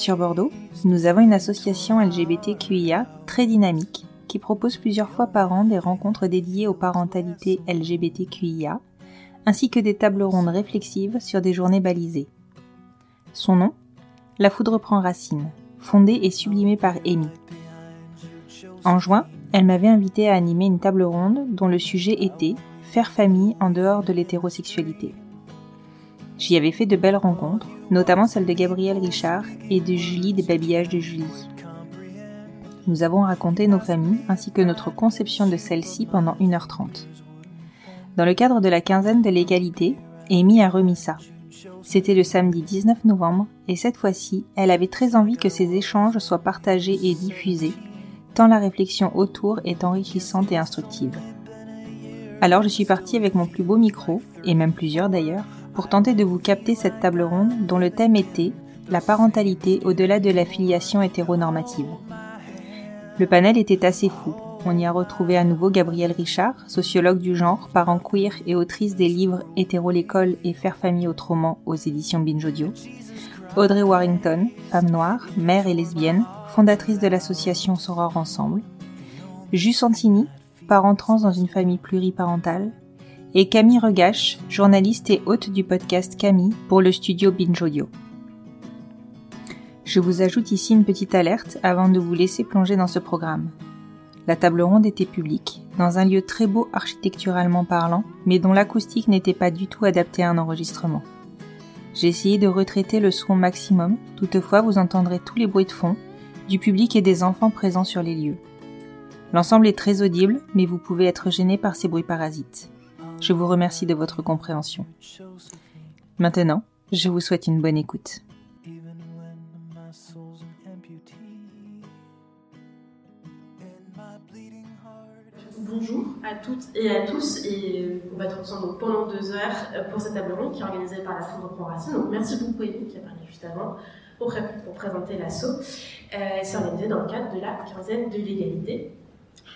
Sur Bordeaux, nous avons une association LGBTQIA très dynamique qui propose plusieurs fois par an des rencontres dédiées aux parentalités LGBTQIA, ainsi que des tables rondes réflexives sur des journées balisées. Son nom? La Foudre prend racine, fondée et sublimée par Amy. En juin, elle m'avait invité à animer une table ronde dont le sujet était Faire famille en dehors de l'hétérosexualité. J'y avais fait de belles rencontres, notamment celle de Gabriel Richard et de Julie des babillages de Julie. Nous avons raconté nos familles ainsi que notre conception de celle-ci pendant 1h30. Dans le cadre de la quinzaine de l'égalité, Amy a remis ça. C'était le samedi 19 novembre et cette fois-ci, elle avait très envie que ces échanges soient partagés et diffusés, tant la réflexion autour est enrichissante et instructive. Alors je suis partie avec mon plus beau micro, et même plusieurs d'ailleurs, pour tenter de vous capter cette table ronde dont le thème était la parentalité au-delà de la filiation hétéronormative. Le panel était assez fou. On y a retrouvé à nouveau Gabrielle Richard, sociologue du genre, parent queer et autrice des livres Hétéro l'école et Faire famille autrement aux éditions Binge Audio. Audrey Warrington, femme noire, mère et lesbienne, fondatrice de l'association Soror Ensemble. Jus Santini, parent trans dans une famille pluriparentale, et Camille Regache, journaliste et hôte du podcast Camille pour le studio Binge Audio. Je vous ajoute ici une petite alerte avant de vous laisser plonger dans ce programme. La table ronde était publique, dans un lieu très beau architecturalement parlant, mais dont l'acoustique n'était pas du tout adaptée à un enregistrement. J'ai essayé de retraiter le son maximum, toutefois vous entendrez tous les bruits de fond, du public et des enfants présents sur les lieux. L'ensemble est très audible, mais vous pouvez être gêné par ces bruits parasites. Je vous remercie de votre compréhension. Maintenant, je vous souhaite une bonne écoute. Bonjour à toutes et à tous, et on va être ensemble pendant deux heures pour cette table ronde qui est organisée par la Prend Racine. Donc merci beaucoup Amy qui a parlé juste avant pour présenter l'assaut. Euh, C'est organisé dans le cadre de la quinzaine de l'égalité.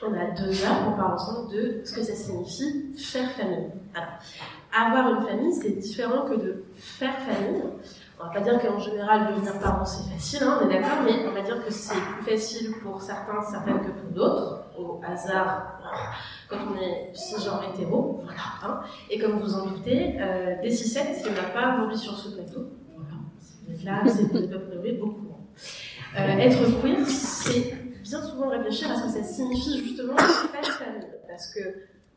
On a deux heures, on parle ensemble de ce que ça signifie faire famille. Alors, avoir une famille, c'est différent que de faire famille. On va pas dire qu'en général, devenir parent, c'est facile, hein, on est d'accord, mais on va dire que c'est plus facile pour certains, certaines que pour d'autres, au hasard, quand on est cisgenre hétéro, voilà. hein. Et comme vous en doutez, euh, des 6-7, s'il n'y en pas aujourd'hui sur ce plateau, voilà. là, c'est au courant. Euh, être queer, c'est bien souvent réfléchir à ce que ça signifie justement faire famille. Parce que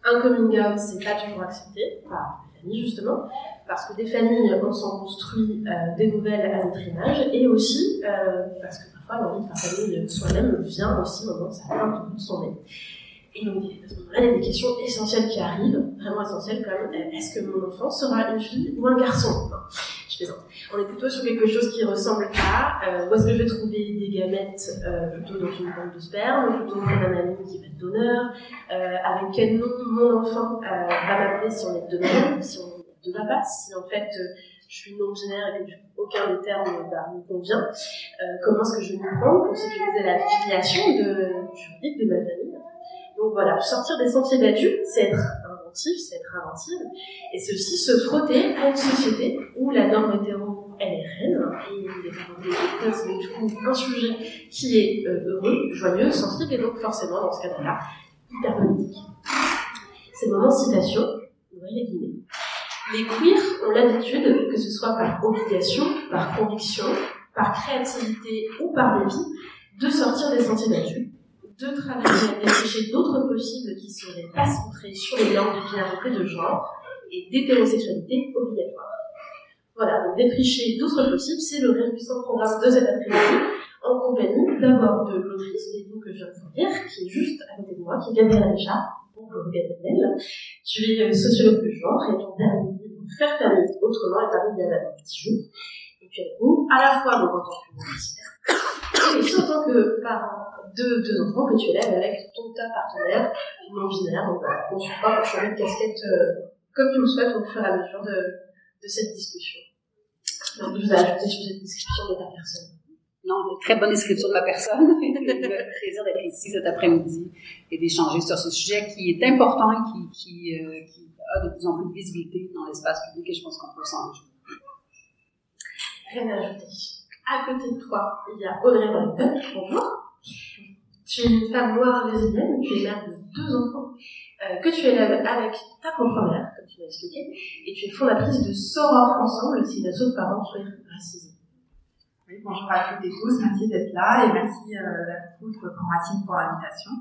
un coming out, c'est pas toujours accepté par les familles, justement. Parce que des familles, on s'en construit euh, des nouvelles à notre image. Et aussi euh, parce que parfois l'envie de faire famille soi-même vient aussi au moment où ça vient de son nez. Et donc, à ce moment-là, il y a des questions essentielles qui arrivent, vraiment essentielles comme euh, est-ce que mon enfant sera une fille ou un garçon? On est plutôt sur quelque chose qui ressemble à euh, où est-ce que je vais trouver des gamètes euh, plutôt dans une banque de sperme, plutôt auprès d'un ami qui va être donneur, euh, avec quel nom mon enfant va m'appeler si on est deux mamans, si on est deux papas, si en fait je suis non-binaire et que aucun des termes bah, me convient, comment est-ce que je vais m'y prendre pour sécuriser la filiation de, juridique de ma famille? Donc voilà, sortir des sentiers battus, c'est être c'est être inventive, et c'est aussi se frotter à une société où la norme hétéro, elle est reine, et les parents des c'est du coup un sujet qui est euh, heureux, joyeux, sensible, et donc forcément, dans ce cadre-là, hyper politique. C'est le moment citation, les guillemets. Les queers ont l'habitude, que ce soit par obligation, par conviction, par créativité ou par dépit, de sortir des sentiers battus, de travailler à défricher d'autres possibles qui seraient pas centrés sur les normes de binarité de genre et d'hétérosexualité obligatoire. Voilà, donc défricher d'autres possibles, c'est le réjouissant programme de cet après-midi, en compagnie d'abord de l'autrice des livres que je viens de qui est juste à côté de moi, qui est Gabrielle Richard. Bonjour Gabrielle. Tu es sociologue de genre et ton dernier livre, Faire famille autrement, est paru il y a un petit jour. Et tu es à la fois donc, en tant qu'universitaire, et aussi en tant que parent de deux enfants que tu élèves avec ton ta partenaire non binaire. Donc voilà, on se pour changer de casquette euh, comme tu le souhaites au fur et à mesure de, de cette discussion. Donc, vous avez ajouté sur cette description de ta personne. Non, une très bonne description de ma personne. Le plaisir d'être ici cet après-midi et d'échanger sur ce sujet qui est important et qui, qui, euh, qui a de plus en plus de visibilité dans l'espace public et je pense qu'on peut s'en réjouir. Rien à ajouter. À côté de toi, il y a Audrey Wellington. Bonjour. Tu es une femme noire lesbienne, tu es mère de deux enfants, euh, que tu élèves avec ta propre mère, comme tu l'as expliqué, et tu es fondatrice de Soror Ensemble, c'est une asso de parents queer racisés. Oui, bonjour à toutes et tous, merci d'être là et merci euh, la poutre Prends Racine pour l'invitation.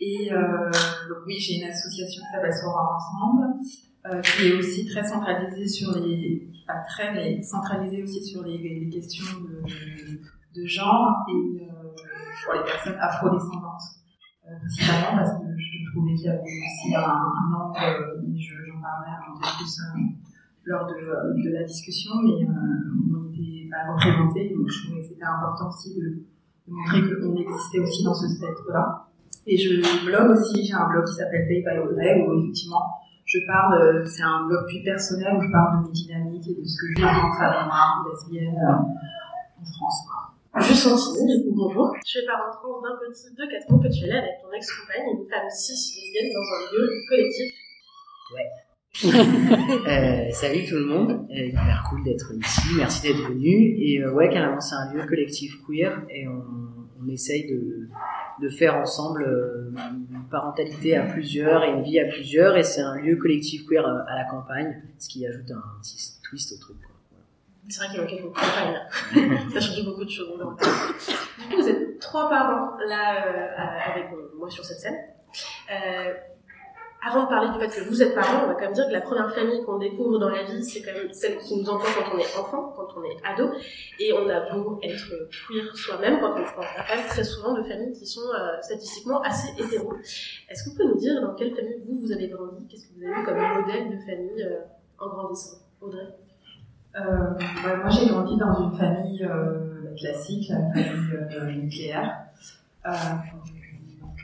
Et euh, donc oui, j'ai une association qui s'appelle Soror Ensemble, euh, qui est aussi très centralisée sur les, pas très, mais centralisée aussi sur les, questions de, de genre et euh, pour les personnes afrodescendantes. Euh, principalement parce que je trouvais qu'il y avait aussi un, un angle, euh, mais je- j'en parlerai un peu plus euh, lors de, de la discussion, mais euh, on n'était pas représentés, donc je trouvais que c'était important aussi de, de montrer qu'on existait aussi dans ce spectre-là. Et je blogue aussi, j'ai un blog qui s'appelle Day by Audrey, où effectivement je parle, euh, c'est un blog plus personnel où je parle de mes dynamiques et de ce que je vis en tant que femme noire, lesbienne euh, en France. Quoi. Je sens du coup, bonjour. Tu es parent trans d'un petit de 4 ans que tu élèves avec ton ex-compagne, une femme cis lesbienne dans un lieu collectif. Euh, salut tout le monde, euh, hyper cool d'être ici, merci d'être venu. Et euh, ouais, carrément, c'est un lieu collectif queer et on, on essaye de, de faire ensemble euh, une parentalité à plusieurs et une vie à plusieurs. Et c'est un lieu collectif queer à, à la campagne, ce qui ajoute un petit twist au truc. C'est vrai qu'il manquait beaucoup de campagne. Ça change beaucoup de choses. verra. Du coup, vous êtes trois parents là euh, avec euh, moi sur cette scène. Euh, avant de parler du fait que vous êtes parents, on va quand même dire que la première famille qu'on découvre dans la vie, c'est quand même celle qui nous entoure quand on est enfant, quand on est ado. Et on a beau être queer soi-même, quand on, on très souvent de familles qui sont euh, statistiquement assez hétéros. Est-ce que vous pouvez nous dire dans quelle famille vous, vous avez grandi? Qu'est-ce que vous avez eu comme modèle de famille euh, en grandissant? Audrey? Euh, bah, moi, j'ai grandi dans une famille classique, la famille nucléaire.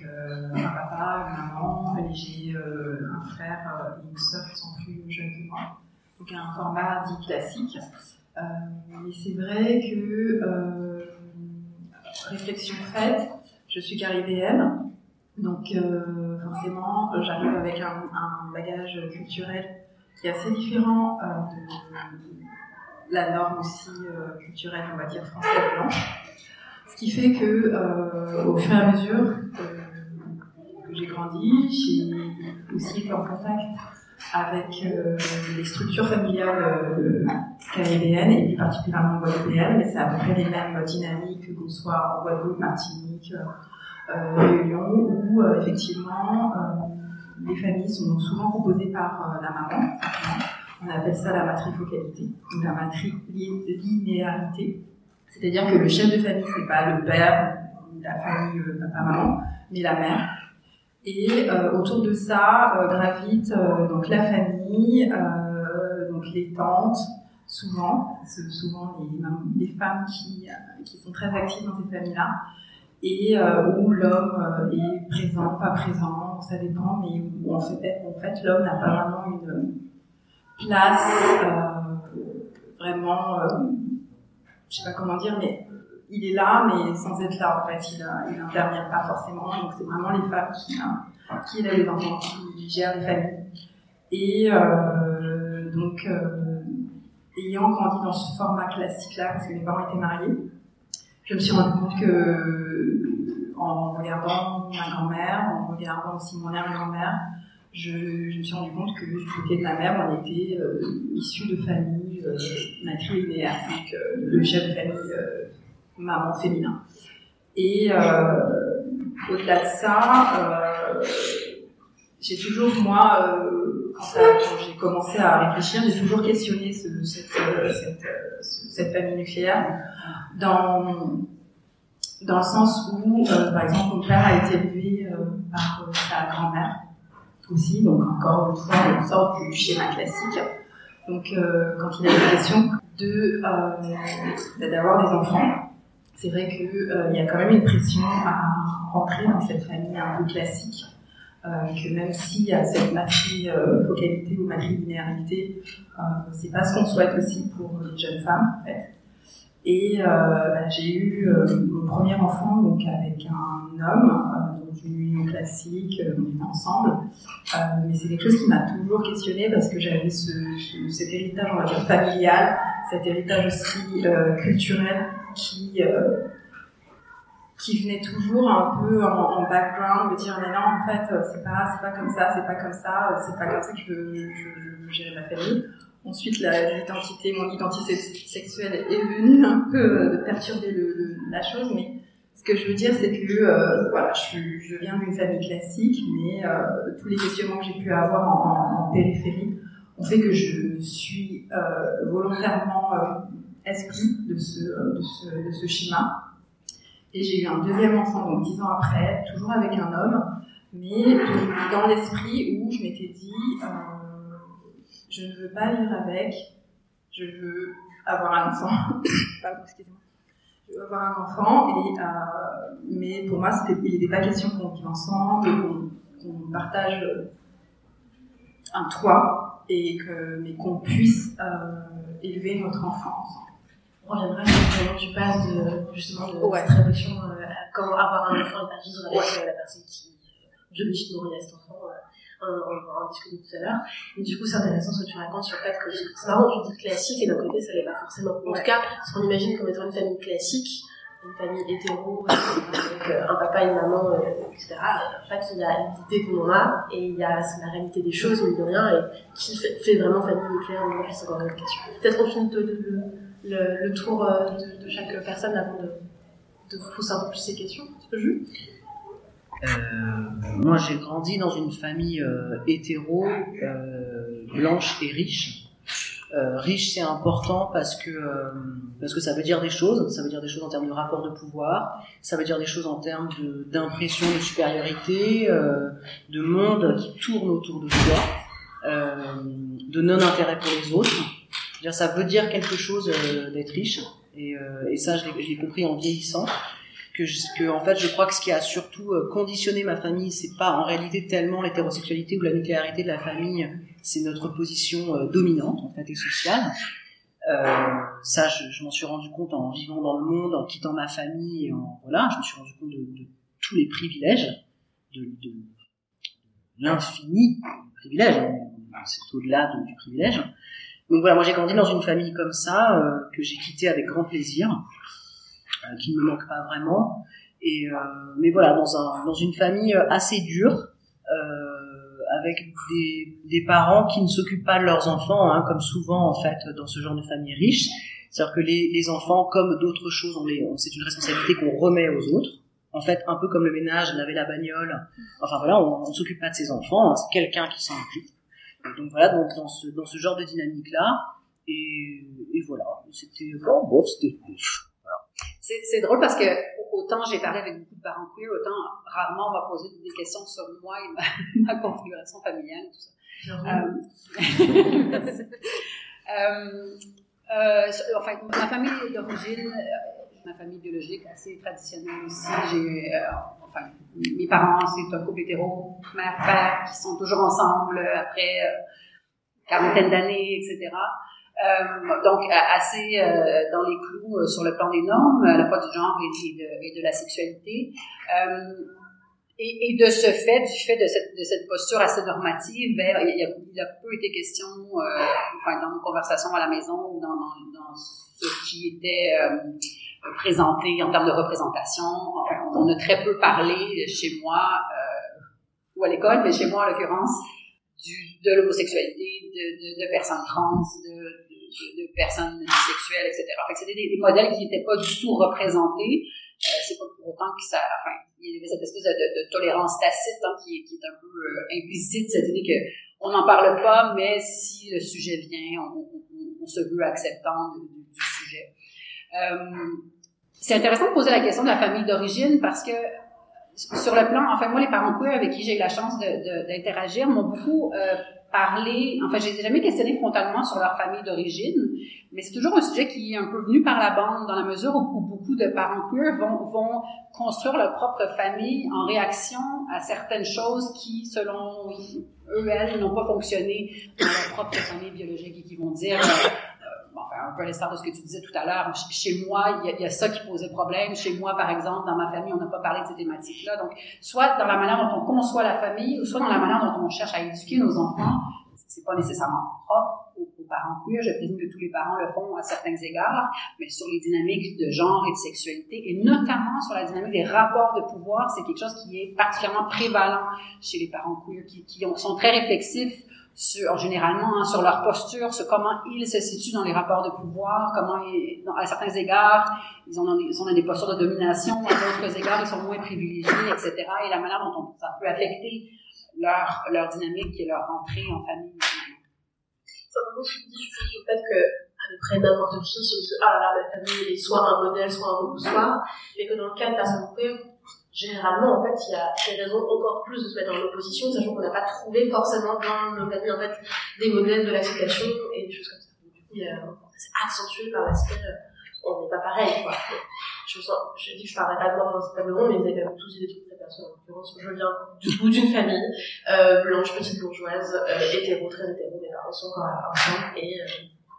Euh, un papa, une maman, et j'ai euh, un frère euh, et une sœur qui sont plus jeunes que moi. Donc, un format dit classique. Euh, mais c'est vrai que, euh, réflexion faite, je suis caribéenne. Donc, euh, forcément, j'arrive avec un, bagage culturel qui est assez différent euh, de, la norme aussi euh, culturelle, on va dire, française blanche. Ce qui fait que, euh, au fur et à mesure euh, j'ai grandi, j'ai aussi été en contact avec euh, les structures familiales euh, caribéennes et plus particulièrement guadeloupéennes, mais c'est à peu près les mêmes dynamiques qu'on soit en Guadeloupe, Martinique, euh, Réunion, où euh, effectivement euh, les familles sont souvent composées par euh, la maman. On appelle ça la matrifocalité, ou la matrilinéarité. C'est-à-dire que le chef de famille, c'est pas le père, la famille euh, papa-maman, mais la mère. Et euh, autour de ça euh, gravite euh, donc la famille, euh, donc les tantes, souvent, souvent les, femmes qui, euh, qui sont très actives dans ces familles-là, et euh, où l'homme est présent, pas présent, ça dépend, mais où en fait, en fait l'homme n'a pas vraiment une place vraiment, je sais pas comment dire, mais il est là, mais sans être là, en fait, il, il intervient pas forcément, donc c'est vraiment les femmes qui, qui élèvent les enfants, qui gèrent les familles. Et euh, donc, euh, ayant grandi dans ce format classique-là, parce que mes parents étaient mariés, je me suis rendu compte que, en regardant ma grand-mère, en regardant aussi mon arrière-grand-mère, je, me suis rendu compte que du côté de ma mère, on était euh, issus de familles euh, matrilinéaires, donc le chef de famille maman féminin. Et euh, au-delà de ça, euh, j'ai toujours, moi, euh, quand, j'ai commencé à réfléchir, j'ai toujours questionné ce, cette, famille nucléaire dans, dans le sens où, par exemple, mon père a été élevé par sa grand-mère aussi, donc encore une fois, on sort du schéma classique. Donc, quand il a eu question de d'avoir des enfants, c'est vrai qu'il euh, y a quand même une pression à rentrer dans cette famille un peu classique, euh, que même s'il y a cette matri-focalité ou matrilinéarité, euh, c'est pas ce qu'on souhaite aussi pour les jeunes femmes, en fait. Et bah, j'ai eu mon premier enfant donc avec un homme dans une union classique, on était ensemble. mais c'est quelque chose qui m'a toujours questionné parce que j'avais ce, cet héritage on va dire familial, cet héritage aussi culturel qui euh, qui venait toujours un peu en, background, me dire mais non en fait c'est pas pas comme ça, c'est pas comme ça, c'est pas comme ça que je veux, je, gérer ma famille. Ensuite l'identité, mon identité sexuelle est venue un peu euh, perturber la chose, mais ce que je veux dire c'est que euh, voilà je, viens d'une famille classique, mais euh, tous les questionnements que j'ai pu avoir en, en, périphérie ont fait que je suis euh, volontairement exclue de ce, schéma. Et j'ai eu un deuxième enfant, donc dix ans après, toujours avec un homme, mais dans l'esprit où je m'étais dit, euh, je ne veux pas vivre avec, je veux avoir un enfant. Pardon, excusez-moi. Je veux avoir un enfant, et, euh, mais pour moi, il n'était pas question qu'on vive ensemble, qu'on partage un toit, et que, mais qu'on puisse euh, élever notre enfant ensemble on reviendra sur comment tu passes de, justement de ouais. cette réflexion euh, à comment avoir un enfant et pas vivre avec ouais. euh, la personne qui biologiquement nourrit cet enfant. On, va en discuter tout à l'heure. Et du coup, c'est intéressant ce que tu racontes sur le fait que c'est marrant, tu dis classique et d'un côté, ça l'est pas forcément. En tout cas, ce qu'on imagine comme étant une famille classique, une famille hétéro, avec euh, un papa, une maman, euh, etc. En fait, il y a l'idée qu'on en a, et il y a la réalité des choses, mine de rien, et qui fait, fait vraiment famille nucléaire, c'est encore question. Peut-être on finit le, le tour euh, de, de, chaque personne avant de, de vous pousser un peu plus ces questions. Jules? Euh, moi, j'ai grandi dans une famille euh, hétéro, euh, blanche et riche. Euh, riche, c'est important parce que euh, parce que ça veut dire des choses. Ça veut dire des choses en termes de rapport de pouvoir. Ça veut dire des choses en termes d'impression de, de, supériorité, de monde qui tourne autour de soi, de non intérêt pour les autres ça veut dire quelque chose euh, d'être riche. Et, euh, et ça, je l'ai compris en vieillissant. Que, je, en fait, je crois que ce qui a surtout euh, conditionné ma famille, c'est pas en réalité tellement l'hétérosexualité ou la nucléarité de la famille, c'est notre position euh, dominante en fait et sociale. Euh, ça, je, m'en suis rendu compte en vivant dans le monde, en quittant ma famille, et en voilà, je me suis rendu compte de, tous les privilèges, de, de, l'infini privilège. C'est au-delà du privilège. Donc voilà, moi j'ai grandi dans une famille comme ça, que j'ai quitté avec grand plaisir, qui ne me manque pas vraiment. Et, euh, mais voilà, dans, un, dans une famille assez dure, euh, avec des, parents qui ne s'occupent pas de leurs enfants, hein, comme souvent en fait dans ce genre de famille riche. C'est-à-dire que les, les, enfants, comme d'autres choses, c'est une responsabilité qu'on remet aux autres. En fait, un peu comme le ménage, laver la bagnole. Enfin voilà, on ne s'occupe pas de ses enfants, hein, c'est quelqu'un qui s'en occupe. Donc voilà, donc dans ce, dans ce genre de dynamique-là. Et, voilà, c'était bon, bon c'était. C'est drôle parce que autant j'ai parlé avec beaucoup de parents queer, autant rarement on va poser des questions sur moi et ma, ma configuration familiale tout ça. Euh, euh, Euh, enfin, ma famille d'origine, ma famille biologique assez traditionnelle aussi. J'ai, euh, enfin, mes parents, c'est un couple hétéro, mère, père, qui sont toujours ensemble après quarantaine d'années, etc. Euh, donc assez euh, dans les clous euh, sur le plan des normes, à la fois du genre et, de, la sexualité. Euh, et, et, de ce fait, du fait de cette, de cette posture assez normative, ben, il, y a, il a peu été question, enfin, dans nos conversations à la maison ou dans, dans, dans ce qui était présenté en termes de représentation. On a très peu parlé chez moi ou à l'école, mais chez moi en l'occurrence, du, de l'homosexualité, de, de, de, personnes trans, de, de, personnes bisexuelles, etc. Fait c'était des, modèles qui n'étaient pas du tout représentés. Euh, c'est pas pour autant que ça, enfin, il y avait cette espèce de, tolérance tacite hein, qui, est un peu euh, implicite, cette idée que on n'en parle pas, mais si le sujet vient, on, se veut acceptant du, sujet. Euh, c'est intéressant de poser la question de la famille d'origine parce que sur le plan, enfin moi les parents queer avec qui j'ai eu la chance d'interagir m'ont beaucoup euh, parlé, enfin j'ai jamais questionné frontalement sur leur famille d'origine, mais c'est toujours un sujet qui est un peu venu par la bande dans la mesure où, beaucoup de parents queer vont, vont construire leur propre famille en réaction à certaines choses qui, selon eux, elles, n'ont pas fonctionné dans leur propre famille biologique et qui vont dire enfin, un peu à de ce que tu disais tout à l'heure, chez moi, il y, a, ça qui posait problème. Chez moi, par exemple, dans ma famille, on n'a pas parlé de ces thématiques-là. Donc, soit dans la manière dont on conçoit la famille, soit dans la manière dont on cherche à éduquer nos enfants, c'est pas nécessairement propre aux, parents queer. Je présume que tous les parents le font à certains égards, mais sur les dynamiques de genre et de sexualité, et notamment sur la dynamique des rapports de pouvoir, c'est quelque chose qui est particulièrement prévalent chez les parents queer, qui, qui ont, sont très réflexifs sur, généralement hein, sur leur posture, sur comment ils se situent dans les rapports de pouvoir, comment à certains égards ils ont, ils ont des postures de domination, à d'autres égards ils sont moins privilégiés, etc. Et la manière dont on, ça peut affecter leur, leur dynamique et leur entrée en famille. Ça me je pense, au fait que à peu près n'importe qui se dit ah là la famille est soit un modèle soit un repoussoir mais que dans le cas de personnes queer généralement, en fait, il y a des raisons encore plus de se mettre en opposition, sachant qu'on n'a pas trouvé forcément dans nos familles, en fait, des modèles de l'acceptation et des choses comme ça. Du coup, c'est accentué par l'aspect, euh, on n'est pas pareil, quoi. Je, sens, je dis que je parlerai pas de moi principalement, mais vous avez quand même tous des trucs très personnels. En l'occurrence, je viens du coup d'une famille, euh, blanche, petite bourgeoise, euh, hétéro, très hétéro, mes parents sont encore ensemble, et, euh,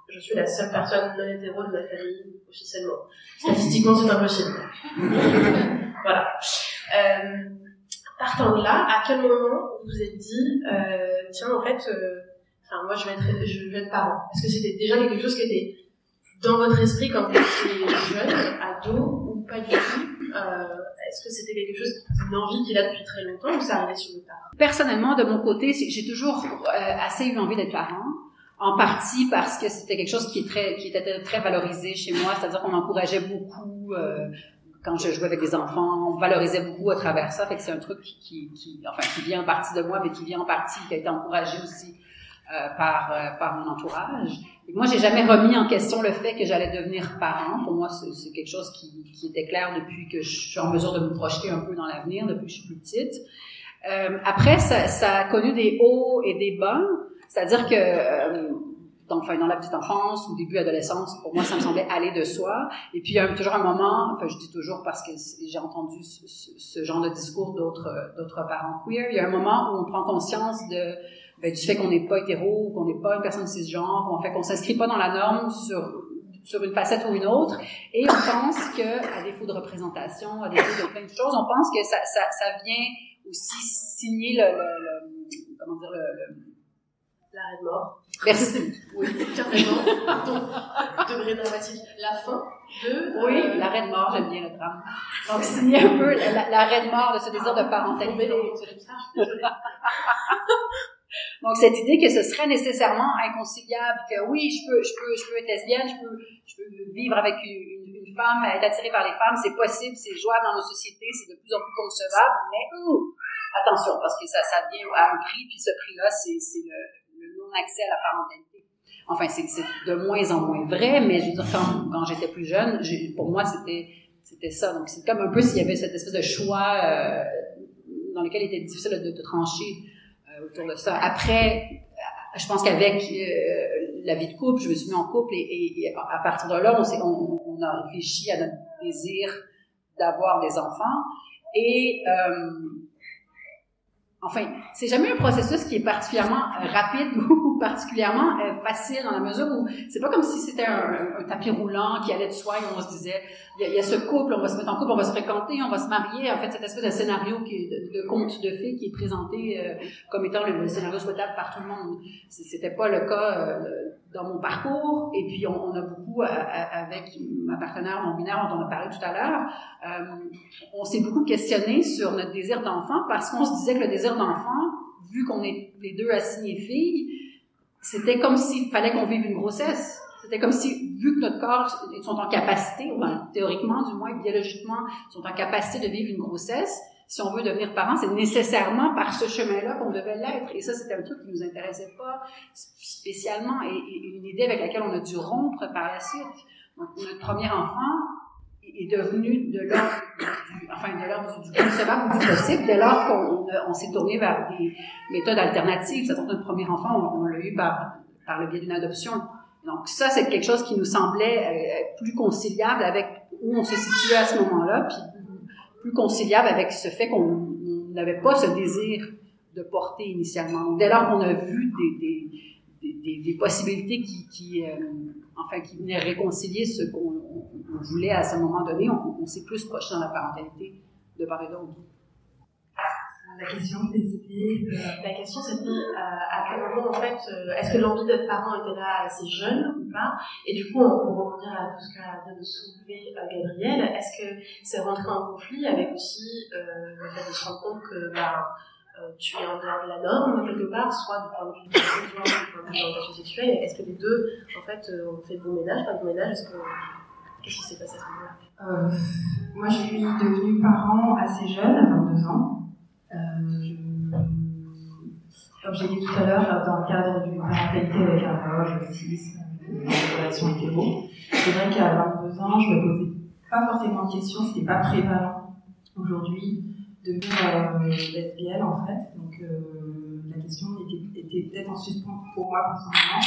je suis la seule personne non hétéro de ma famille, officiellement. Statistiquement, c'est impossible. voilà. Euh, partant de là, à quel moment vous vous êtes dit, euh, tiens, en fait, euh, moi, je vais être, je vais être parent. Est-ce que c'était déjà quelque chose qui était dans votre esprit quand vous étiez jeune, ado, ou pas du tout? Euh, Est-ce que c'était quelque chose, une envie qu'il a depuis très longtemps, ou ça arrivait sur le tard? Personnellement, de mon côté, j'ai toujours assez eu envie d'être parent en partie parce que c'était quelque chose qui, est très, qui était très valorisé chez moi, c'est-à-dire qu'on m'encourageait beaucoup quand je jouais avec des enfants, on valorisait beaucoup à travers ça, fait que c'est un truc qui, qui, enfin, qui vient en partie de moi, mais qui vient en partie, qui a été encouragé aussi euh, par, euh, par mon entourage. Et moi, j'ai jamais remis en question le fait que j'allais devenir parent. Pour moi, c'est quelque chose qui, qui, était clair depuis que je suis en mesure de me projeter un peu dans l'avenir, depuis que je suis plus petite. Euh, après, ça, ça a connu des hauts et des bas. C'est-à-dire que euh, donc, enfin, dans la petite enfance ou début adolescence, pour moi, ça me semblait aller de soi. Et puis, il y a toujours un moment, enfin, je dis toujours parce que j'ai entendu ce, genre de discours d'autres, d'autres parents queer, il y a un moment où on prend conscience de, ben, du fait qu'on n'est pas hétéro, qu'on n'est pas une personne cisgenre, ou en fait qu'on s'inscrit pas dans la norme sur sur une facette ou une autre, et on pense que, à défaut de représentation, à défaut de plein de choses, on pense que ça, ça, ça vient aussi signer le comment dire, le L'arrêt de mort. Merci. Oui, carrément. Pardon. Degré dramatique. La fin de. Oui, euh... l'arrêt de mort, j'aime bien le drame. Donc, signer un peu l'arrêt de mort de ce désir de parentalité. Donc, cette idée que ce serait nécessairement inconciliable, que oui, je peux, je peux, je peux être lesbienne, je peux, je peux vivre avec une, une, une femme, être attirée par les femmes, c'est possible, c'est jouable dans nos sociétés, c'est de plus en plus concevable, mais ouh, attention, parce que ça, ça vient à un prix, puis ce prix-là, c'est le, accès à la parentalité. Enfin, c'est de moins en moins vrai, mais je veux dire, quand, j'étais plus jeune, pour moi, c'était ça. Donc, c'est comme un peu s'il y avait cette espèce de choix euh, dans lequel il était difficile de, trancher euh, autour de ça. Après, je pense qu'avec euh, la vie de couple, je me suis mis en couple et, à partir de là, on, on, a réfléchi à notre désir d'avoir des enfants. Et enfin, c'est jamais un processus qui est particulièrement euh, rapide ou particulièrement euh, facile dans la mesure où c'est pas comme si c'était un, tapis roulant qui allait de soi et on se disait il y, a, ce couple, on va se mettre en couple, on va se fréquenter, on va se marier. En fait, cette espèce de scénario qui est de, de conte de fées qui est présenté euh, comme étant le, le scénario souhaitable par tout le monde. C'était pas le cas euh, dans mon parcours. Et puis, on, a beaucoup, à- à- avec ma partenaire non binaire dont on a parlé tout à l'heure, euh, on s'est beaucoup questionné sur notre désir d'enfant parce qu'on se disait que le désir d'enfant, vu qu'on est les deux assignés filles, c'était comme s'il fallait qu'on vive une grossesse. C'était comme si, vu que notre corps sont en capacité, ou théoriquement du moins, biologiquement, sont en capacité de vivre une grossesse, si on veut devenir parent, c'est nécessairement par ce chemin-là qu'on devait l'être. Et ça, c'était un truc qui nous intéressait pas spécialement et, une idée avec laquelle on a dû rompre par la suite. Donc, notre premier enfant est devenu de l'ordre du, enfin, de l'ordre du, concevable ou du possible, dès lors qu'on s'est tourné vers des méthodes alternatives. C'est-à-dire notre premier enfant, on, on l'a eu par, par le biais d'une adoption. Donc ça, c'est quelque chose qui nous semblait euh, plus conciliable avec où on se situait à ce moment-là, puis plus conciliable avec ce fait qu'on on n'avait pas ce désir de porter initialement. Dès lors qu'on a vu des, des, des, possibilités qui, qui euh, enfin, qui venaient réconcilier ce qu'on on- on voulait à ce moment donné, on, s'est plus projeté dans la parentalité de part et d'autre. La question, c'était. euh, La question c'était euh, à quel moment en fait euh, est-ce que l'envie d'être parent était là assez jeune ou pas Et du coup, pour rebondir à tout ce qu'a vient de soulever euh, Gabriel, est-ce que c'est rentré en conflit avec aussi le fait de se rendre compte que bah, euh, tu es en dehors de la norme quelque part, soit du point de vue du besoin, du point de vue de l'orientation sexuelle Est-ce que les deux en fait ont fait bon ménage, pas bon ménage Est-ce que qu'est-ce qui s'est passé à ce moment-là? Moi, je suis devenue parent assez jeune, à 22 ans. Euh, comme j'ai dit tout à l'heure, dans le cadre d'une parentalité avec un âge 6, une relation hétéro, c'est vrai qu'à 22 ans, je me posais pas forcément de questions, c'était pas prévalent aujourd'hui de devenir euh, lesbienne en fait. Donc euh, la question était, peut-être en suspens pour moi personnellement,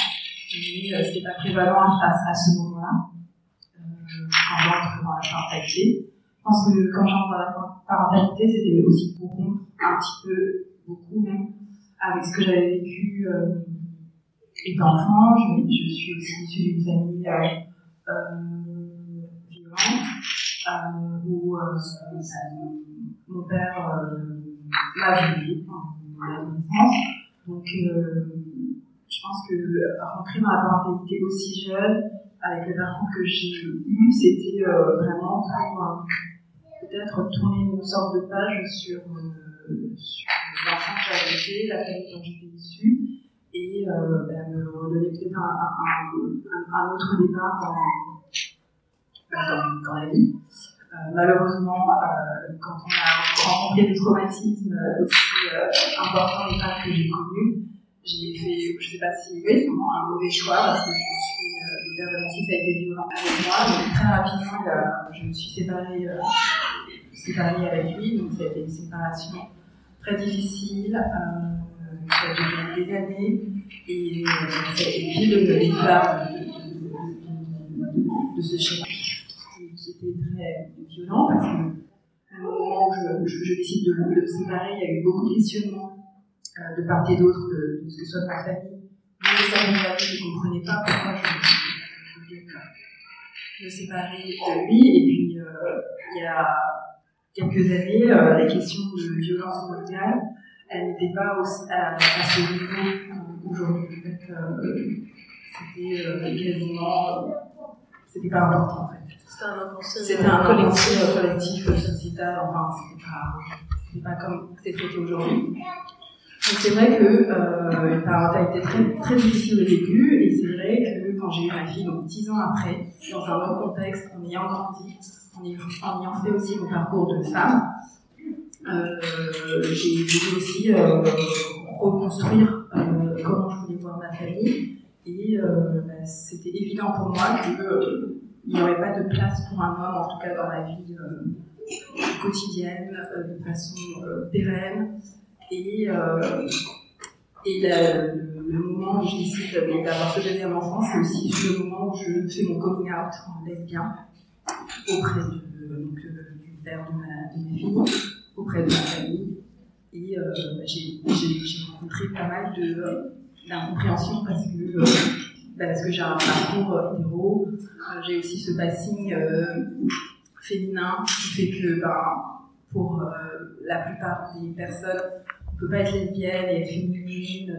mais euh, c'était pas prévalent à ce moment-là euh, quand j'entre dans la parentalité. Je pense que quand j'entre dans la parentalité, c'était aussi pour rompre un petit peu, beaucoup même, avec ce que j'avais vécu euh, étant enfant. Je, suis aussi issue d'une famille euh, euh, violente, où mon père m'a violée en adolescence. Donc, je pense que rentrer dans la parentalité aussi jeune, avec le parcours que j'ai eu, c'était vraiment pour peut-être tourner une sorte de page sur, euh, sur l'enfant que j'avais été, la famille dont j'étais issue, et euh, ben, me redonner peut-être un, autre départ dans, la vie. Euh, malheureusement, euh, quand on a rencontré des traumatismes aussi importants que j'ai connus, j'ai fait, je sais pas si, oui, vraiment un mauvais choix parce que je suis, euh, le père de mon fils a été violent avec moi, donc très rapidement, je me suis séparée, séparée avec lui, donc ça a été une séparation très difficile, euh, qui a duré des années, et euh, ça a été le de l'histoire de, de, de, de, de ce schéma qui, était très violent parce que au moment où je, décide de, de me séparer, il y a eu beaucoup de questionnements euh, de part et d'autre de, de ce que soit ma famille. Mais ça ne je ne comprenais pas pourquoi je, me séparer de lui. Et puis, euh, il y a quelques années, euh, la question de violence conjugale, elle n'était pas aussi, à, à ce niveau euh, aujourd'hui. En fait, euh, c'était euh, quasiment, c'était pas important en fait. C'était un un collectif, euh, collectif euh, sociétal, enfin, c'était pas, pas comme c'est traité aujourd'hui. Donc c'est vrai que euh, une parentalité très, très difficile au début, et c'est vrai que quand j'ai eu ma fille, donc dix ans après, dans un autre contexte, en ayant grandi, en ayant, fait aussi mon parcours de femme, euh, j'ai voulu aussi euh, reconstruire comment je voulais voir ma famille, et bah, c'était évident pour moi que euh, il n'y aurait pas de place pour un homme, en tout cas dans la vie quotidienne, de façon pérenne. Et, euh, le, moment où je décide d'avoir ce deuxième enfant, c'est aussi le moment où je fais mon coming out en lesbien auprès de, donc, euh, du père de, ma, de mes filles, auprès de ma famille. Et euh, bah, j'ai rencontré pas mal d'incompréhension parce que, bah, que j'ai un parcours hétéro, j'ai aussi ce passing féminin qui fait que bah, pour la plupart des personnes, on peut pas être lesbienne et être féminine,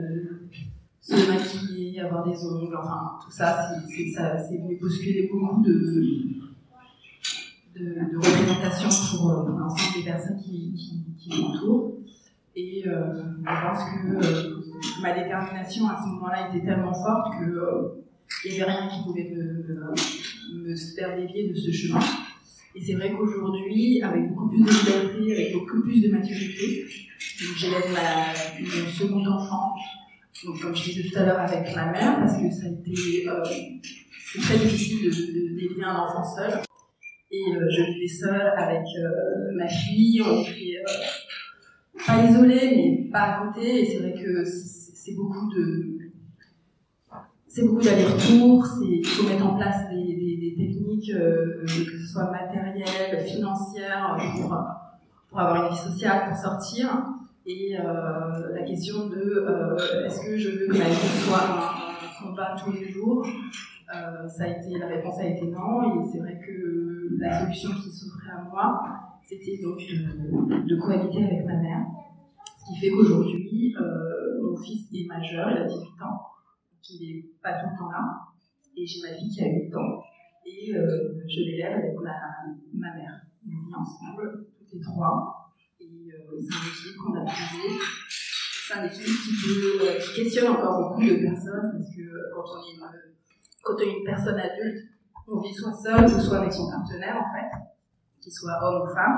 se maquiller, avoir des ongles, enfin tout ça, c'est venu bousculer beaucoup de, de, de représentation pour, euh, pour l'ensemble des personnes qui, m'entourent. Et euh, je pense que euh, ma détermination à ce moment-là était tellement forte que euh, il n'y avait rien qui pouvait me, me, faire dévier de ce chemin. Et c'est vrai qu'aujourd'hui, avec beaucoup plus de liberté, avec beaucoup plus de maturité, j'élève mon second enfant, donc comme je disais tout à l'heure avec ma mère, parce que ça a été euh, très difficile d'élever un enfant seul. Et euh, je vivais seule avec euh, ma fille, on était pas isolés, mais pas à côté. Et c'est vrai que c'est beaucoup de c'est beaucoup d'allers-retours, il faut mettre en place des, techniques, euh, que ce soit matérielles, financières, pour, pour avoir une vie sociale, pour sortir. Et euh, la question de euh, est-ce que je veux que ma vie soit un, combat tous les jours? Euh, ça a été, La réponse a été non. Et c'est vrai que la solution qui s'offrait à moi, c'était donc de, cohabiter avec ma mère. Ce qui fait qu'aujourd'hui, euh, mon fils est majeur, il a 18 ans, il n'est pas tout le temps là. Et j'ai ma fille qui a 8 ans. Et euh, je l'élève avec ma, ma mère. On vit ensemble, toutes les trois c'est un équilibre qu'on a trouvé. C'est un équilibre qui, peut, euh, qui questionne encore beaucoup de personnes parce que euh, quand on est une, quand on est une personne adulte, on vit soit seul soit avec son partenaire en fait, qu'il soit homme ou femme,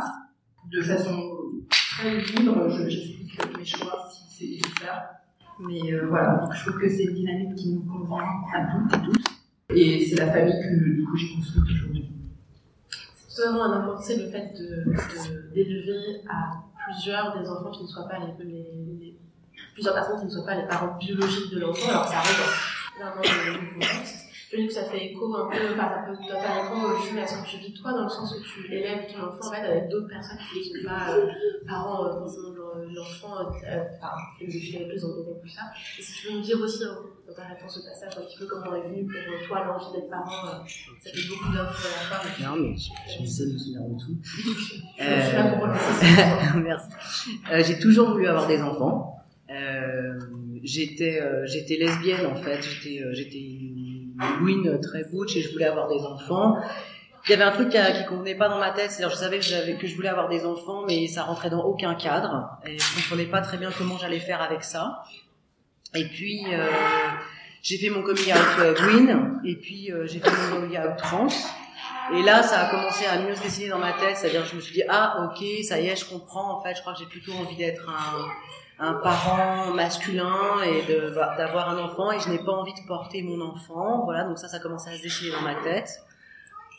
de façon très libre. J'explique mes choix si c'est nécessaire. Mais euh, voilà, je trouve que c'est une dynamique qui nous convient à toutes et tous. Et c'est la famille que du coup j'ai construite aujourd'hui. C'est vraiment un important, le fait d'élever à plusieurs des enfants qui ne soient pas les, personnes qui ne soient pas les parents biologiques de l'enfant. Alors ça arrive vraiment dans le Je dis que ça fait écho un peu, enfin, ça peut faire écho au à ce que tu vis toi, dans le sens où tu élèves ton enfant en fait, avec d'autres personnes qui ne sont pas euh, parents euh, l'enfant, euh, enfin, je vais plus en détail tout ça. Et si tu veux nous dire aussi dans ta réponse au passage un petit peu comment est venu pour toi l'envie d'être parent, ça fait beaucoup d'infos à la fin. Non, mais j'essaie de me souvenir de tout. je suis là pour Merci. Euh, j'ai toujours voulu avoir des enfants. Euh, j'étais euh, j'étais lesbienne en fait, j'étais j'étais Louine très butch et je voulais avoir des enfants il y avait un truc qui, qui convenait pas dans ma tête, c'est-à-dire je savais que, je voulais avoir des enfants, mais ça rentrait dans aucun cadre, et je comprenais pas très bien comment j'allais faire avec ça. Et puis euh, j'ai fait mon coming out euh, green, et puis euh, j'ai fait mon coming out trans. Et là, ça a commencé à mieux se dessiner dans ma tête, c'est-à-dire je me suis dit ah ok, ça y est, je comprends. En fait, je crois que j'ai plutôt envie d'être un, un parent masculin et d'avoir un enfant, et je n'ai pas envie de porter mon enfant. Voilà, donc ça, ça a commencé à se dessiner dans ma tête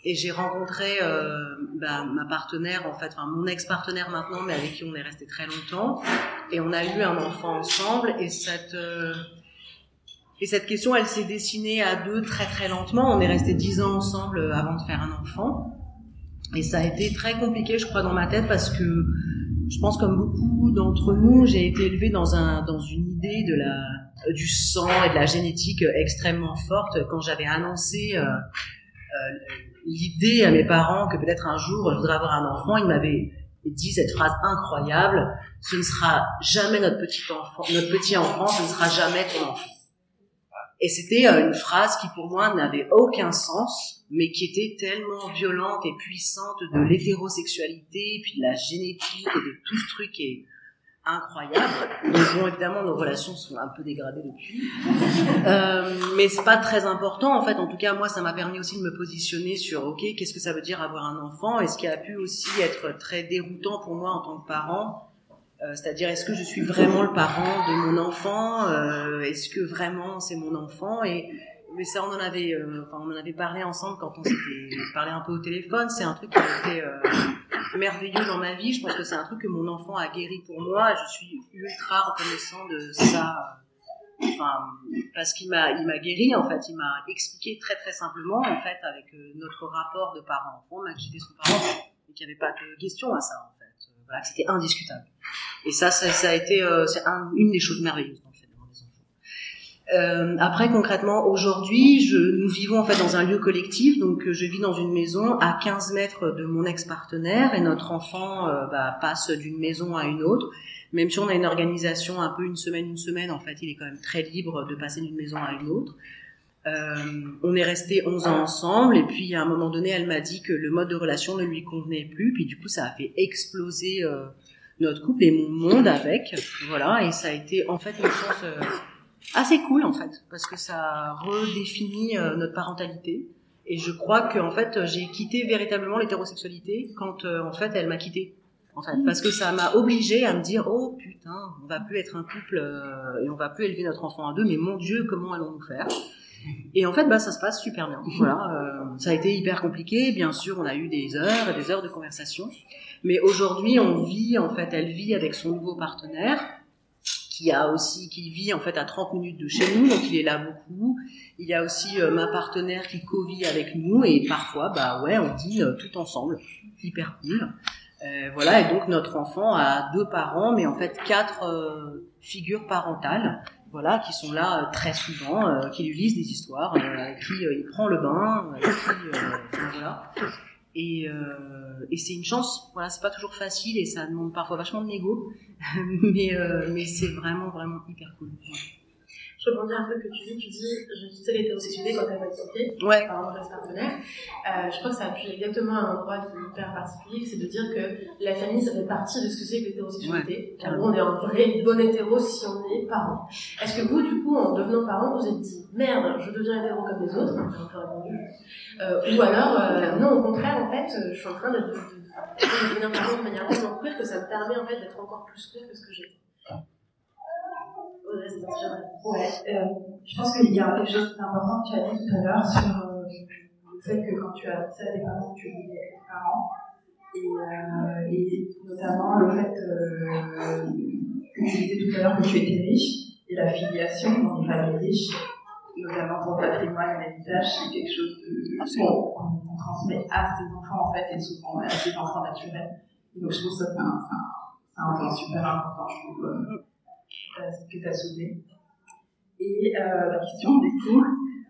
et j'ai rencontré euh, bah, ma partenaire en fait, enfin mon ex-partenaire maintenant, mais avec qui on est resté très longtemps, et on a eu un enfant ensemble. Et cette euh, et cette question, elle s'est dessinée à deux très très lentement. On est resté dix ans ensemble euh, avant de faire un enfant, et ça a été très compliqué, je crois, dans ma tête parce que je pense comme beaucoup d'entre nous, j'ai été élevée dans un dans une idée de la du sang et de la génétique extrêmement forte quand j'avais annoncé euh, l'idée à mes parents que peut-être un jour je voudrais avoir un enfant, ils m'avaient dit cette phrase incroyable ce ne sera jamais notre petit enfant, notre petit enfant, ce ne sera jamais ton enfant. Et c'était euh, une phrase qui pour moi n'avait aucun sens, mais qui était tellement violente et puissante de l'hétérosexualité, puis de la génétique et de tout ce truc et incroyable. Donc bon, évidemment, nos relations sont un peu dégradées depuis. Euh, mais c'est pas très important, en fait. En tout cas, moi, ça m'a permis aussi de me positionner sur, OK, qu'est-ce que ça veut dire avoir un enfant? Et ce qui a pu aussi être très déroutant pour moi en tant que parent, euh, c'est-à-dire, est-ce que je suis vraiment le parent de mon enfant? Euh, Est-ce que vraiment c'est mon enfant? Et mais ça, on en avait, euh, on en avait parlé ensemble quand on s'était parlé un peu au téléphone. C'est un truc qui a été euh, merveilleux dans ma vie. Je pense que c'est un truc que mon enfant a guéri pour moi. Je suis ultra reconnaissant de ça Enfin, parce qu'il m'a, il m'a guéri en fait. Il m'a expliqué très très simplement en fait avec euh, notre rapport de parent-enfant, m'a j'étais son parent et qu'il n'y avait pas de question à ça en fait. Voilà, c'était indiscutable. Et ça, ça, a été, c'est un- une des choses merveilleuses dans le fait d'avoir des enfants. Euh, après concrètement aujourd'hui, nous vivons en fait dans un lieu collectif, donc euh, je vis dans une maison à 15 mètres de mon ex-partenaire et notre enfant euh, bah, passe d'une maison à une autre. Même si on a une organisation un peu une semaine une semaine, en fait, il est quand même très libre de passer d'une maison à une autre. Euh, on est resté 11 ans ensemble et puis à un moment donné, elle m'a dit que le mode de relation ne lui convenait plus, puis du coup ça a fait exploser euh, notre couple et mon monde avec, voilà, et ça a été en fait une chance assez cool en fait, parce que ça redéfinit euh, notre parentalité. Et je crois que en fait j'ai quitté véritablement l'hétérosexualité quand euh, en fait elle m'a quitté. En fait, parce que ça m'a obligée à me dire oh putain, on va plus être un couple euh, et on va plus élever notre enfant à deux, mais mon Dieu, comment allons-nous faire? Et en fait, bah ça se passe super bien. Voilà, euh, ça a été hyper compliqué. Bien sûr, on a eu des heures et des heures de conversation, mais aujourd'hui, on vit en fait, elle vit avec son nouveau partenaire qui a aussi qui vit en fait à 30 minutes de chez nous, donc il est là beaucoup. Il y a aussi euh, ma partenaire qui co-vit avec nous et parfois bah ouais, on dîne euh, tout ensemble, hyper cool. Euh, voilà et donc notre enfant a deux parents, mais en fait quatre figures parentales, voilà qui sont là très souvent, qui lui lisent des histoires, qui il prend le bain, qui voilà. Et, euh, et c'est une chance, voilà, c'est pas toujours facile et ça demande parfois vachement de négo, mais, euh, mais c'est vraiment, vraiment hyper cool. Je rebondis un peu que tu dis, tu dis, je quittais l'hétérosexualité quand elle m'a quitté, Ouais, par mon ex-partenaire. Euh, je crois que ça appuie exactement un endroit qui est hyper particulier, c'est de dire que la famille, ça fait partie de ce que c'est que l'hétérosexualité. Nous, on est un vrai bon hétéro si on est parent. Est-ce que vous, du coup, en devenant parent, vous êtes dit, merde, je deviens hétéro comme les autres? Euh, ou alors, euh, non, au contraire, en fait, je suis en train de, de, de, de devenir parent de manière tellement queer que ça me permet, en fait, d'être encore plus queer que ce que j'ai. Ouais, euh, je pense qu'il y a quelque chose d'important que tu as dit tout à l'heure sur euh, le fait que quand tu as ça des parents, tu vivais avec tes parents. Et, euh, et notamment le fait euh, que tu disais tout à l'heure que tu étais riche et la filiation dans les familles riches, notamment pour le patrimoine et l'héritage, c'est quelque chose qu'on transmet à ses enfants en fait et souvent à ses enfants naturels. Donc je trouve ça c'est un, un, c'est un point super important, je trouve, euh, que tu as soulevé. Et euh, la question, du coup,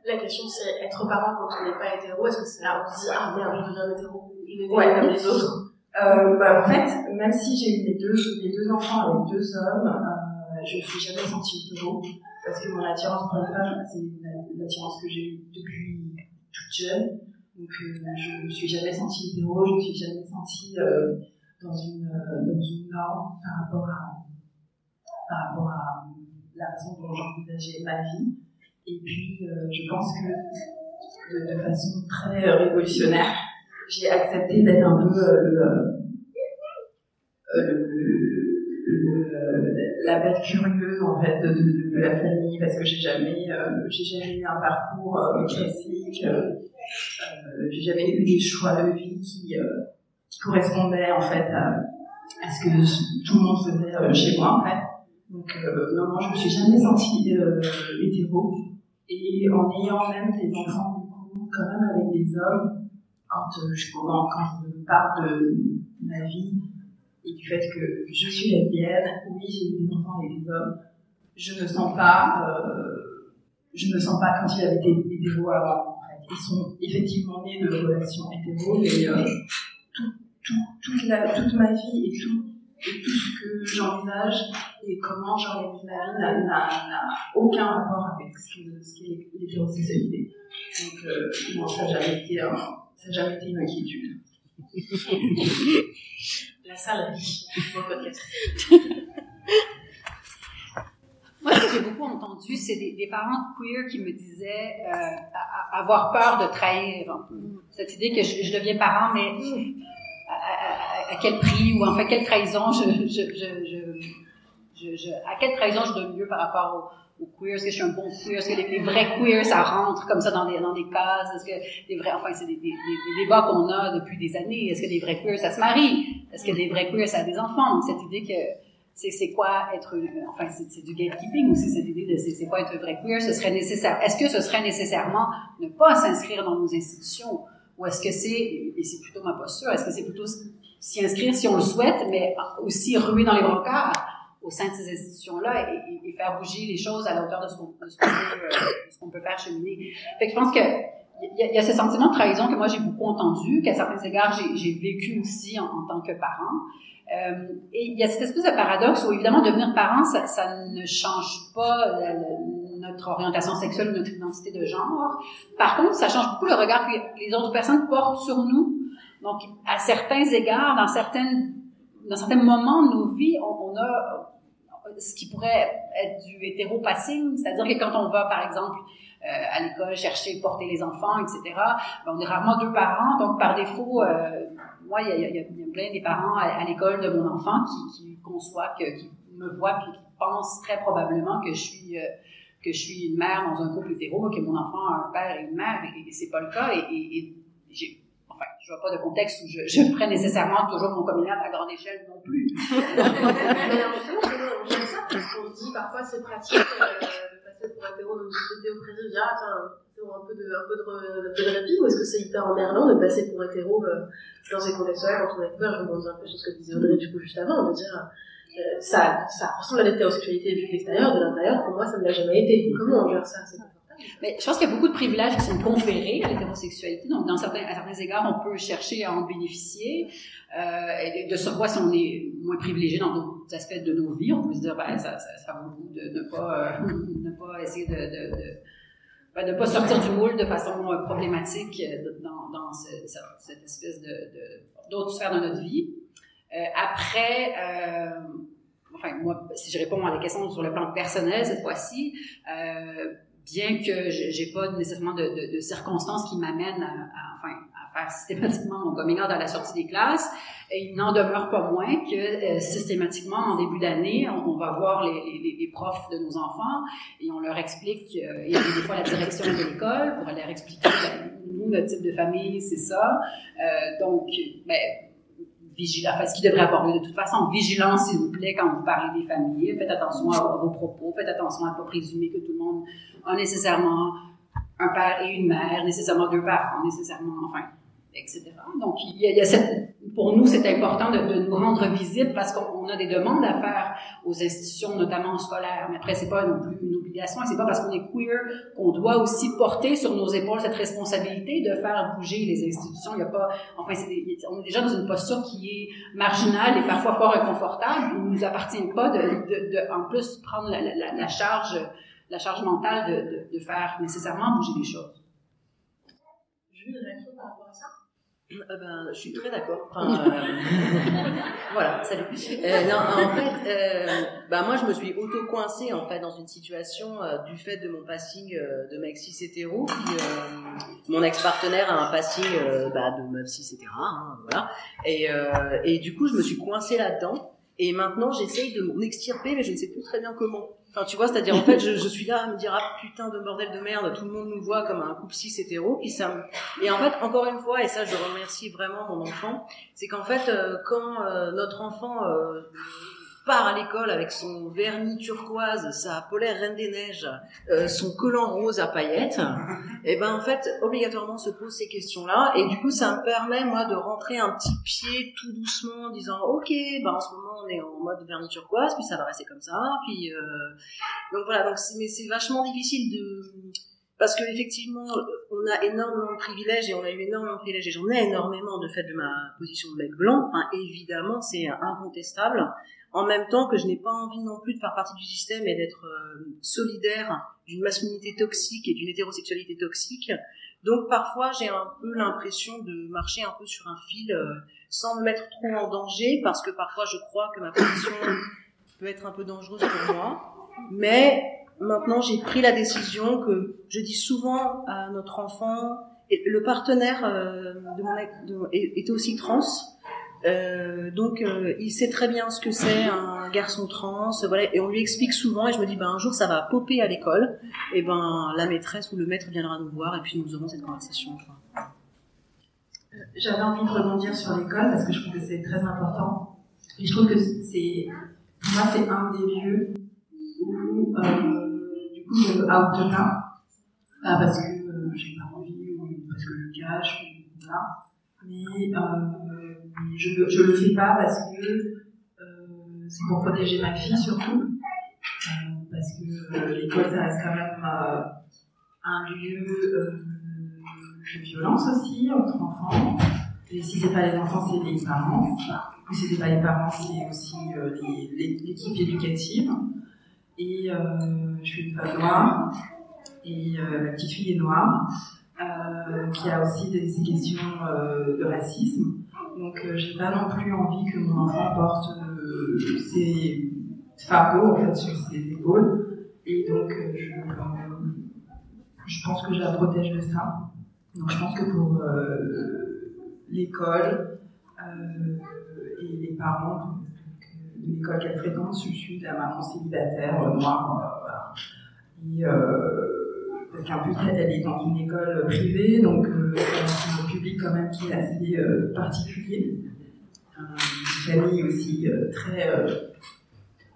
La question c'est être parent quand on n'est pas hétéro, est-ce que c'est là on se dit ah merde je deviens hétéro, je vais Ouais. comme les autres? Euh, bah, en fait, même si j'ai eu les deux, les deux enfants avec deux hommes, euh, je ne me suis jamais sentie hétéro, parce que mon attirance pour les femmes, c'est la- l'attirance que j'ai eue depuis toute jeune. Donc euh, je ne me suis jamais sentie hétéro, je ne me suis jamais sentie euh, dans, une, euh, dans une norme par rapport à, par rapport à la façon dont j'envisageais ma vie. Et puis, euh, je pense que de, façon très euh, révolutionnaire, j'ai accepté d'être un peu euh, le, euh, la bête curieuse en fait de, la famille parce que j'ai jamais euh, jamais eu un parcours euh, classique euh, euh, j'ai jamais eu des choix de vie qui, euh, correspondaient en fait à, ce que tout le monde faisait euh, chez moi donc euh, non non je me suis jamais sentie euh, hétéro et en ayant même des enfants du coup quand même avec des hommes quand euh, je quand, parle de ma vie et du fait que je suis lesbienne, oui j'ai eu des enfants avec des hommes, je ne sens pas, euh, je ne sens pas quand il avait été hétéro avant. Ils sont effectivement nés de relations hétéro, mais euh, tout, tout, toute, toute ma vie et tout, et tout ce que j'envisage et comment j'organise ma vie n'a- aucun rapport avec ce qu'est ce qu'est l'hétérosexualité. Donc euh, non, ça n'a jamais été, ça n'a jamais été une inquiétude. La salle riche pour le podcast. Moi, ce que j'ai beaucoup entendu, c'est des, des parents queer qui me disaient euh, avoir peur de trahir. Cette idée que je, je deviens parent, mais à, à- quel prix ou en fait quelle trahison je, je, je, je, à quelle trahison je donne mieux par rapport au, au queer? Est-ce que je suis un bon queer? Est-ce que les, vrais queers ça rentre comme ça dans des dans des cases? Est-ce que les vrais enfin c'est des, des, des- des débats qu'on a depuis des années. Est-ce que les vrais queers ça se marie? Est-ce que les vrais queers ça a des enfants? Cette idée que c'est c'est quoi être enfin c'est du gatekeeping aussi cette idée de c'est quoi être un vrai queer? Ce serait nécessaire est-ce que ce serait nécessairement ne pas s'inscrire dans nos institutions? Ou est-ce que c'est et c'est plutôt ma posture est-ce que c'est plutôt s'y inscrire si on le souhaite mais aussi ruer dans les brancards au sein de ces institutions-là et, faire bouger les choses à la hauteur de ce qu'on peut, euh, faire cheminer. Fait que je pense que il y, a, ce sentiment de trahison que moi j'ai beaucoup entendu, qu'à certains égards j'ai vécu aussi en, tant que parent. Euh, et il y a cette espèce de paradoxe où évidemment devenir parent, ça, ça ne change pas notre orientation sexuelle notre identité de genre. Par contre, ça change beaucoup le regard que les autres personnes portent sur nous. Donc, à certains égards, dans certaines dans certains moments de nos vies, on, a ce qui pourrait être du hétéropassing, c'est-à-dire que quand on va, par exemple, euh, à l'école chercher, porter les enfants, etc., ben, on est rarement deux parents, donc par défaut, euh, moi, il y, a, plein des parents à, l'école de mon enfant qui, qui conçoivent, qui me voient, puis qui pensent très probablement que je suis... Euh, que je suis une mère dans un couple hétéro, que mon enfant a un père et une mère, et, c'est pas le cas. Et, et, et enfin, je vois pas de contexte où je, je ferais nécessairement toujours mon communard à grande échelle non plus. j'aime ça parce qu'on dit parfois c'est pratique euh, de passer pour hétéro société au président, dire ah tiens, un peu de, un peu de, de répit ou est-ce que c'est hyper emmerdant de passer pour hétéro euh, dans ces contextes-là quand on est queer, je rebondis un peu sur ce que disait Audrey du coup juste avant, de dire euh, ça, ça ressemble à l'hétérosexualité vue de l'extérieur, de l'intérieur, pour moi ça ne l'a jamais été. Comment on gère ça mais je pense qu'il y a beaucoup de privilèges qui sont conférés à l'hétérosexualité. Donc, dans certains, à certains égards, on peut chercher à en bénéficier. Euh, de surcroît, si on est moins privilégié dans d'autres aspects de nos vies, on peut se dire, ben, ça, ça, ça vaut le coup de ne pas, euh, ne pas essayer de, de, de ben, de pas sortir du moule de façon euh, problématique dans, dans ce, cette espèce de d'autres sphères de notre vie. Euh, après, euh, enfin moi, si je réponds à la question sur le plan personnel cette fois-ci, euh, bien que j'ai pas nécessairement de, circonstances qui m'amènent à, enfin, à faire systématiquement mon coming out à la sortie des classes, il n'en demeure pas moins que systématiquement en début d'année, on, va voir les, profs de nos enfants et on leur explique, euh, et des fois la direction de l'école pour leur expliquer, ben, nous, notre type de famille, c'est ça. Donc, ben, vigilance, ce qui devrait avoir lieu de toute façon, vigilance s'il vous plaît quand vous parlez des familles, faites attention à, vos propos, faites attention à ne pas présumer que tout le monde a nécessairement un père et une mère, nécessairement deux parents, nécessairement, enfin, etc. Donc, il y a cette, pour nous, c'est important de, nous rendre visibles parce qu'on a des demandes à faire aux institutions, notamment scolaires. Mais après, c'est pas non plus une obligation et c'est pas parce qu'on est queer qu'on doit aussi porter sur nos épaules cette responsabilité de faire bouger les institutions. Il y a pas, enfin, c'est on est déjà dans une posture qui est marginale et parfois fort inconfortable. Il nous appartient pas de, en plus prendre la, charge, la charge mentale de faire nécessairement bouger les choses. Juste une réaction par rapport à ça. Euh, ben, je suis très d'accord. Enfin, euh, voilà, salut. Euh, non, en fait, ben, moi, je me suis auto-coincée en fait dans une situation du fait de mon passing de mec cis hétéro. Mon ex-partenaire a un passing bah, de meuf cis, etc. Hein, voilà. Et, et du coup, je me suis coincée là-dedans. Et maintenant, j'essaye de m'en extirper, mais je ne sais plus très bien comment. Enfin, tu vois, c'est-à-dire en fait, je, je, suis là à me dire ah putain de bordel de merde, tout le monde nous voit comme un couple cis hétéro, puis ça et en fait encore une fois, et ça je remercie vraiment mon enfant, c'est qu'en fait euh, quand euh, notre enfant euh, part à l'école avec son vernis turquoise, sa polaire reine des neiges, euh, son collant rose à paillettes, et ben en fait obligatoirement se pose ces questions-là. Et du coup ça me permet moi de rentrer un petit pied tout doucement en disant ok ben en ce moment on est en mode vernis turquoise puis ça va rester comme ça puis euh... donc voilà donc mais c'est vachement difficile de parce que effectivement, on a énormément de privilèges et on a eu énormément de privilèges et j'en ai énormément de fait de ma position de mec blanc. Enfin, évidemment, c'est incontestable en même temps que je n'ai pas envie non plus de faire partie du système et d'être euh, solidaire d'une masculinité toxique et d'une hétérosexualité toxique. Donc parfois j'ai un peu l'impression de marcher un peu sur un fil euh, sans me mettre trop en danger parce que parfois je crois que ma position peut être un peu dangereuse pour moi. Mais maintenant j'ai pris la décision que je dis souvent à notre enfant, et le partenaire euh, de mon de, est aussi trans, euh, donc euh, il sait très bien ce que c'est un garçon trans, voilà, et on lui explique souvent. Et je me dis, ben un jour ça va popper à l'école, et ben la maîtresse ou le maître viendra nous voir, et puis nous aurons cette conversation. Euh, j'avais envie de rebondir sur l'école parce que je trouve que c'est très important. Et je trouve que c'est moi, c'est un des lieux où, euh, je veux out parce que euh, j'ai pas envie ou parce que je cache, ou, voilà. Mais euh, je, je le fais pas parce que euh, c'est pour protéger ma fille surtout. Parce que l'école, ça reste quand même un lieu de violence aussi entre enfants. Et si c'est pas les enfants, c'est les parents. Et si c'est pas les parents, c'est aussi l'équipe éducative. Et euh, je suis femme noire. Et euh, ma petite fille est noire. Euh, qui a aussi des, questions euh, de racisme. Donc j'ai pas non plus envie que mon enfant porte ses fardeaux en fait sur ses épaules. Et donc je, je pense que je la protège de ça. Donc je pense que pour l'école et les parents de l'école qu'elle fréquente, je suis la maman célibataire euh, noire. euh, voilà. Et euh, parce qu'en plus elle, elle est dans une école privée, donc c'est un public quand même qui est assez particulier. Une famille aussi très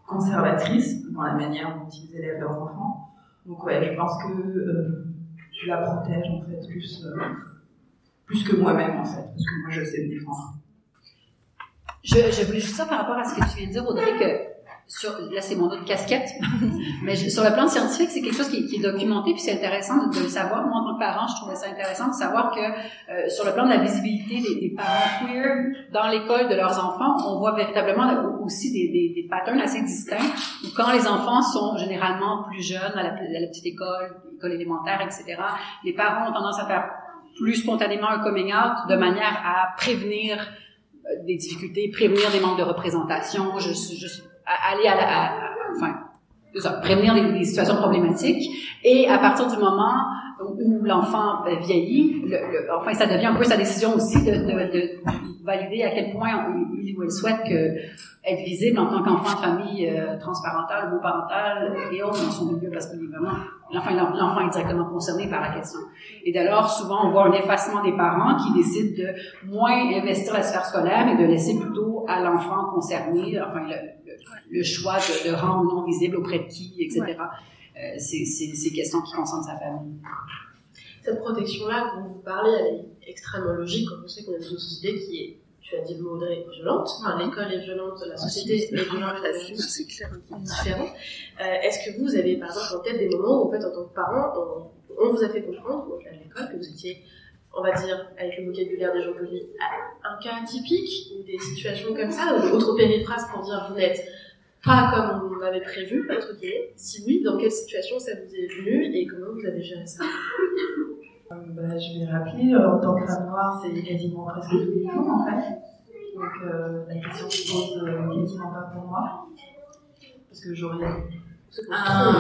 conservatrice dans la manière dont ils élèvent leurs enfants. Donc ouais, je pense que euh, je la protège en fait plus, plus que moi-même en fait, parce que moi je sais me défendre. Je, je voulais juste ça par rapport à ce que tu viens de dire, Audrey, que sur, là c'est mon autre casquette, mais sur le plan scientifique, c'est quelque chose qui, est documenté, puis c'est intéressant de, le savoir. Moi, en tant que parent, je trouvais ça intéressant de savoir que euh, sur le plan de la visibilité des, des parents queer dans l'école de leurs enfants, on voit véritablement aussi des, des, des patterns assez distincts, où quand les enfants sont généralement plus jeunes, à la, à la petite école, école élémentaire, etc., les parents ont tendance à faire plus spontanément un coming out de manière à prévenir des difficultés, prévenir des manques de représentation, je, je, aller à la, à- enfin, ça, prévenir des, des situations problématiques. Et à partir du moment où, l'enfant euh, vieillit, le, le- enfin, ça devient un peu sa décision aussi de, de, de valider à quel point il ou elle souhaite que être visible en tant qu'enfant de famille euh, transparentale, homoparentale et autres dans son milieu, parce est vraiment, l'enfant, l'enfant est directement concerné par la question. Et lors, souvent, on voit un effacement des parents qui décident de moins investir la sphère scolaire et de laisser plutôt à l'enfant concerné, enfin, le, le, le choix de, de rendre non visible auprès de qui, etc. Euh, c'est, c'est questions qui concernent sa famille. Cette protection-là dont vous parlez, elle est extrêmement logique quand on sait qu'on est dans une société qui est, tu as dit le mot Audrey, violente. Enfin, l'école est violente, la société est violente, la c'est différent. Euh, Est-ce que vous avez, par exemple, en tête des moments où, en fait, en tant que parent, on, on vous a fait comprendre, donc à l'école, que vous étiez, on va dire, avec le vocabulaire des gens polis, un cas atypique, ou des situations comme ça, ou autre périphrase pour dire vous n'êtes pas comme on avait prévu, entre guillemets. Si oui, dans quelle situation ça vous est venu et comment vous avez géré ça? Euh, bah, je vais rappeler, euh, en tant que femme noire, c'est quasiment presque tous les jours en fait. Donc euh, la question se pose euh, quasiment pas pour moi. Parce que j'aurais un,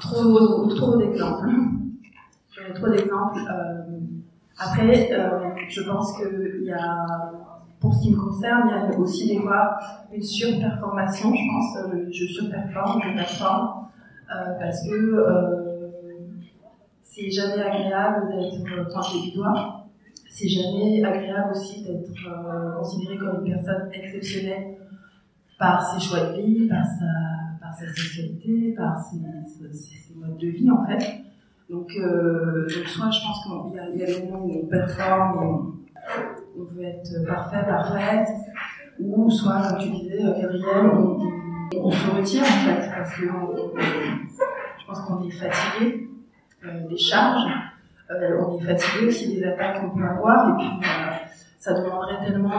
trop, trop d'exemples. J'aurais trop d'exemples. Euh, après, euh, je pense qu'il y a, pour ce qui me concerne, il y a aussi des fois une surperformation, je pense. Euh, Je surperforme, je performe. Euh, parce que c'est jamais agréable d'être pointé du doigt. C'est jamais agréable aussi d'être considéré comme une personne exceptionnelle par ses choix de vie, par sa, par sa sexualité, par ses modes de vie en fait. Donc, euh, donc soit je pense qu'il y a, il y a le moment où on performe on, on veut être parfait, parfaite, ou soit, comme tu disais, euh, Gabriel, on, se retire en fait, parce que on- je pense qu'on est fatigué euh, des charges, euh, on est fatigué aussi des attaques qu'on peut avoir, et puis euh, ça demanderait tellement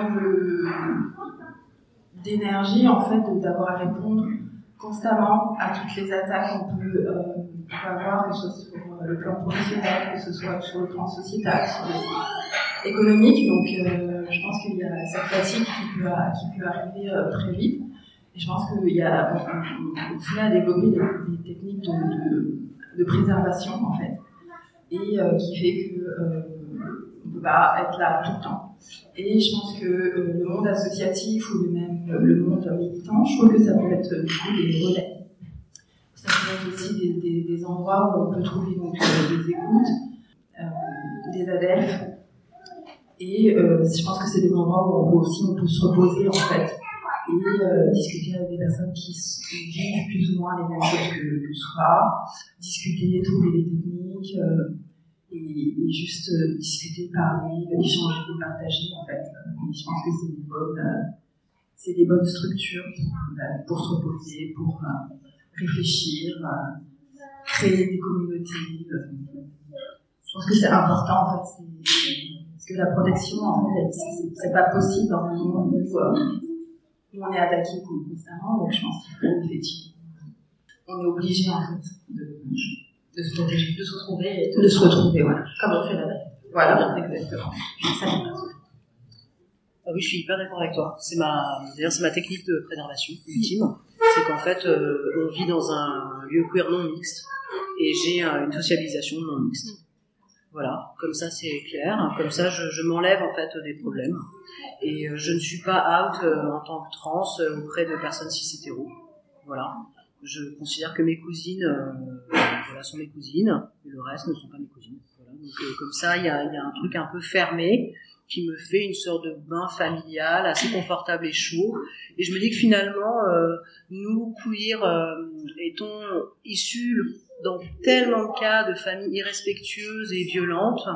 d'énergie en fait d'avoir à répondre constamment à toutes les attaques qu'on peut, euh, avoir, que ce soit sur euh, le plan professionnel, que ce soit sur le plan sociétal, sur le plan économique. Donc euh, je pense qu'il y a cette fatigue qui peut, arriver très vite. Et je pense qu'il y a, on, à développer des, techniques de, de, préservation en fait, et qui fait que pas être là tout le temps. Et je pense que euh, le monde associatif ou même le monde militant, je trouve que ça peut être euh, du coup des relais. Ça peut être aussi des, endroits où on peut trouver donc, euh, des écoutes, des adeptes. Et je pense que c'est des endroits où on, aussi on peut se reposer en fait. et discuter avec des personnes qui, vivent plus ou moins les mêmes choses que, que soi, discuter, trouver des techniques, et, juste euh, discuter, parler, échanger, partager en fait. Et je pense que c'est des bonnes, euh, bonnes structures pour, euh, se reposer, pour euh, réfléchir, euh, créer des communautés. euh. je pense que c'est important en fait. Parce que la protection, en fait, c'est- pas possible dans un monde euh, où on est attaqué constamment. Donc je pense qu'il faut effectivement, on est obligé en fait de, de se protéger, De se retrouver et de, de se retrouver, voilà. comme on fait là-bas. Voilà, exactement. Ça me passe. Ah oui, je suis hyper d'accord avec toi. C'est ma, d'ailleurs, c'est ma technique de préservation ultime. C'est qu'en fait, euh, on vit dans un lieu queer non mixte et j'ai euh, une socialisation non mixte. Voilà, comme ça c'est clair. Comme ça, je, je m'enlève en fait des problèmes et euh, je ne suis pas out euh, en tant que trans auprès de personnes cis hétéros. Voilà. Je considère que mes cousines, euh, sont mes cousines et le reste ne sont pas mes cousines. Donc euh, comme ça, il y a, un truc un peu fermé qui me fait une sorte de bain familial assez confortable et chaud. Et je me dis que finalement, euh, nous, queer, euh, étant issus dans tellement de cas de familles irrespectueuses et violentes,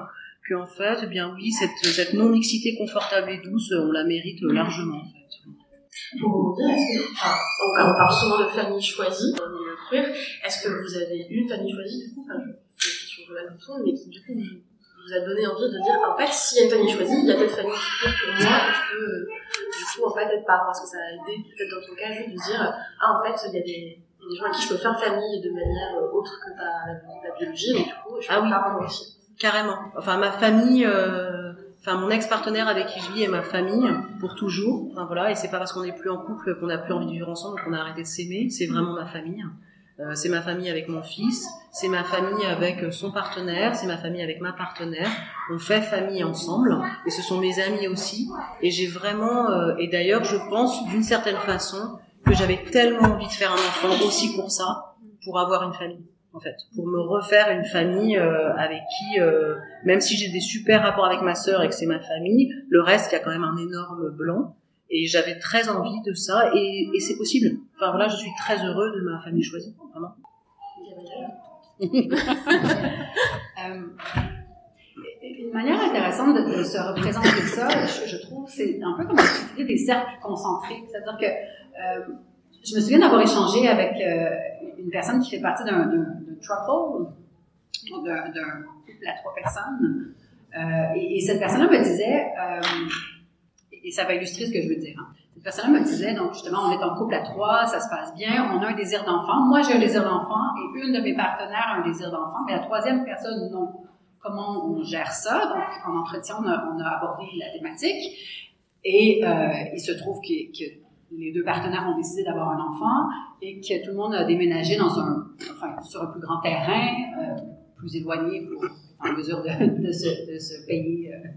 qu'en fait, eh bien oui, cette, non-mixité confortable et douce, on la mérite largement. En fait. Pour est-ce enfin, on parle souvent de famille choisie Est-ce que vous avez une famille choisie, du coup, enfin, je le monde, mais qui, du coup, vous, a donné envie de dire, en fait, s'il y a une famille choisie, il y a peut-être famille qui peut pour moi, et je peux, euh, du coup, en fait, être parent. Est-ce que ça a aidé, peut-être dans ton cas, juste de dire, ah, en fait, il y a des, gens à qui je peux faire famille de manière euh, autre que par la, la biologie, mais du coup, je peux Ah oui. parent aussi? Carrément. Enfin, ma famille, euh, enfin mon ex-partenaire avec qui je vis est ma famille pour toujours. Enfin voilà, et c'est pas parce qu'on n'est plus en couple qu'on n'a plus envie de vivre ensemble qu'on a arrêté de s'aimer. C'est vraiment ma famille. Euh, c'est ma famille avec mon fils, c'est ma famille avec son partenaire, c'est ma famille avec ma partenaire. On fait famille ensemble, et ce sont mes amis aussi. Et j'ai vraiment, euh, et d'ailleurs, je pense d'une certaine façon que j'avais tellement envie de faire un enfant aussi pour ça, pour avoir une famille en fait, pour me refaire une famille euh, avec qui, euh, même si j'ai des super rapports avec ma sœur et que c'est ma famille, le reste, il y a quand même un énorme blanc. Et j'avais très envie de ça, et, et c'est possible. Enfin voilà, je suis très heureux de ma famille choisie, vraiment. Euh, une manière intéressante de, se représenter ça, je, trouve, c'est un peu comme cette idée des cercles concentriques. C'est-à-dire que euh, je me souviens d'avoir échangé avec euh, une personne qui fait partie d'un trouble, d'un couple à trois personnes. Et, et cette personne-là me disait, et ça va illustrer ce que je veux dire. hein. Cette personne-là me disait, donc justement, on est en couple à trois, ça se passe bien, on a un désir d'enfant. Moi, j'ai un désir d'enfant et une de mes partenaires a un désir d'enfant, mais la troisième personne, non. Comment on gère ça? Donc, en entretien, on a, abordé la thématique et euh, il se trouve que, les deux partenaires ont décidé d'avoir un enfant et que tout le monde a déménagé dans un, sur un plus grand terrain, euh, plus éloigné pour en mesure de, se, payer euh,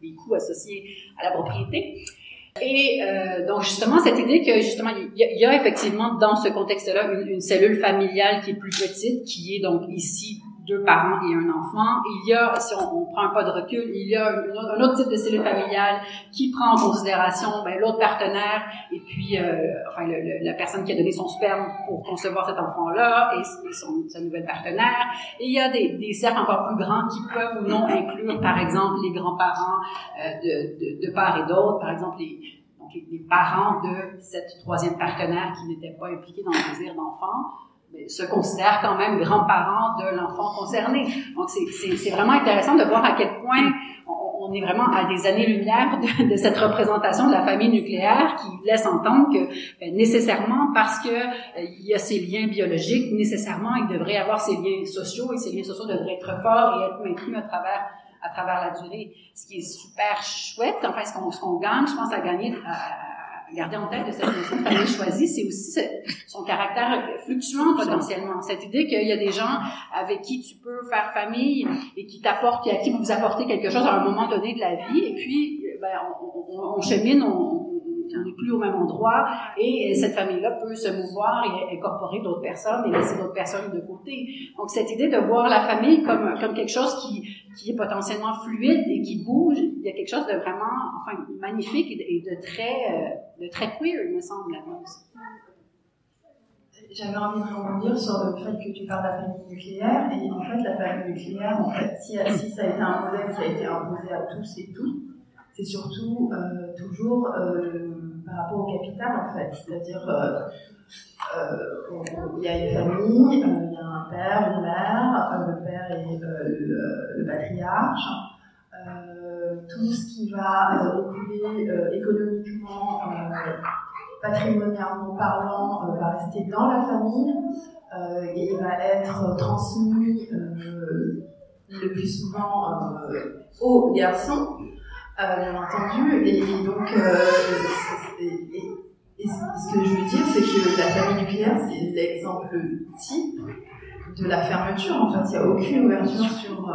les coûts associés à la propriété. Et euh, donc justement cette idée que justement il y, a, effectivement dans ce contexte-là une cellule familiale qui est plus petite, qui est donc ici deux parents et un enfant. Il y a, si on, on prend un pas de recul, il y a une un autre type de cellule familiale qui prend en considération ben, l'autre partenaire et puis euh, enfin le- le- la personne qui a donné son sperme pour concevoir cet enfant-là et, son, sa nouvelle partenaire. Et il y a des, des cercles encore plus grands qui peuvent ou non inclure, par exemple, les grands-parents euh, de, de, de part et d'autre, par exemple les, les, parents de cette troisième partenaire qui n'était pas impliquée dans le désir d'enfant se considèrent quand même grands-parents de l'enfant concerné. Donc c'est- vraiment intéressant de voir à quel point on, est vraiment à des années-lumière de, de cette représentation de la famille nucléaire qui laisse entendre que ben, nécessairement parce que euh, il y a ces liens biologiques, nécessairement il devrait avoir ces liens sociaux et ces liens sociaux devraient être forts et être maintenus à travers à travers la durée. Ce qui est super chouette, enfin ce qu'on qu'on gagne, je pense à gagner à garder en tête de cette notion de famille choisie, c'est aussi son caractère fluctuant potentiellement. Cette idée qu'il y a des gens avec qui tu peux faire famille et qui t'apportent, à qui vous apportez quelque chose à un moment donné de la vie, et puis ben, on, on, on chemine, on, on n'est plus au même endroit, et cette famille-là peut se mouvoir et incorporer d'autres personnes et laisser d'autres personnes de côté. Donc cette idée de voir la famille comme, comme quelque chose qui, qui est potentiellement fluide et qui bouge, il y a quelque chose de vraiment enfin, magnifique et de, très, de très queer, il me semble, j'avais envie de rebondir sur le fait que tu parles de la famille nucléaire. Et en fait, la famille nucléaire, en fait, si, si ça a été un modèle qui a été imposé à tous et toutes, c'est surtout euh, toujours euh, par rapport au capital, en fait. C'est-à-dire, euh, euh il y a une famille, euh, il y a un père, une mère, le père est le, patriarche. tout ce qui va découler économiquement patrimonialement parlant, va rester dans la famille et va être transmis le plus souvent aux garçons, bien entendu. Et, donc, et, ce que je veux dire, c'est que la famille nucléaire, c'est l'exemple type de la fermeture. En fait, il n'y a aucune ouverture sur,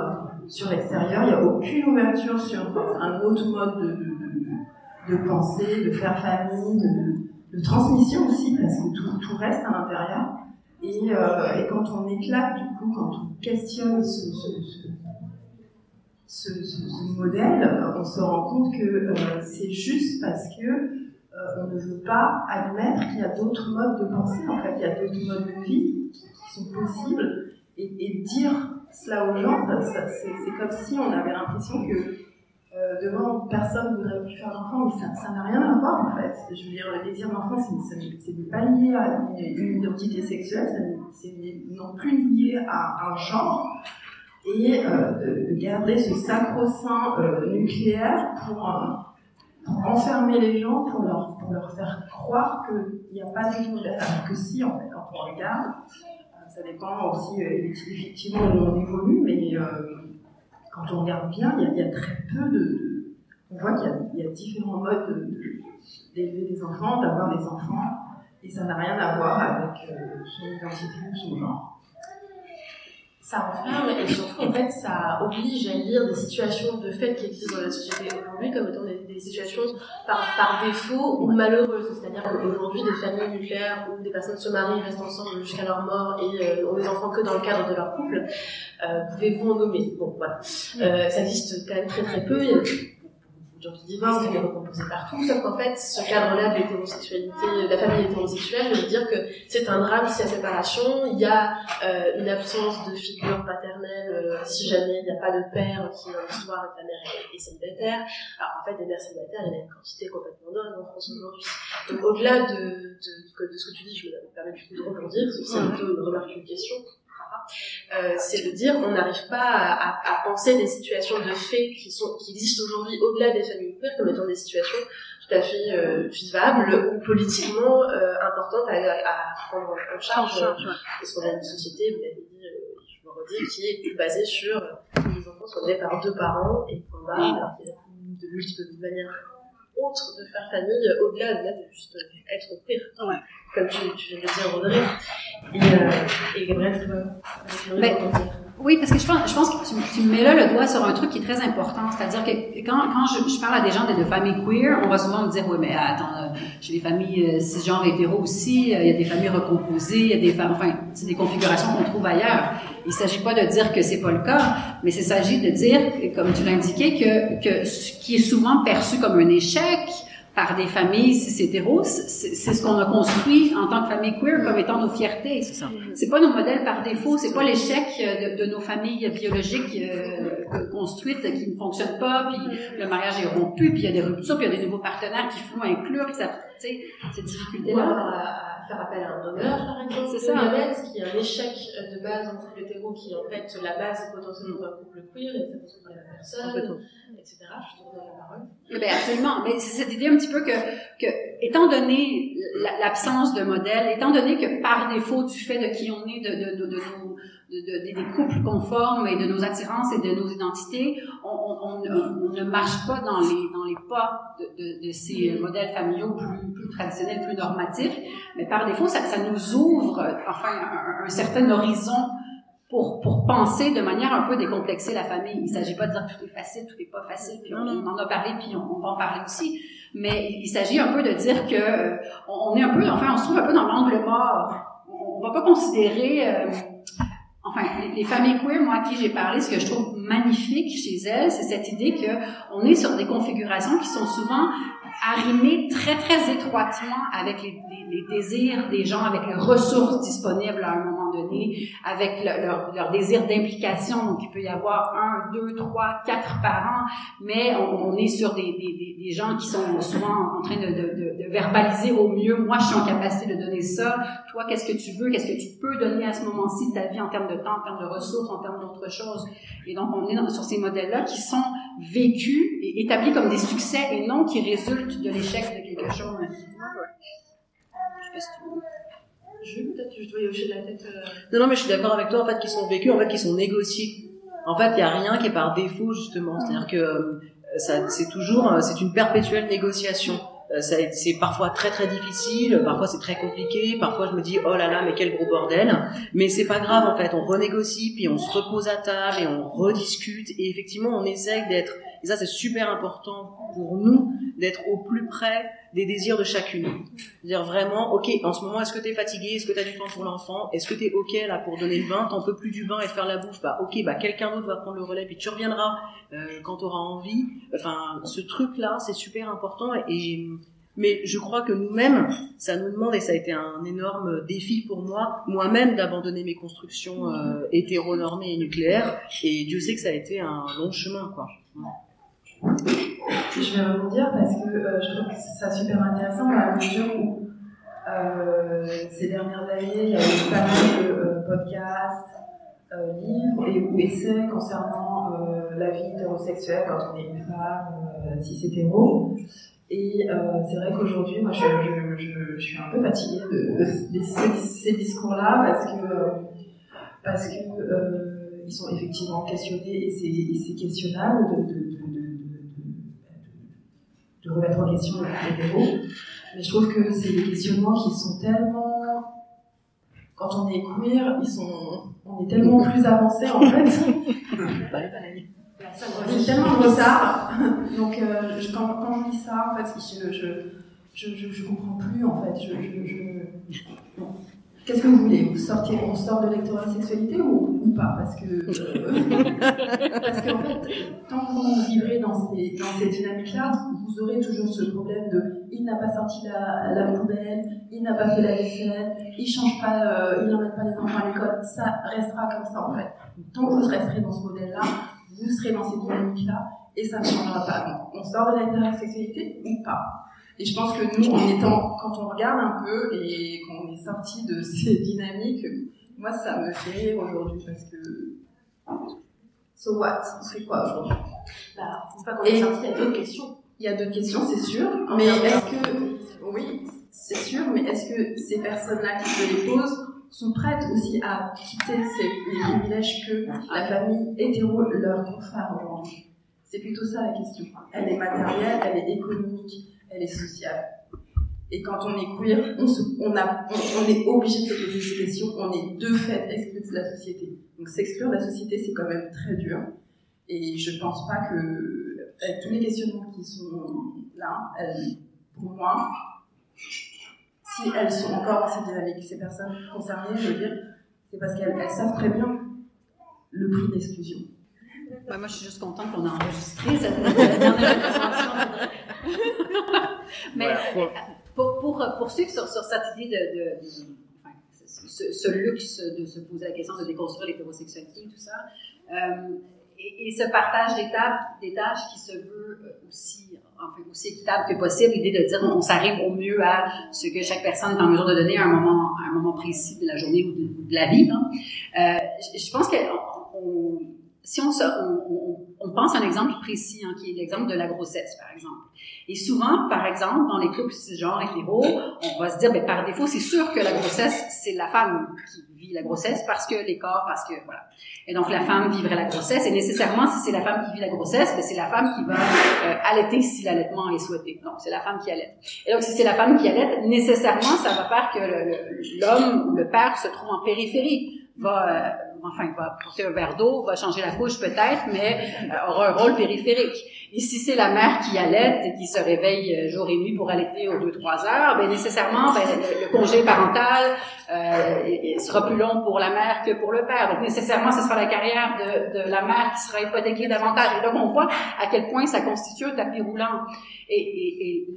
sur l'extérieur, il n'y a aucune ouverture sur un autre mode de, de, de pensée, de faire famille, de, transmission aussi, parce que tout, tout reste à l'intérieur. Et, euh, et, quand on éclate, du coup, quand on questionne ce, ce, modèle, on se rend compte que euh, c'est juste parce que euh, on ne veut pas admettre qu'il y a d'autres modes de pensée, en fait, il y a d'autres modes de vie qui, sont possibles. Et, dire cela aux gens, c'est comme si on avait l'impression que euh, demain, personne ne voudrait plus faire d'enfant, mais ça n'a rien à voir en fait. Je veux dire, le désir d'enfant, c'est pas lié à une, identité sexuelle, c'est non plus lié à un genre. Et euh, de, garder ce sacro-saint euh, nucléaire pour, enfermer les gens, pour leur, faire croire qu'il n'y a pas modèle, alors que si, en fait, quand on regarde, ça dépend aussi effectivement où on évolue, mais quand on regarde bien, il y, a, très peu de. on voit qu'il y, a différents modes d'élever des enfants, d'avoir des enfants, et ça n'a rien à voir avec euh, son identité ou son genre ça enferme et surtout en fait ça oblige à lire des situations de fait qui existent dans la société aujourd'hui comme étant des, situations par, par défaut ou malheureuses. C'est-à-dire qu'aujourd'hui des familles nucléaires où des personnes se marient, restent ensemble jusqu'à leur mort et euh, ont des enfants que dans le cadre de leur couple, euh, pouvez-vous en nommer? Bon voilà, euh, ça existe quand même très très peu gens qui divorcent, qui est recomposé partout, sauf qu'en fait, ce cadre-là de l'hétérosexualité, de la famille hétérosexuelle, veut dire que c'est un drame s'il y a séparation, il y a euh, une absence de figure paternelle, euh, si jamais il n'y a pas de père qui dans l'histoire et que la mère est, célibataire. Alors en fait, des mères célibataires, il y en a une quantité complètement dingue en France aujourd'hui. Donc au-delà de, de, de, ce que tu dis, je me permets du coup de rebondir, c'est plutôt une remarque, une question. Euh, c'est de dire qu'on n'arrive pas à, penser des situations de fait qui, sont, qui existent aujourd'hui au-delà des familles queer comme étant des situations tout à fait euh, vivables ou politiquement euh, importantes à, prendre en charge. Parce qu'on a une société, vous l'avez dit, je me redis, qui est basée sur les enfants sont nés par deux parents et qu'on alors a de multiples manières autres de faire famille au-delà de, de juste être queer. Ouais comme tu, tu viens de dire, Audrey. Et, euh, et Gabriel, tu vas ben, oui, parce que je pense, je pense que tu, tu, mets là le doigt sur un truc qui est très important. C'est-à-dire que quand, quand je, je, parle à des gens de, de familles queer, on va souvent me dire, oui, mais attends, euh, j'ai des familles euh, cisgenres hétéros aussi, il y a des familles recomposées, il y a des femmes, enfin, c'est des configurations qu'on trouve ailleurs. Il s'agit pas de dire que c'est pas le cas, mais il s'agit de dire, comme tu l'as indiqué, que, que ce qui est souvent perçu comme un échec, par des familles cis hétéros, c'est ce qu'on a construit en tant que famille queer comme étant nos fiertés. C'est ça. C'est pas nos modèles par défaut, c'est pas l'échec de, de, nos familles biologiques euh, construites qui ne fonctionnent pas, puis le mariage est rompu, puis il y a des ruptures, puis il y a des nouveaux partenaires qu'il faut inclure, puis ça, tu sais, cette difficulté-là faire appel à un donneur, par exemple. C'est ça. ce qui est un échec de base en couple hétéro, qui est en fait la base potentiellement d'un couple queer, et ça peut se la personne, etc. Je te donne la parole. Eh bien, absolument. Mais c'est cette idée un petit peu que, que étant donné l'absence de modèle, étant donné que par défaut du fait de qui on est, de, de, de, de nos de, de, des couples conformes et de nos attirances et de nos identités, on, on, on, ne marche pas dans les, dans les pas de, de, ces modèles familiaux plus, plus traditionnels, plus normatifs, mais par défaut, ça, ça nous ouvre enfin un, un certain horizon pour, pour penser de manière un peu décomplexée la famille. Il ne s'agit pas de dire tout est facile, tout n'est pas facile, puis on, en a parlé, puis on, va en parler aussi. Mais il s'agit un peu de dire que euh, on est un peu, enfin, on se trouve un peu dans l'angle mort. On, on va pas considérer, euh, les, les familles queer, moi, à qui j'ai parlé, ce que je trouve magnifique chez elles, c'est cette idée que on est sur des configurations qui sont souvent arrimées très, très étroitement avec les, les désirs des gens, avec les ressources disponibles à un moment donné, avec le- leur, leur désir d'implication. Donc, il peut y avoir un, deux, trois, quatre parents, mais on, on est sur des, des, des, gens qui sont souvent en train de, de, de, de verbaliser au mieux, moi, je suis en capacité de donner ça, toi, qu'est-ce que tu veux, qu'est-ce que tu peux donner à ce moment-ci de ta vie en termes de temps, en termes de ressources, en termes d'autres choses? Et donc, on est sur ces modèles-là qui sont vécus et établis comme des succès et non qui résultent de l'échec de quelque chose. Je peut-être que je dois y hocher de la tête. euh, Non, non, mais je suis d'accord avec toi, en fait, qu'ils sont vécus, en fait, qu'ils sont négociés. En fait, il n'y a rien qui est par défaut, justement. C'est-à-dire que euh, ça, c'est toujours, euh, c'est une perpétuelle négociation. Ça- C'est parfois très très difficile, parfois c'est très compliqué, parfois je me dis oh là là mais quel gros bordel, mais c'est pas grave en fait, on renégocie puis on se repose à table et on rediscute et effectivement on essaye d'être, et ça c'est super important pour nous, d'être au plus près des désirs de chacune. Dire vraiment, ok, en ce moment, est-ce que tu es fatigué? Est-ce que tu as du temps pour l'enfant? Est-ce que tu es ok là pour donner le bain? T'en peux plus du bain et faire la bouffe? Bah ok, bah quelqu'un d'autre va prendre le relais, puis tu reviendras euh, quand tu auras envie. Enfin, ce truc-là, c'est super important. Et mais je crois que nous-mêmes, ça nous demande, et ça a été un énorme défi pour moi, moi-même, d'abandonner mes constructions euh, hétéronormées et nucléaires. Et Dieu sait que ça a été un long chemin, quoi. Je vais rebondir parce que euh, je trouve que c'est super intéressant dans la mesure où euh, ces dernières années, il y a eu pas mal de euh, podcasts, livres et, ou essais concernant la vie hétérosexuelle quand on est une femme euh, cis hétéro. Et c'est vrai qu'aujourd'hui, moi, je, suis un peu fatiguée de, ces, discours-là parce que parce que ils sont effectivement questionnés et c'est c'est questionnable de, de, remettre en question l'hétéro. Mais je trouve que c'est des questionnements qui sont tellement quand on est queer, ils sont, on est tellement plus avancé en fait. J'ai tellement de retard. Donc, euh, je- quand, quand je lis ça, en fait, je, je, je, je, je comprends plus, en fait. Je, je, je... Bon. Qu'est-ce que vous voulez Vous sortez, on sort de l'électorosexualité ou, ou pas? Parce que, euh, parce qu'en fait, tant que vous vivrez dans ces, dans ces dynamiques-là, vous aurez toujours ce problème de il n'a pas sorti la, la poubelle, il n'a pas fait la vaisselle, il change pas, euh, il n'emmène pas les enfants à l'école. Ça restera comme ça, en fait. Tant que vous resterez dans ce modèle-là, vous serez dans ces dynamiques-là et ça ne changera pas. Donc, on sort de l'intersexualité ou pas? Et je pense que nous, en étant, quand on regarde un peu et qu'on est sorti de ces dynamiques, moi, ça me fait rire aujourd'hui parce que. So what? On fait quoi aujourd'hui? Bah, c'est pas qu'on est sorti, il y a d'autres questions. Il y a d'autres questions, c'est sûr, mais est-ce que. Oui, c'est sûr, mais est-ce que ces personnes-là qui se les posent sont prêtes aussi à quitter ces, les privilèges que la famille hétéro leur confère aujourd'hui? C'est plutôt ça la question. Elle est matérielle, elle est économique, elle est sociale. Et quand on est queer, on, est obligé de se poser ces questions, on est de fait exclu de la société. Donc s'exclure de la société, c'est quand même très dur. Et je pense pas que, avec tous les questionnements qui sont là, pour moi, si elles sont encore dans cette dynamique, ces personnes concernées, je veux dire, c'est parce qu'elles elles savent très bien le prix d'exclusion. Ouais, moi, je suis juste contente qu'on a enregistré cette dernière. Mais pour, pour poursuivre sur, sur cette idée de, de- de- enfin, ce, luxe de se poser la question de déconstruire l'hétérosexualité et tout ça, euh, et, et ce partage des, tables, des tâches qui se veut euh, aussi, enfin, aussi équitable que possible, l'idée de dire on s'arrive au mieux à ce que chaque personne est en mesure de donner à un moment, à un moment précis de la journée ou de, la vie. hein. Euh, je, je pense que on- on- si on, se, on, on- pense à un exemple précis, hein, qui est l'exemple de la grossesse, par exemple. Et souvent, par exemple, dans les couples cisgenres hétéros, on va se dire, ben, par défaut, c'est sûr que la grossesse, c'est la femme qui vit la grossesse parce que les corps, parce que, voilà. Et donc, la femme vivrait la grossesse, et nécessairement, si c'est la femme qui vit la grossesse, ben, c'est la femme qui va euh, allaiter si l'allaitement est souhaité. Donc, c'est la femme qui allaite. Et donc, si c'est la femme qui allaite, nécessairement, ça va faire que l'homme ou le père se trouve en périphérie, va, euh, enfin, va porter un verre d'eau, va changer la couche peut-être, mais euh, aura un rôle périphérique. Et si c'est la mère qui allait et qui se réveille euh, jour et nuit pour allaiter aux 2-3 heures, ben nécessairement, ben, le, congé parental euh, sera plus long pour la mère que pour le père. Donc nécessairement, ce sera la carrière de, de la mère qui sera hypothéquée davantage. Et donc on voit à quel point ça constitue un tapis roulant. Et, et, et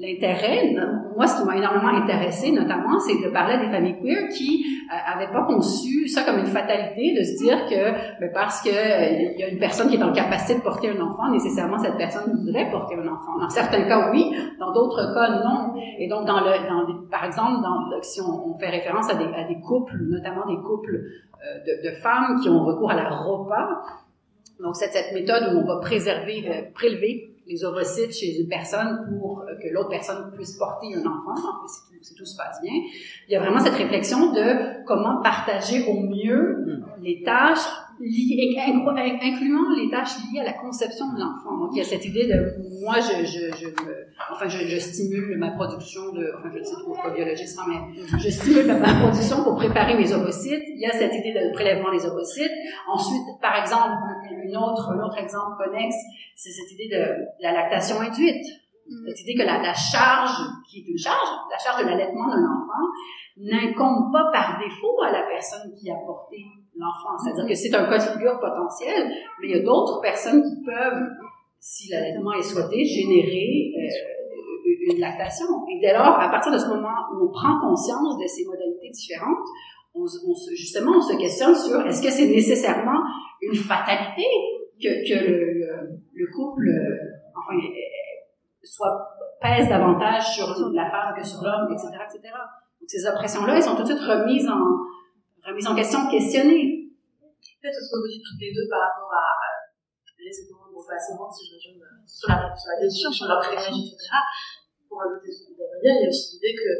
l'intérêt, moi, ce qui m'a énormément intéressé, notamment, c'est de parler des familles queer qui n'avaient pas conçu ça comme une fatalité, de se dire que ben, parce qu'il euh, y a une personne qui est en capacité de porter un enfant, nécessairement cette personne voudrait porter un enfant. Dans certains cas, oui. Dans d'autres cas, non. Et donc, dans le, dans par exemple, si on, fait référence à des, des, couples, notamment des couples euh, de, de, femmes qui ont recours à la ROPA, donc c'est cette méthode où on va préserver, euh, prélever les ovocytes chez une personne pour euh, que l'autre personne puisse porter un enfant, si tout, si tout, se passe bien. Il y a vraiment cette réflexion de comment partager au mieux mm. les tâches incluant les tâches liées à la conception de l'enfant. Donc, il y a cette idée de, moi, je, je, je me, enfin, je, je, stimule ma production de, enfin, je ne sais trop pas biologiste, mais je stimule ma production pour préparer mes ovocytes. Il y a cette idée de prélèvement des ovocytes. Ensuite, par exemple, une autre, un autre exemple connexe, c'est cette idée de la lactation induite. Cette idée que la, la charge, qui est une charge, la charge de l'allaitement d'un enfant, n'incombe pas par défaut à la personne qui a porté l'enfant. C'est-à-dire que c'est un cas de figure potentiel, mais il y a d'autres personnes qui peuvent, si l'allaitement est souhaité, générer euh, une lactation. Et dès lors, à partir de ce moment où on prend conscience de ces modalités différentes, on, on justement, on se questionne sur est-ce que c'est nécessairement une fatalité que, que le, le, couple, euh, enfin, soit pèse davantage sur la femme que sur l'homme, etc., etc. Donc ces oppressions-là, elles sont tout de suite remises en, remise en question, questionner. Peut-être ce que vous dites toutes les deux par rapport à les vont pas assez loin si je résume euh, sur la, sur la question, sur privilège, etc. Pour ajouter ce que dit Gabriel, il y a aussi l'idée que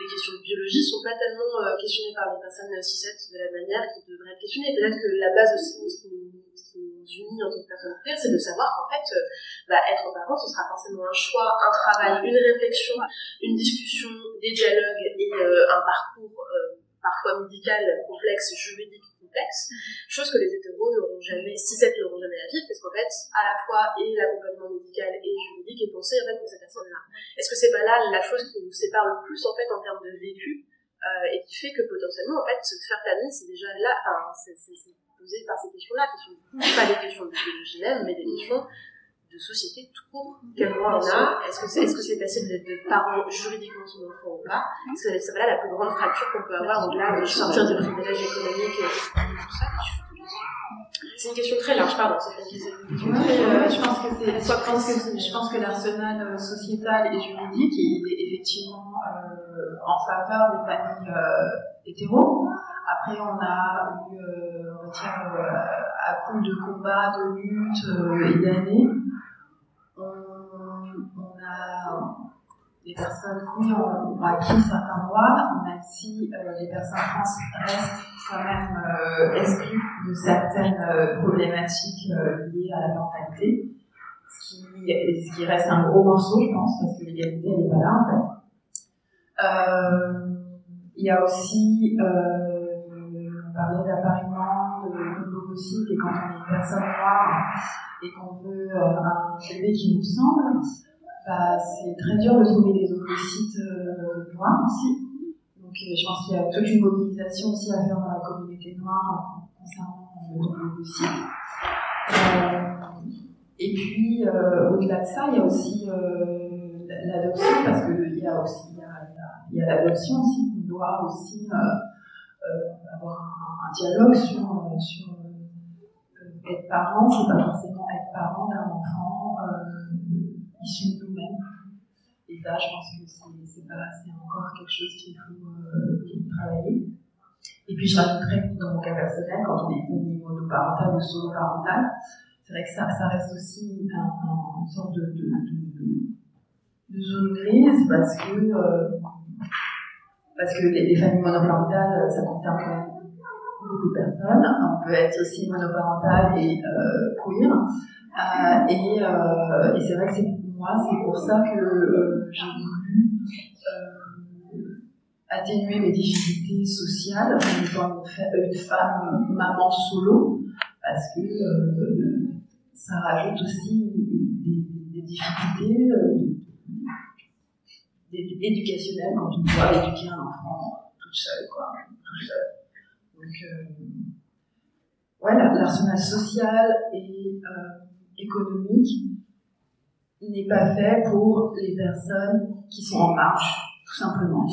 les questions de biologie sont pas tellement euh, questionnées par les personnes cis de la manière qui devraient être questionnées. Peut-être que la base aussi ce qui nous, unit en tant que personne queer, c'est de savoir qu'en fait, euh, bah, être parent, ce sera forcément un choix, un travail, une réflexion, une discussion, des dialogues et un parcours parfois médical complexe, juridique complexe, chose que les hétéros n'auront jamais, si cette n'auront jamais à vivre, parce qu'en fait, à la fois, et l'accompagnement médical et juridique est pensé en fait pour ces personnes-là. Est-ce que c'est pas là la chose qui nous sépare le plus en fait en termes de vécu euh, et qui fait que potentiellement en fait se faire famille c'est déjà là, enfin c'est posé par ces questions-là, qui sont pas des questions de biologie même, mais des questions de société tout court. Quel droit on a Est-ce que c'est est -ce facile d'être de parent juridiquement son enfant ou pas? Parce que c'est là la plus grande fracture qu'on peut avoir au-delà de sortir du privilège économique et tout ça. C'est une question très large, pardon. C'est une question très, euh, je pense que c'est, je pense que, je pense que l'arsenal euh, sociétal et juridique, il est effectivement euh, en faveur des familles euh, hétéros. Après, on a eu, euh, on va dire, à coup de combats, de luttes et d'années, des personnes qui ont, acquis certains droits, même si euh, les personnes trans restent quand même euh, exclues de certaines euh, problématiques liées à la mentalité, ce qui, reste un gros morceau, je pense, parce que l'égalité, n'est pas là, en fait. Il y a aussi, on parlait d'appariement de, de et quand on est une personne noire, et qu'on veut euh, un bébé qui nous ressemble, bah, c'est très dur de trouver des ovocytes euh, noirs aussi. Donc euh, je pense qu'il y a toute une mobilisation aussi à faire dans la communauté noire concernant le ovocyte. et puis au-delà de ça, il y a aussi l'adoption parce qu'il y a aussi l'adoption aussi qui doit aussi avoir un, dialogue sur, sur être parent, c'est pas forcément être parent d'un enfant euh, issu. Et là, je pense que c'est encore quelque chose qu'il faut, euh, travailler. Et puis, je rajouterais dans mon cas personnel, quand on est famille monoparentale ou solo-parentale, c'est vrai que ça, ça reste aussi un, une sorte de, zone grise parce que, euh, parce que les, les familles monoparentales, ça concerne quand même beaucoup de personnes. On peut être aussi monoparental et euh, queer. Euh, et, euh, et c'est vrai que c'est moi, c'est pour ça que euh, j'ai voulu euh, atténuer mes difficultés sociales en étant une, femme maman solo, parce que ça rajoute aussi des, difficultés euh, éducationnelles quand on doit éduquer un enfant tout seul, quoi, tout seul. Donc, euh, voilà, l'arsenal social et euh, économique n'est pas fait pour les personnes qui sont en marche, tout simplement.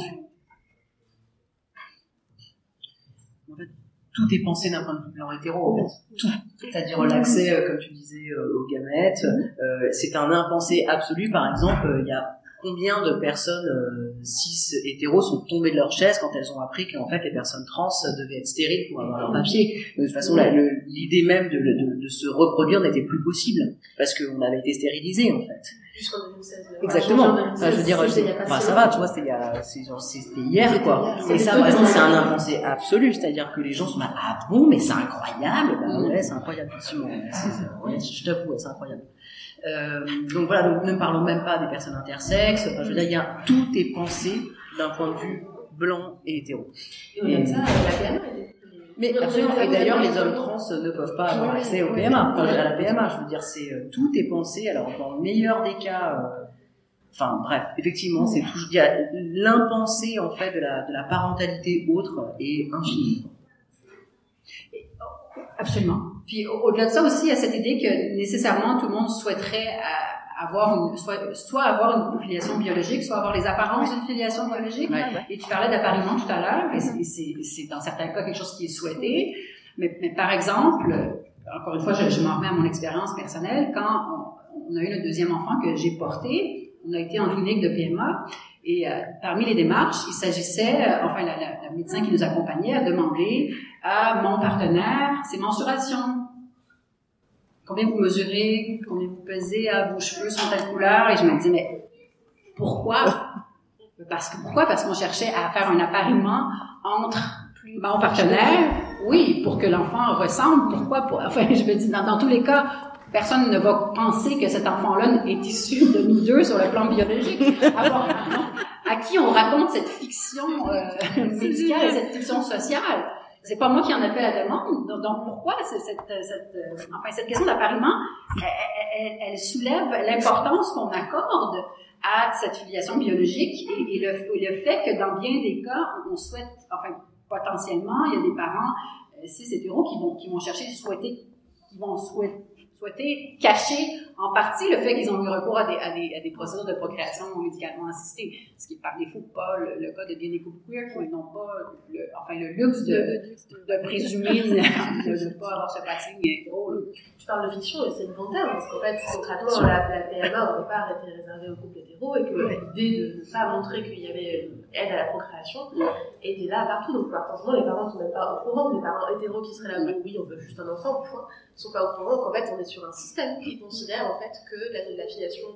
En fait, tout est pensé d'un point de vue blanc hétéro, en fait. Tout. C'est-à-dire l'accès, euh, comme tu disais, euh, aux gamètes. Euh, c'est un impensé absolu. Par exemple, il y a combien de personnes euh, cis hétéros sont tombées de leur chaise quand elles ont appris qu'en fait les personnes trans devaient être stériles pour avoir leur papier. De toute façon, l'idée même de, de- de se reproduire n'était plus possible parce qu'on avait été stérilisé en fait. Jusqu'en 2016. Exactement. Enfin, en Enfin, je veux dire, 2016, c'est- il y a pas enfin, si ça va, tu vois, c'était hier, quoi. Et ça, par exemple, c'est un impensé absolu, c'est-à-dire que les gens sont là, ah bon, mais c'est incroyable. Bah ouais, c'est incroyable, effectivement. Ouais, je t'avoue, c'est incroyable. Euh, donc voilà, donc ne parlons même pas des personnes intersexes. Enfin, je veux dire, il y a, tout est pensé d'un point de vue blanc et hétéro. Et au-delà de ça, la PMA, Mais est- absolument. Et d'ailleurs, les hommes trans ne peuvent pas avoir accès au PMA, enfin, à la PMA. Je veux dire, c'est euh, tout est pensé. Alors, dans le meilleur des cas, euh, enfin bref, effectivement, c'est tout. A l'impensé en fait de la de la parentalité autre est infini. Absolument. Puis au- au-delà de ça aussi, il y a cette idée que nécessairement tout le monde souhaiterait euh, avoir une, soit, soit avoir une filiation biologique, soit avoir les apparences d'une filiation biologique. Ouais. Et tu parlais d'appariement tout à l'heure, et c'est- dans certains cas quelque chose qui est souhaité. Mais, mais par exemple, encore une fois, je, je m'en remets à mon expérience personnelle, quand on, on a eu le deuxième enfant que j'ai porté, on a été en clinique de PMA, et euh, parmi les démarches, il s'agissait, euh, enfin la, la, la médecin qui nous accompagnait a demandé à mon partenaire ses mensurations. Combien vous mesurez, combien vous pesez, ah, vos cheveux sont telle couleur, et je me disais, mais pourquoi? Parce que, pourquoi? Parce qu'on cherchait à faire un appariement entre mon partenaire, oui, pour que l'enfant ressemble, pourquoi? Pour, enfin, je me dis, dans, dans tous les cas, personne ne va penser que cet enfant-là est issu de nous deux sur le plan biologique. Alors, à qui on raconte cette fiction euh, médicale et cette fiction sociale? C'est pas moi qui en ai fait la demande. Donc, pourquoi cette, cette, euh, enfin, cette question d'appariement, elle, elle- soulève l'importance qu'on accorde à cette filiation biologique et, et le, et le fait que dans bien des cas, on souhaite, enfin, potentiellement, il y a des parents euh, cis hétéros qui vont, qui vont chercher, souhaiter, qui vont souhaiter, souhaiter cacher en partie le fait qu'ils ont eu recours à des, à des, à des procédures de procréation médicalement assistées, ce qui est par défaut pas le, le cas de bien queer qui n'ont pas le, enfin, le luxe de, de présumer de ne pas avoir ce passing là. Tu parles de fiction et c'est bon terme, parce qu'en fait, concrètement, la, la PMA au départ était réservée aux couples hétéros et que l'idée de ne pas montrer qu'il y avait une aide à la procréation était là partout. Donc, forcément, les parents ne sont même pas au courant. Les parents hétéros qui seraient là, oui, on veut juste un enfant, point, ne sont pas au courant qu'en fait, on est sur un système qui considère en fait que la, la filiation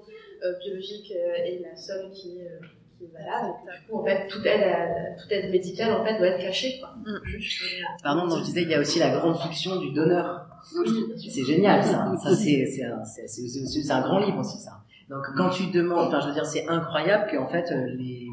euh, biologique euh, est la seule qui est, euh, qui est valable. Et que, du coup, en fait, toute aide, à- toute aide médicale en fait, doit être cachée. Quoi. Juste, euh, Pardon, non, je disais, il y a aussi la grande fiction du donneur. oui, C'est génial, ça. Ça, c'est, un, grand livre aussi, ça. Donc, quand tu demandes, enfin, je veux dire, c'est incroyable qu'en fait, euh, les,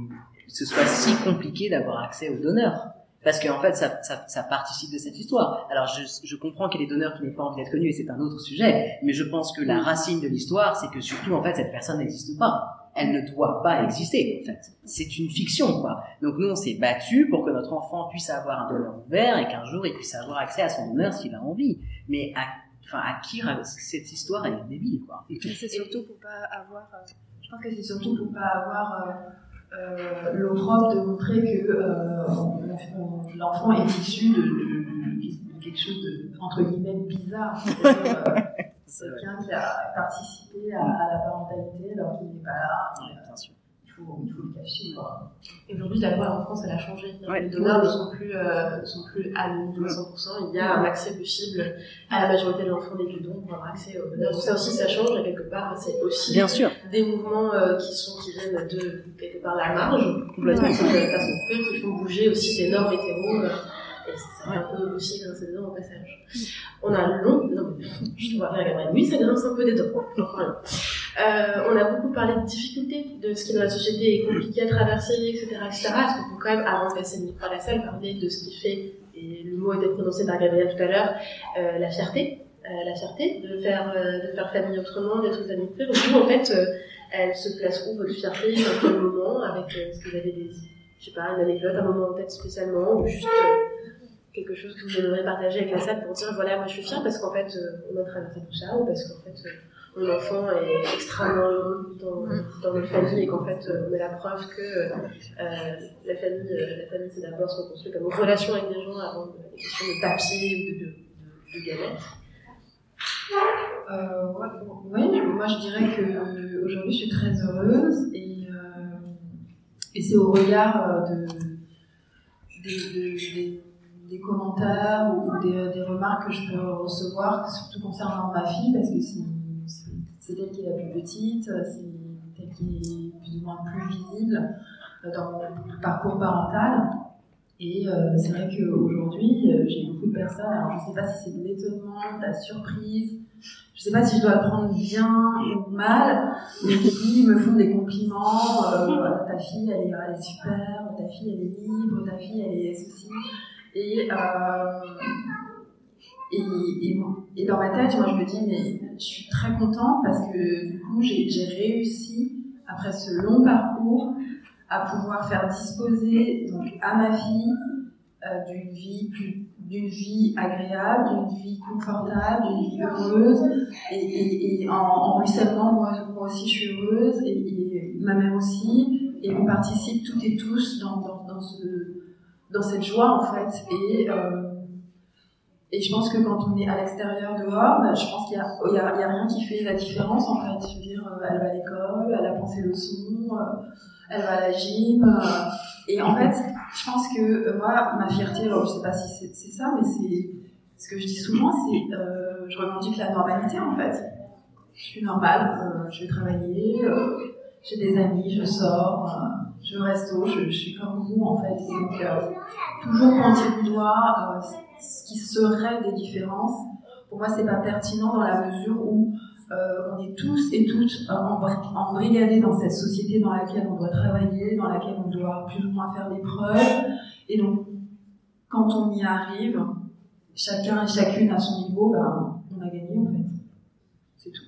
ce soit si compliqué d'avoir accès aux donneurs. Parce qu'en fait, ça, ça, ça participe de cette histoire. Alors, je, je comprends qu'il y a des donneurs qui n'ont pas envie d'être connus, et c'est un autre sujet. Mais je pense que la racine de l'histoire, c'est que surtout, en fait, cette personne n'existe pas. Elle ne doit pas exister, en fait. C'est une fiction, quoi. Donc, nous, on s'est battu pour que notre enfant puisse avoir un donneur ouvert et qu'un jour, il puisse avoir accès à son donneur s'il a envie. Mais à, enfin, à qui cette histoire, elle est débile, quoi. C'est surtout pour pas avoir. euh, Je pense que c'est surtout pour pas avoir euh, euh, l'opprobre de montrer que euh, l'enfant est issu de, de- de- de quelque chose de entre guillemets bizarre. Euh, Quelqu'un qui a participé à, à la parentalité alors qu'il n'est pas là. Ouais, bien sûr. Il faut, il faut le cacher. Quoi. Et Aujourd'hui, la loi en France, elle a changé. Ouais. Les donneurs ne sont plus, euh, ne sont plus anonymes à 100%. Il y a un accès possible à la majorité de l'enfant des dons pour avoir accès aux donneurs. Donc ça aussi, ça change. Et quelque part, c'est aussi Bien sûr. des mouvements euh, qui sont qui viennent de quelque part la marge, complètement de façon queer, qui font bouger aussi des normes hétéros. euh, et ça fait un peu aussi grincer des dents au passage. On a un long, non, mais je te vois faire Gabriel. Oui, ça grince un peu des dents. Euh, on a beaucoup parlé de difficultés, de ce qui dans la société est compliqué à traverser, etc., etc. Est-ce qu'on peut quand même, avant de passer le micro à la salle, parler de ce qui fait, et le mot été prononcé par Gabriel tout à l'heure, euh, la fierté, la fierté de faire, de faire famille autrement, d'être aux amis queer. Vous, en fait, elle se place où votre fierté, dans quel moment, avec ce que vous avez des, je sais pas, une anecdote, un moment en tête spécialement, ou juste quelque chose que vous aimeriez partager avec la salle pour dire voilà, moi je suis fière parce qu'en fait, on a traversé tout ça, ou parce qu'en fait, mon enfant est extrêmement heureux dans, mm. dans notre famille et qu'en fait on a la preuve que euh, la famille, euh, la famille c'est d'abord se construit comme une relation avec des gens avant des questions de papier ou de, de, de, Euh, ouais, oui, moi je dirais que aujourd'hui je suis très heureuse et, euh, et c'est au regard de, des, des commentaires ou des, des, remarques que je peux recevoir, surtout concernant ma fille, parce que c'est c'est elle qui est la plus petite, c'est elle qui est plus ou moins plus visible euh, dans mon parcours parental. Et euh, c'est vrai qu'aujourd'hui, euh, j'ai beaucoup de personnes, alors je ne sais pas si c'est de l'étonnement, de la surprise, je ne sais pas si je dois le prendre bien ou mal, mais qui me font des compliments, ta fille elle est, elle est, super, ta fille elle est libre, ta fille elle est ceci. Et et, dans ma tête, moi, je me dis, mais je suis très contente parce que du coup, j'ai réussi, après ce long parcours, à pouvoir faire disposer donc, à ma fille euh, d'une vie plus d'une vie agréable, d'une vie confortable, d'une vie heureuse. Et, en, en, ruissellement, moi, aussi, je suis heureuse, et, ma mère aussi. Et on participe toutes et tous dans cette joie, en fait. Et euh, et je pense que quand on est à l'extérieur dehors, bah, je pense qu'il y, y, a, rien qui fait la différence en fait. Je veux dire, euh, elle va à l'école, elle apprend ses leçons, euh, elle va à la gym. Euh, et en fait, je pense que moi, ma fierté, alors je sais pas si c'est ça, mais c'est ce que je dis souvent, c'est euh, je revendique la normalité en fait. Je suis normale, je vais travailler, j'ai des amis, je sors, je reste au, je, je, suis comme vous en fait. Donc toujours pointer du doigt ce qui serait des différences, pour moi, c'est pas pertinent dans la mesure où euh, on est tous et toutes embrigadés dans cette société dans laquelle on doit travailler, dans laquelle on doit plus ou moins faire des preuves. Et donc, quand on y arrive, chacun et chacune à son niveau, ben, on a gagné en fait. C'est tout.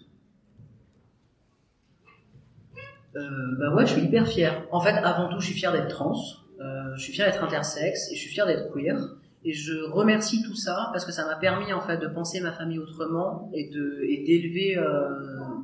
Euh, bah ouais, je suis hyper fière. En fait, avant tout, je suis fière d'être trans, euh, je suis fière d'être intersexe et je suis fière d'être queer. Et je remercie tout ça parce que ça m'a permis en fait de penser ma famille autrement et de et d'élever, euh,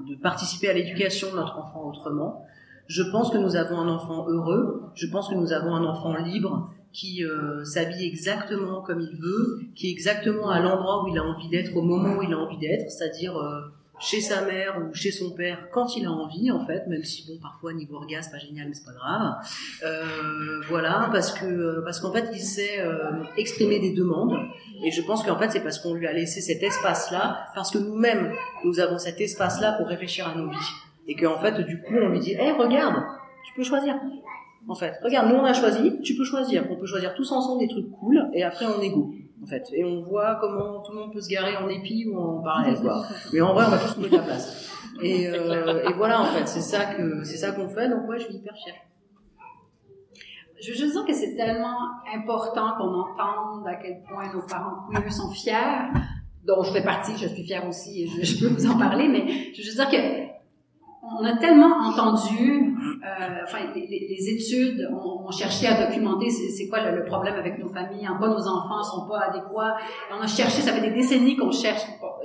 de participer à l'éducation de notre enfant autrement. Je pense que nous avons un enfant heureux. Je pense que nous avons un enfant libre qui euh, s'habille exactement comme il veut, qui est exactement à l'endroit où il a envie d'être au moment où il a envie d'être, c'est-à-dire euh, chez sa mère ou chez son père quand il a envie en fait même si bon parfois niveau orgasme pas génial mais c'est pas grave. Euh, voilà parce que parce qu'en fait il sait euh, exprimer des demandes. Et je pense qu'en fait c'est parce qu'on lui a laissé cet espace là parce que nous-mêmes nous avons cet espace là pour réfléchir à nos vies. Et qu'en fait du coup on lui dit hé regarde tu peux choisir en fait regarde nous on a choisi tu peux choisir. On peut choisir tous ensemble des trucs cool et après on égo en fait. Et on voit comment tout le monde peut se garer en épi ou en parallèle, quoi. Mais en vrai, on va tous trouver la place. Et, euh, et voilà, en fait, c'est ça que c'est ça qu'on fait. Donc ouais, je suis hyper fière. Je veux juste dire que c'est tellement important qu'on entende à quel point nos parents queer sont fiers, dont je fais partie, je suis fière aussi, et je, je peux vous en parler, mais je veux juste dire que on a tellement entendu, euh, enfin, les, les, études ont, cherché à documenter c'est quoi le, problème avec nos familles, en quoi nos enfants sont pas adéquats. on a cherché, ça fait des décennies qu'on cherche,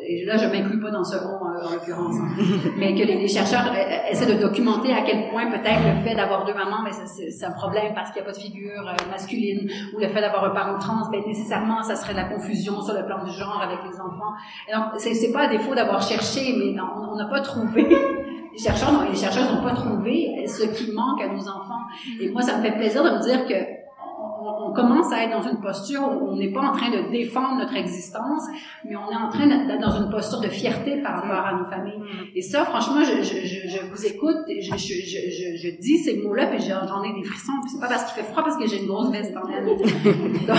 et là je m'inclus pas dans ce rond euh, en l'occurrence, mais que les, les, chercheurs euh, essaient de documenter à quel point peut-être le fait d'avoir deux mamans, mais c'est un problème parce qu'il n'y a pas de figure euh, masculine, ou le fait d'avoir un parent trans, ben nécessairement ça serait de la confusion sur le plan du genre avec les enfants. Et donc c'est pas à défaut d'avoir cherché, mais on n'a pas trouvé les chercheurs, non, les chercheurs n'ont pas trouvé ce qui manque à nos enfants. Et moi, ça me fait plaisir de me dire que on, commence à être dans une posture où on n'est pas en train de défendre notre existence, mais on est en train d'être dans une posture de fierté par rapport à nos familles. Mm. Et ça, franchement, je, je, je, je vous écoute, et je, je, dis ces mots-là, puis j'en ai des frissons. Puis c'est pas parce qu'il fait froid, parce que j'ai une grosse veste en laine. Donc,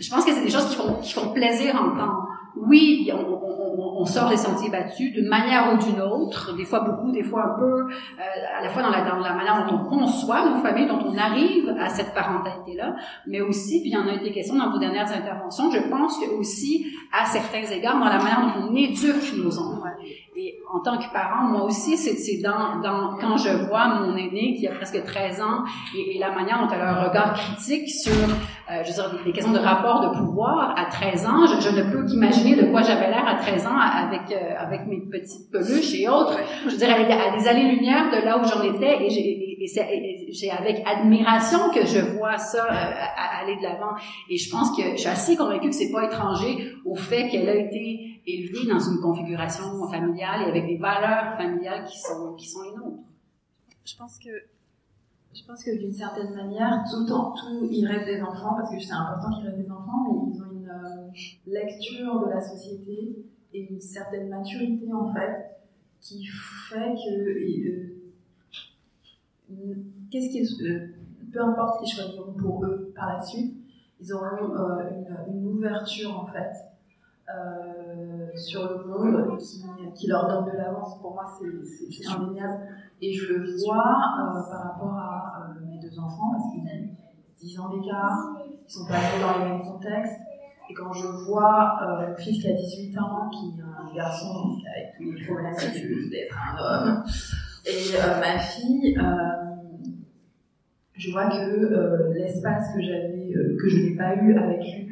je pense que c'est des choses qui font, qui font plaisir à entendre. Oui, on, on, on, sort des sentiers battus d'une manière ou d'une autre, des fois beaucoup, des fois un peu, euh, à la fois dans la, dans la manière dont on conçoit nos familles, dont on arrive à cette parentalité-là, mais aussi, puis il y en a été question dans vos dernières interventions, je pense que aussi, à certains égards, dans la manière dont on éduque nos enfants. Et en tant que parent, moi aussi, c'est dans, dans, quand je vois mon aîné qui a presque 13 ans et, et la manière dont elle a un regard critique sur, euh, je veux dire, des questions de rapport de pouvoir à 13 ans, je, ne peux qu'imaginer de quoi j'avais l'air à 13 ans avec, euh, avec mes petites peluches et autres. Je veux dire, à, des années-lumière de là où j'en étais et j'ai avec admiration que je vois ça euh, aller de l'avant. Et je pense que je suis assez convaincue que c'est pas étranger au fait qu'elle a été élevée dans une configuration familiale et avec des valeurs familiales qui sont qui sont les nôtres. Je pense que je pense que d'une certaine manière, tout en tout, il reste des enfants parce que c'est important qu'il reste des enfants, mais ils ont une euh, lecture de la société et une certaine maturité en fait qui fait que euh, qu'est-ce euh, peu importe ce qu'ils choisiront pour eux par la suite, ils auront une, ouverture en fait euh, sur le monde qui, qui, leur donne de l'avance. Pour moi, c'est indéniable. Et je le vois euh, par rapport à euh, mes deux enfants, parce qu'ils ont 10 ans d'écart, ils sont pas dans les mêmes contextes. Et quand je vois mon fils qui a 18 ans, qui est un garçon avec tous les problématiques d'être un homme, et ma fille, je vois que l'espace que j'avais, que je n'ai pas eu avec lui,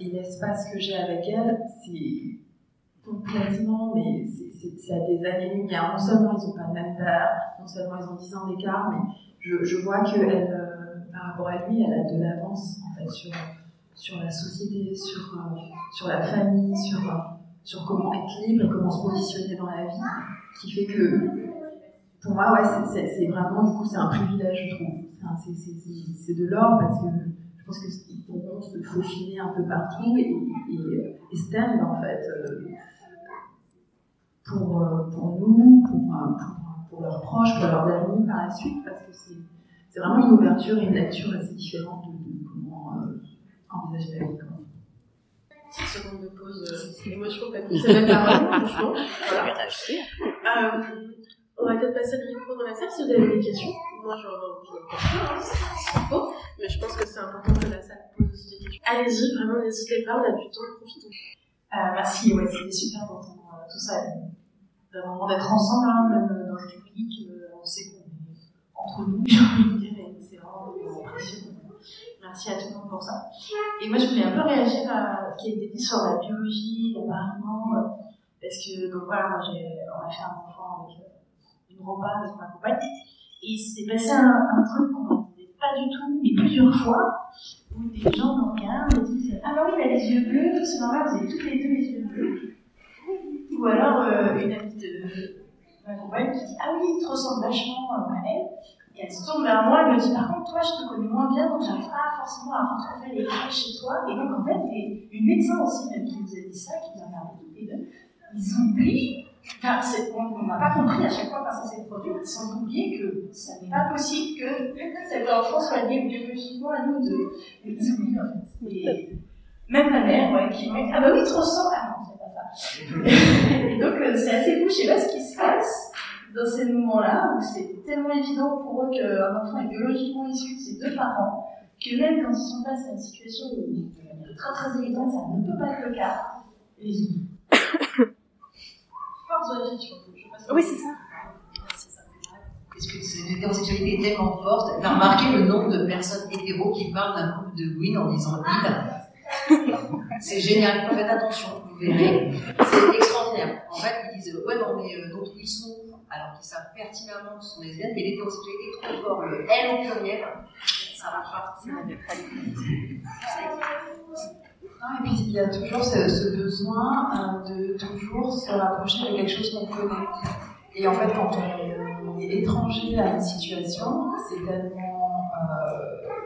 et l'espace que j'ai avec elle, c'est complètement, mais c'est à des années-lumière. Non seulement ils n'ont pas le même père, non seulement ils ont 10 ans d'écart, mais je, vois qu'elle, euh, par rapport à lui, elle a de l'avance en fait sur, sur la société, sur, euh, sur la famille, sur, euh, sur comment être libre comment se positionner dans la vie qui fait que pour moi, ouais, c'est vraiment, du coup, c'est un privilège, je trouve. Enfin, c'est de l'or parce que je pense qu'ils pourront se faufiler un peu partout et, et, en fait, euh, pour, euh, pour nous, pour, pour, pour, leurs proches, pour leurs amis par la suite, parce que c'est vraiment une ouverture et une lecture assez différente de, de comment euh, envisager la vie. 10 secondes de pause euh, émotion franchement. Voilà. Euh, on va peut-être passer le micro dans la salle si vous avez des questions. Moi, je n'ai pas hein, c'est mais je pense que c'est important que la salle pose aussi des questions. Allez-y, vraiment, n'hésitez pas, on a du temps, profitons. Euh, merci, ouais, c'était super d'entendre euh, tout ça, vraiment d'être ensemble, hein, même dans le public, euh, on sait qu'on est entre nous, j'ai envie de dire, et c'est vraiment impressionnant. Merci à tout le monde pour ça. Et moi, je voulais un peu réagir à ce qui a été dit sur la biologie, l'apparemment, parce que, donc voilà, moi, on a fait un enfant avec une repas avec ma compagne, et il s'est passé un, truc qu'on n'entendait pas du tout, mais plusieurs fois, où des gens nous regardent et disent Ah, bah oui, il a les yeux bleus, c'est normal, vous avez toutes les deux les yeux bleus. Ou alors, euh, une amie de ma compagne qui dit Ah oui, il te ressemble vachement à elle. Et elle se tourne vers moi, elle me dit par contre, toi, je te connais moins bien, donc j'arrive pas forcément à retrouver les traits chez toi. Et donc, en fait, une médecin aussi, même, qui nous a dit ça, qui nous a regardé tous les deux, ils oublient, enfin, on n'a pas compris à chaque fois quand ça s'est produit, ils ont oublié que ça n'est pas possible que cet enfant soit lié biologiquement à nous deux. Et ils oublient, en fait. Et même ma mère, ouais, qui m'a dit, ah bah oui, te ressembles. Ah non, c'est pas ça. et donc, euh, c'est assez fou, je sais pas ce qui se passe dans ces moments-là où c'est tellement évident pour eux qu'un enfant est biologiquement issu de ses deux parents, que même quand ils sont face à une situation où, très très évidente, ça ne peut pas être le cas, ils oublient. Oui, c'est ça. Parce que l'hétérosexualité est tellement forte. A remarqué le nombre de personnes hétéros qui parlent d'un couple de Gwyn en disant il. C'est génial. Faites attention, vous verrez. C'est extraordinaire. En fait, ils disent ouais, non, mais euh, d'autres ils sont, alors qu'ils savent pertinemment que ce sont lesbiennes, mais l'hétérosexualité est trop fort. Le elle au pluriel, ça marche pas. Et puis il y a toujours ce, besoin euh, de toujours se rapprocher de quelque chose qu'on connaît. Et en fait, quand on est étranger à une situation, c'est tellement euh,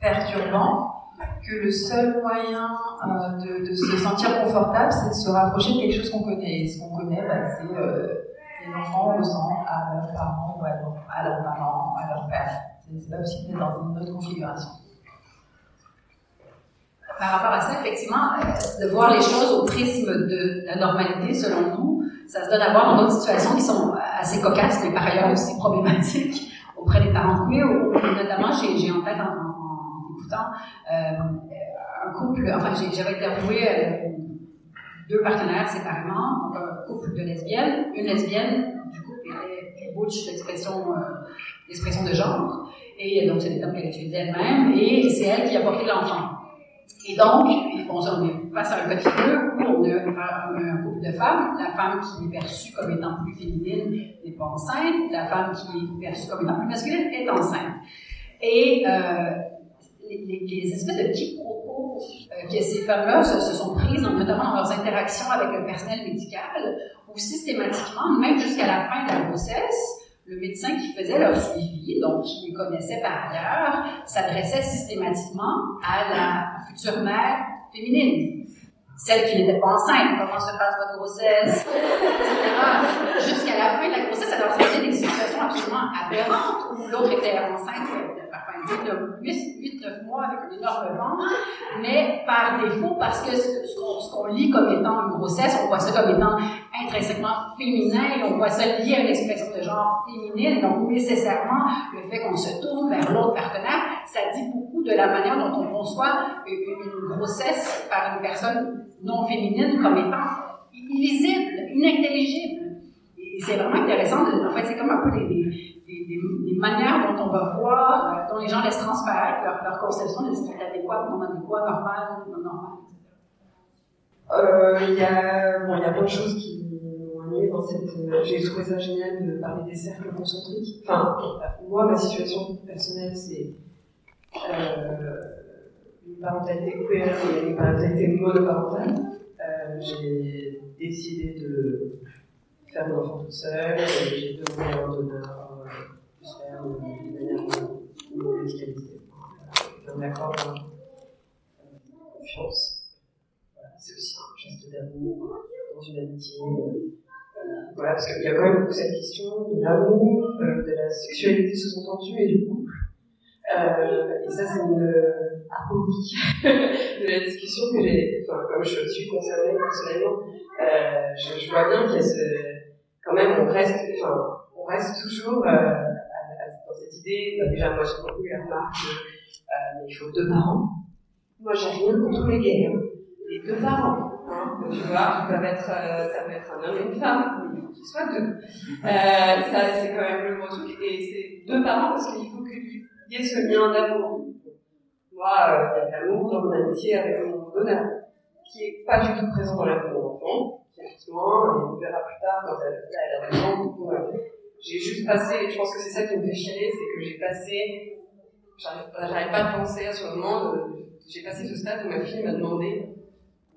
perturbant que le seul moyen euh, de, se sentir confortable, c'est de se rapprocher de quelque chose qu'on connaît. Et ce qu'on connaît, bah, c'est euh, les enfants ressemblent à leurs parents ou à, leur, à leurs à leur père. C'est pas possible d'être dans une autre configuration. Par rapport à ça, effectivement, euh, de voir les choses au prisme de la normalité, selon nous, ça se donne à voir dans d'autres situations qui sont assez cocasses, mais par ailleurs aussi problématiques auprès des parents queer. Notamment, j'ai en tête, en, écoutant, euh, un couple, enfin, j'avais interviewé euh, deux partenaires séparément, donc un couple de lesbiennes, une lesbienne, du couple était butch, l'expression euh, l'expression de genre, et donc c'est des termes qu'elle utilisait elle-même, et c'est elle qui a porté l'enfant. Et donc, on est face à un de figure où on a un couple de femmes, la femme qui est perçue comme étant plus féminine n'est pas enceinte, la femme qui est perçue comme étant plus masculine est enceinte. Et euh, les, espèces de quiproquos euh, que ces femmes-là se, se, sont prises, notamment dans leurs interactions avec le personnel médical, où systématiquement, même jusqu'à la fin de la grossesse, le médecin qui faisait leur suivi, donc qui les connaissait par ailleurs, s'adressait systématiquement à la future mère féminine. Celle qui n'était pas enceinte, comment se passe votre grossesse, etc. Jusqu'à la fin de la grossesse, leur faisait des situations absolument aberrantes où l'autre était enceinte de 8-9 mois avec un énorme ventre, mais par défaut, parce que ce, qu'on lit comme étant une grossesse, on voit ça comme étant intrinsèquement féminin, et on voit ça lié à une expression de genre féminine, donc nécessairement, le fait qu'on se tourne vers l'autre partenaire, ça dit beaucoup de la manière dont on conçoit une, grossesse par une personne non féminine comme étant illisible, inintelligible. Et c'est vraiment intéressant, en fait, c'est comme un peu des manières dont on va voir, euh, dont les gens laissent transparaître leur, conception de ce qui est adéquat, non adéquat, normal, non normal, euh, Il y, a, bon, y a plein de choses qui dans cette. Euh, j'ai trouvé ça génial de parler des cercles concentriques. Enfin, moi, ma situation personnelle, c'est euh, une parentalité queer et une parentalité monoparentale. Euh, j'ai décidé de faire mon enfant toute seule, j'ai demandé un donneur faire de manière non médicalisée. Un accord de confiance. c'est aussi un geste d'amour dans une amitié. Euh, voilà, parce qu'il y a quand même beaucoup cette question de l'amour, euh, de la sexualité sous-entendue et du couple. Euh, et ça, c'est une aporie de la discussion que j'ai, enfin, comme je suis concernée personnellement, je, je, vois bien qu'il y a ce, quand même, on reste, enfin, on reste toujours, cette idée, déjà moi j'ai eu la remarque que euh, il faut deux parents. Moi j'ai rien contre les gays, hein. les deux parents. Hein. tu vois, euh, ça peut être un homme et une femme, mais il faut qu'ils soient deux. Euh, ça c'est quand même le gros truc, et c'est deux parents parce qu'il faut qu'il y ait ce lien d'amour. Moi, euh, il y a de l'amour dans mon amitié avec mon donneur, qui est pas du tout présent dans la vie de mon enfant, effectivement, et on verra plus tard quand elle, a raison, du coup, j'ai juste passé, je pense que c'est ça qui me fait chier, c'est que j'ai passé, j'arrive pas à penser à ce moment, j'ai passé ce stade où ma fille m'a demandé,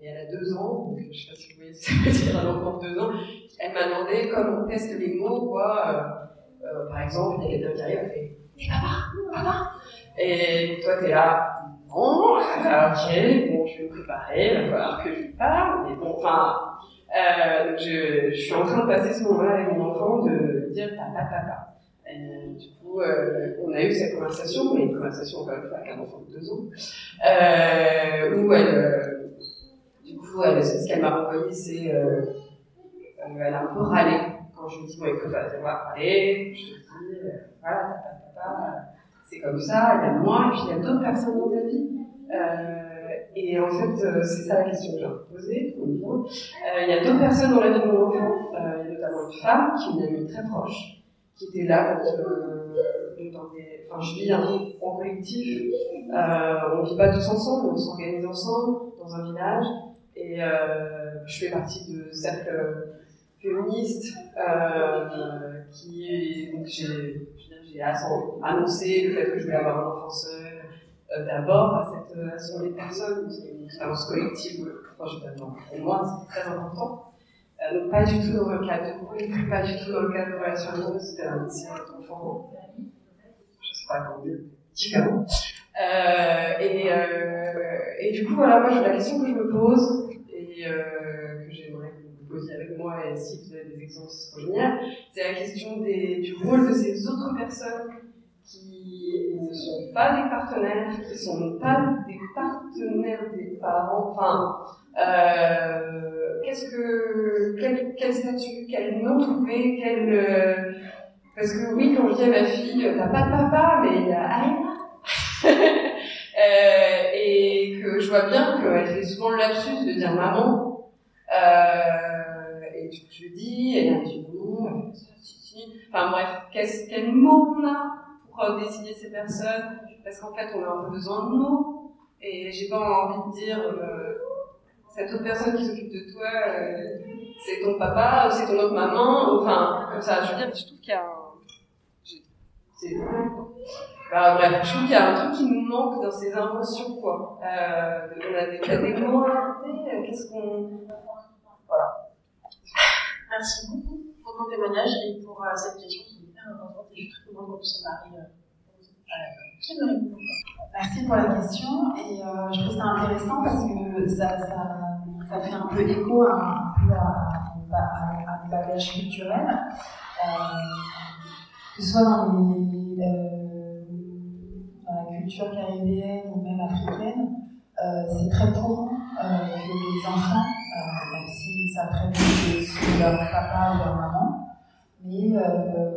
et elle a deux ans, donc je sais pas si vous voyez ce que ça veut dire un enfant de deux ans, elle m'a demandé comme on teste les mots, quoi, euh, euh, par exemple, il y a quelqu'un qui arrive, elle fait, hé papa, papa, et toi t'es là, bon, ok, bon, je vais me préparer, il va falloir que je parle, mais bon, enfin, euh, je, suis en train de passer ce moment-là avec mon enfant de dire papa, papa. Euh, du coup, euh, on a eu cette conversation, mais une conversation encore une avec un enfant de deux ans, où elle, du coup, elle, ce qu'elle m'a renvoyé, c'est, elle a un peu râlé quand je lui dis bon écoute, vas devoir parler, je te dis, voilà, papa, papa, c'est comme ça, il y a moi, et puis il y a d'autres personnes dans ta vie. Et en fait, euh, c'est ça la question que j'ai posée. Euh, il y a deux personnes dans la vie de mon enfant, euh, notamment une femme qui est une amie très proche, qui était là quand euh, dans des, enfin, je vis en collectif. Euh, on vit pas tous ensemble, on s'organise ensemble dans un village. Et euh, je fais partie de cercles féministes qui, donc j'ai, annoncé le fait que je voulais avoir un enfant seul euh, d'abord à cette à des personnes, c'est une expérience collective proche Pour moi, c'est très important. Euh, donc pas du tout dans le cadre de couple, pas du tout dans le cadre de relations amoureuses, c'était un enfant, je sais pas comment dire, différent. Euh, et, euh, et du coup, voilà, moi, la question que je me pose, et euh, que j'aimerais que vous posiez avec moi, et si vous avez des exemples, ce serait génial, c'est la question des, du rôle de ces autres personnes qui ne sont pas des partenaires, qui ne sont pas des partenaires des parents. Enfin, euh, qu'est-ce que, quel, statut, quel nom trouver, quel. Euh, parce que oui, quand je dis à ma fille, t'as pas de papa, mais il y a euh, et que je vois bien qu'elle fait souvent le lapsus de dire maman. Euh, et du coup, je dis, elle a dit non. Enfin bref, quel mot on a pour désigner ces personnes Parce qu'en fait, on a un peu besoin de mots. Et j'ai pas envie de dire, euh, cette autre personne qui s'occupe de toi, euh, c'est ton papa ou c'est ton autre maman. Enfin, comme ça, je veux dire, je trouve qu'il y a un... C'est bah, bref, je trouve qu'il y a un truc qui nous manque dans ces inventions, quoi. Euh, on a des, inventés, euh, qu'est-ce qu'on... Voilà. Merci beaucoup pour ton témoignage et pour euh, cette question qui est hyper importante et. Qui me répond Merci pour la question et euh, je trouve ça intéressant parce que ça, fait un peu écho à, un à, à, bagage culturel, euh, que ce soit dans euh, la culture caribéenne ou même africaine, euh, c'est très courant euh, que les enfants, euh, même si ça prévient de leur papa ou leur maman, mais euh,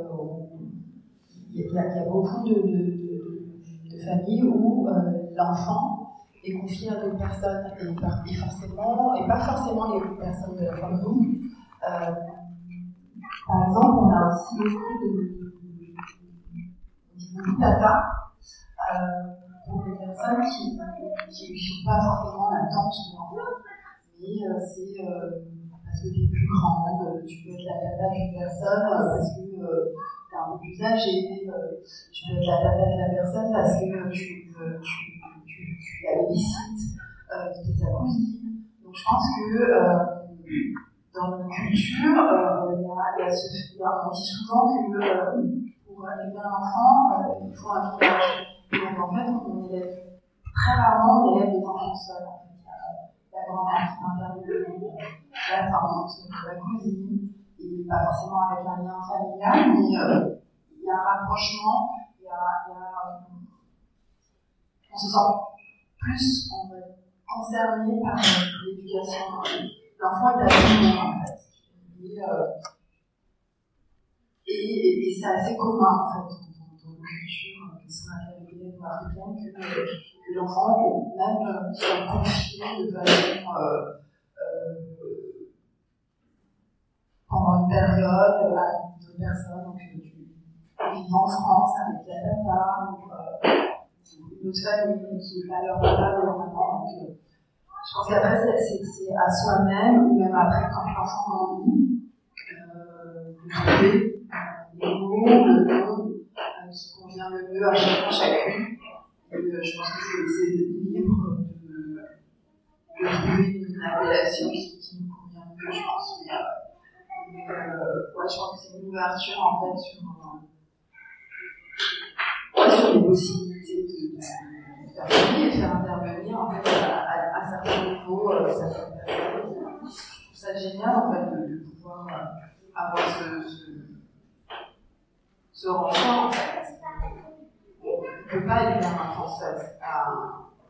il y, a beaucoup de, de de famille où euh, l'enfant est confié à d'autres personnes et, forcément, et pas forcément les personnes de, comme nous. Euh, par exemple, on a aussi beaucoup de, de tata euh, pour des personnes qui ne sont pas forcément la tante de l'enfant, mais euh, c'est parce que tu es plus grande, tu peux être la tata d'une personne, parce que un plus âgé, euh, tu être la tata de la personne parce que tu, tu, tu, la euh, tu es sa cousine. Donc je pense que euh, dans notre culture, euh, y a, y a on dit souvent que euh, pour élever un enfant, euh, il faut un village. Donc en fait, on élève très rarement on élève des enfants seuls. En fait. Il la grand-mère qui intervient, la tante, la cousine pas forcément avec un lien familial, mais euh, il y a un rapprochement, il y a, euh, on se sent plus concerné par euh, l'éducation. L'enfant est à tout en fait. Et, c'est assez commun en fait dans, nos cultures, que ce soit caribéenne ou africaine, que, que l'enfant même soit confié de façon pendant une période à d'autres personnes, donc tu vivent en France avec la tata ou euh, une autre famille qui n'est pas leur papa euh, je pense qu'après, c'est à soi-même, ou même après, quand l'enfant grandit, euh, de trouver les mots, le nom euh, qui convient le mieux à chacun, chacune. Euh, je pense que c'est libre de, de trouver une appellation qui, qui nous convient mieux, je pense. Euh, ouais, je pense que c'est une ouverture en fait sur, euh, sur les possibilités de, de, faire de faire intervenir en fait à, à, certains niveaux euh, certaines personnes. Je trouve ça génial en fait de, pouvoir euh, avoir ce, ce, renfort en fait. On ne peut pas élever un enfant seul,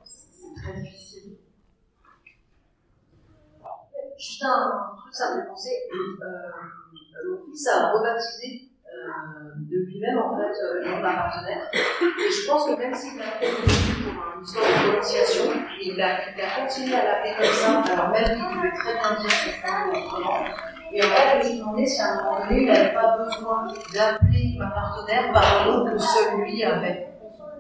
c'est très difficile. Juste un truc, ça me fait penser. Euh, mon fils a rebaptisé euh, de lui-même en fait euh, le nom d'un partenaire. Et je pense que même s'il a fait pour une histoire de prononciation, il a, il a continué à l'appeler comme ça, alors même qu'il pouvait très bien dire son frère autrement. Et en fait, je me demandais si à un moment donné, il n'avait pas besoin d'appeler un partenaire par un nom que celui avait.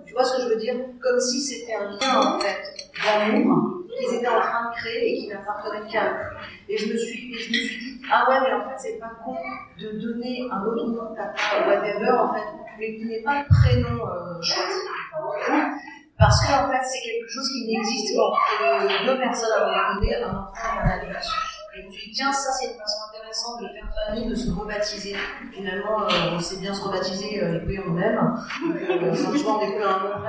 Tu vois ce que je veux dire? Comme si c'était un lien en fait d'amour qu'ils étaient en train de créer et qui n'appartenaient qu'à eux. Et je me suis, dit, ah ouais, mais en fait, c'est pas con de donner un autre nom de papa, whatever, en fait, mais qui n'est pas le prénom euh, choisi. Parce que, en fait, c'est quelque chose qui n'existe pas. Que deux personnes à un moment un enfant et un adulte. Je me suis dit, tiens, ça, c'est une façon intéressante de faire famille, de se rebaptiser. Finalement, euh, on sait bien se rebaptiser euh, et puis on aime. Euh, franchement, on découvre un.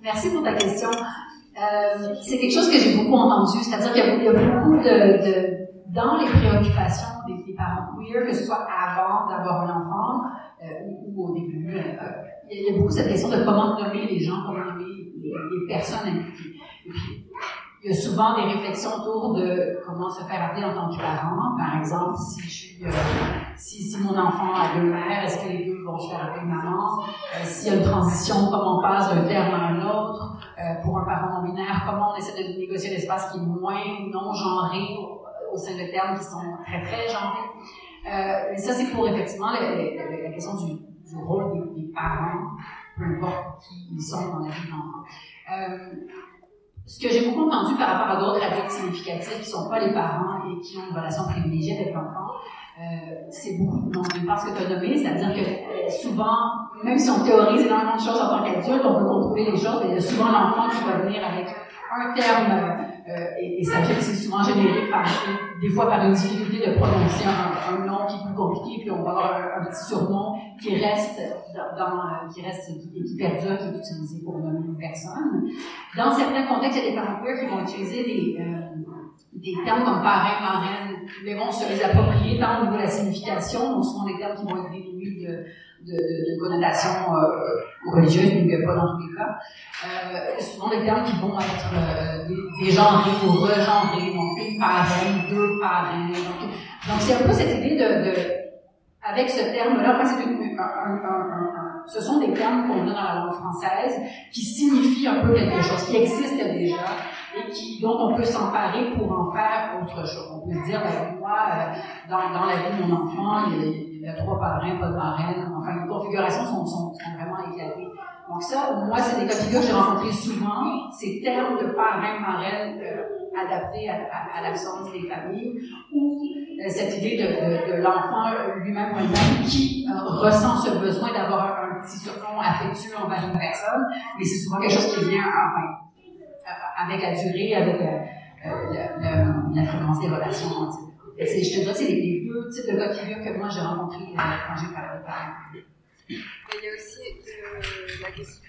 Merci pour ta question. Euh, c'est quelque chose que j'ai beaucoup entendu, c'est-à-dire qu'il y, a beaucoup de, de, dans les préoccupations des, des parents queer, que ce soit avant d'avoir un enfant euh, ou, au début. Euh, il y, a beaucoup cette question de comment nommer les gens, comment nommer les, personnes impliquées. Il y a souvent des réflexions autour de comment se faire appeler en tant que parent. Par exemple, si euh, mon enfant a deux mères, est-ce que les deux vont se faire appeler maman? Euh, S'il y a une transition, comment on passe d'un terme à un autre? Euh, pour un parent non binaire, comment on essaie de négocier l'espace qui est moins non genré au, sein de termes qui sont très très genrés? Ça, c'est pour effectivement la, question du, rôle des, parents, peu importe qui ils sont dans la vie de l'enfant. Euh, ce que j'ai beaucoup entendu par rapport à d'autres adultes significatifs qui ne sont pas les parents et qui ont une relation privilégiée avec l'enfant, euh, c'est beaucoup de ce que tu as nommé, c'est-à-dire que euh, souvent, même si on théorise énormément de choses en tant qu'adulte, on peut contrôler les choses, mais il y a souvent l'enfant qui va venir avec un terme, et, et, ça c'est souvent généré par, des fois par une difficulté de prononcer un, nom qui est plus compliqué, puis on va avoir un, petit surnom qui reste dans, dans qui reste et qui perdure, qui est utilisé pour nommer une personne. Dans certains contextes, il y a des parents qui vont utiliser des, euh, des termes comme parrain, marraine, mais vont se les approprier tant au niveau de la signification, donc souvent des termes qui vont être dénués de, de, de, de connotations euh, religieuses, mais pas dans tous les cas. Euh, souvent des termes qui vont être euh, ou regenrés, donc une parraine, deux parrains. Donc, c'est un peu cette idée de, avec ce terme-là, enfin, c'est un, ce sont des termes qu'on a dans la langue française qui signifient un peu quelque chose, qui existe déjà et dont on peut s'emparer pour en faire autre chose. On peut dire, ben, moi, euh, dans, la vie de mon enfant, il y a trois parrains, pas de marraine, enfin, les configurations sont, vraiment éclatées. Donc ça, moi, c'est des cas que j'ai rencontrés souvent, ces termes de parrain, marraine euh, adaptés à, l'absence des familles, ou euh, cette idée de, l'enfant lui-même ou elle-même qui euh, ressent ce besoin d'avoir un, petit surnom affectueux envers une personne, mais c'est souvent quelque chose qui vient, enfin, avec la durée, avec la fréquence des relations. Je te dirais c'est les, deux types de cas figure que moi j'ai rencontrés quand j'ai parlé de. Il y a aussi euh, la question.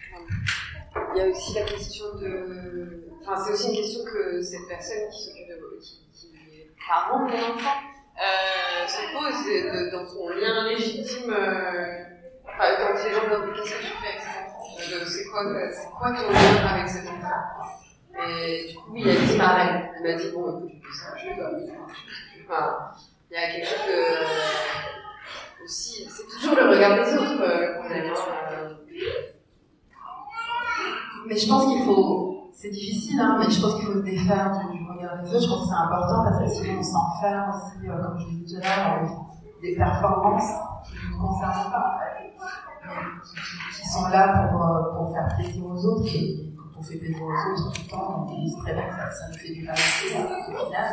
Il y a aussi la question de. Enfin, c'est aussi une question que cette personne qui s'occupe de. qui, est parent de mon enfant euh, se pose dans son lien légitime. Euh, enfin, quand les gens demandent qu'est-ce que tu fais avec cet enfant C'est quoi, quoi ton lien avec cet enfant? Et du coup, il a dit pareil. Il m'a dit bon, écoute, tu fais je dois. Il y a quelque chose aussi, c'est toujours le regard des autres euh, qu'on aime. Hein. Mais je pense qu'il faut, c'est difficile, hein, mais je pense qu'il faut se défaire du, regard des autres. Je pense que c'est important parce que sinon on s'enferme aussi, euh, comme je l'ai dit tout à l'heure, des performances qui ne nous concernent pas, en fait, qui, sont là pour, euh, pour faire plaisir aux autres. Aux autres tout le temps, on très bien que ça, fait du mal au final.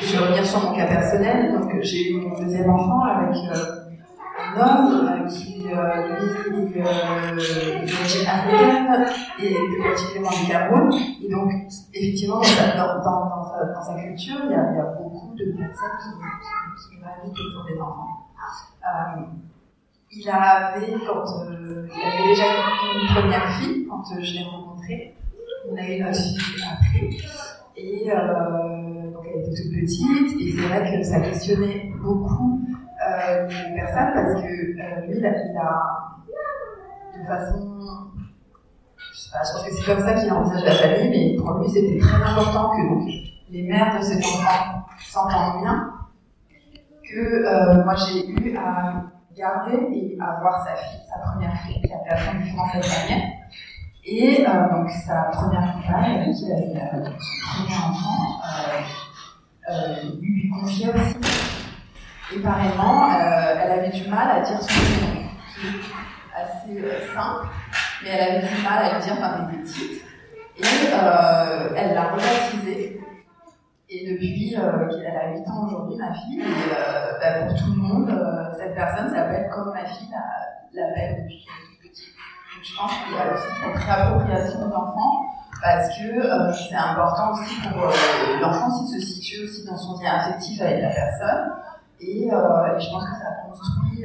Je vais revenir sur mon cas personnel. Donc, j'ai eu mon deuxième enfant avec euh, un homme euh, qui, euh, lui, euh, d'origine africaine et particulièrement du Cameroun. Et donc, effectivement, dans, sa, culture, il y, a, beaucoup de personnes qui, qui, autour des enfants. Euh, il avait, quand euh, il avait déjà une première fille, quand euh, je l'ai rencontrée, on a eu une fille après. Et euh, donc elle était toute petite, et c'est vrai que ça questionnait beaucoup les personnes parce que lui, il a, de façon. Je sais pas, je pense que c'est comme ça qu'il envisage la famille, mais pour lui, c'était très important que donc, les mères de ses enfants s'entendent bien, que moi j'ai eu à garder et avoir sa fille, sa première fille, qui a perdu durant cette dernière. Et euh, donc sa première compagne, qui elle a son premier enfant, euh, euh, lui, confiait aussi. Et pareillement, elle avait du mal à dire son prénom, qui est assez simple, mais elle avait du mal à le dire par des petites. Et elle l'a rebaptisé. Et depuis euh, qu'elle a 8 ans aujourd'hui, ma fille, et, euh, bah, pour tout le monde, euh, cette personne s'appelle comme ma fille l'appelle depuis qu'elle est petite. Donc je pense qu'il y a aussi cette réappropriation d'enfants parce que c'est important aussi pour l'enfant s'il se situe aussi dans son lien affectif avec la personne. Et, je pense que ça construit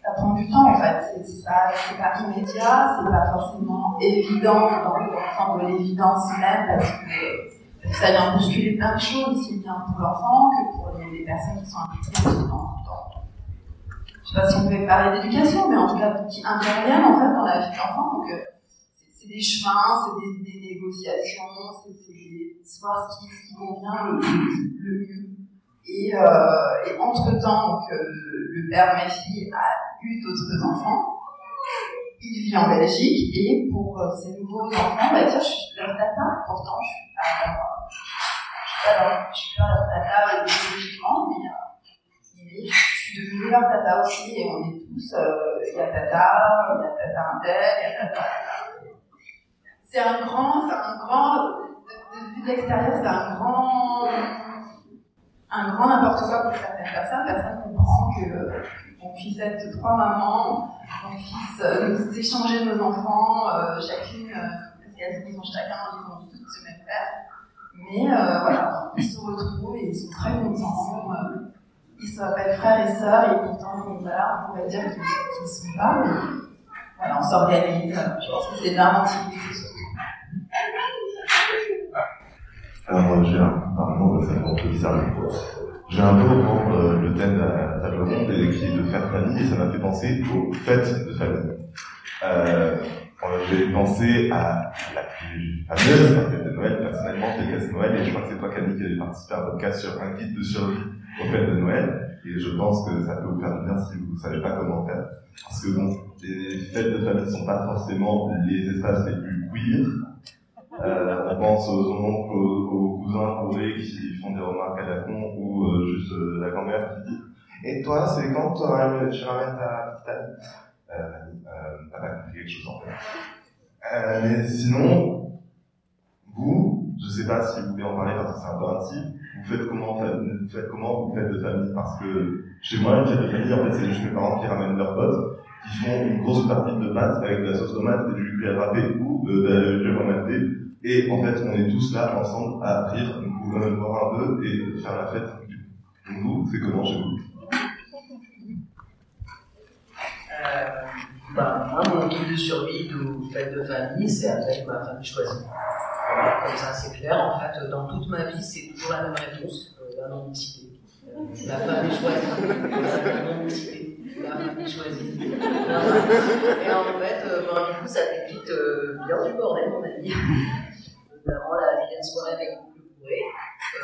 ça prend du temps en fait. C'est pas, pas immédiat, c'est pas forcément évident dans l'enfant de l'évidence même parce que ça vient bousculer plein de choses, aussi bien pour l'enfant que pour les, personnes qui sont impliquées dans je sais pas si on peut parler d'éducation, mais en tout cas qui interviennent en fait dans la vie de l'enfant. Donc euh, c'est des chemins, c'est des, négociations, c'est voir ce qui, ce qui convient le, mieux. Et, euh, et entre-temps, euh, le père Messi a eu d'autres enfants. Il vit en Belgique et pour ses nouveaux enfants, bah tiens, je suis leur tata. Pourtant, je suis pas leur, je suis pas leur, tata biologiquement, mais, je suis devenue leur tata aussi et on est tous, il y a tata, il y a tata Intel, il y a tata. C'est un grand, c'est un grand, de, de, de l'extérieur, c'est un grand un grand n'importe quoi pour certaines personnes. Personne comprend que qu'on puisse être trois mamans, puisse euh, nous échanger nos enfants, euh, chacune, euh, parce qu'ils ont chacun, ils ont toutes ce même père. Mais euh, voilà, ils se retrouvent et ils sont très contents. Euh, ils s'appellent frères et sœurs et pourtant, voilà, on pourrait dire qu'ils ne sont pas. Mais voilà, on s'organise. Je pense que c'est de l'inventivité Alors, j'ai un, pardon, c'est un peu bizarre. J'ai un peu reprendre euh, le thème de la ronde et qui est de faire famille et ça m'a fait penser aux fêtes de famille. Euh, j'ai pensé à la plus fameuse fête de Noël, personnellement, c'est Noël, et je crois que c'est toi, Camille, qui avait participé à un podcast sur un guide de survie aux fêtes de Noël, et je pense que ça peut vous faire du bien si vous ne savez pas comment faire. Parce que bon, les fêtes de famille ne sont pas forcément les espaces les plus queer, euh, on pense aux oncles, aux, aux cousins bourrés qui font des remarques à la con ou euh, juste euh, la grand-mère qui dit Et toi, c'est quand tu ramènes ta petite euh, euh, pas compris quelque chose en fait. Euh, mais sinon, vous, je sais pas si vous voulez en parler parce que c'est un peu intime, vous faites comment, vous faites comment vous faites de famille? Parce que chez moi, une fête de famille, en fait, c'est juste mes parents qui ramènent leurs potes, qui font une grosse partie de pâtes avec de la sauce tomate et du à râper ou de la jus à et en fait, on est tous là ensemble à rire, boire un peu et faire la fête. Donc vous, c'est comment chez vous euh, bah, Moi, mon de survie ou fête de famille, c'est avec ma famille choisie. Comme ça, c'est clair. En fait, dans toute ma vie, c'est toujours la même réponse, euh, la non-mixité. Euh, la famille choisie, la la famille choisie. Et en fait, euh, ben, du coup, ça t'évite euh, bien du bordel, mon ami notamment la vilaine soirée avec le bourré.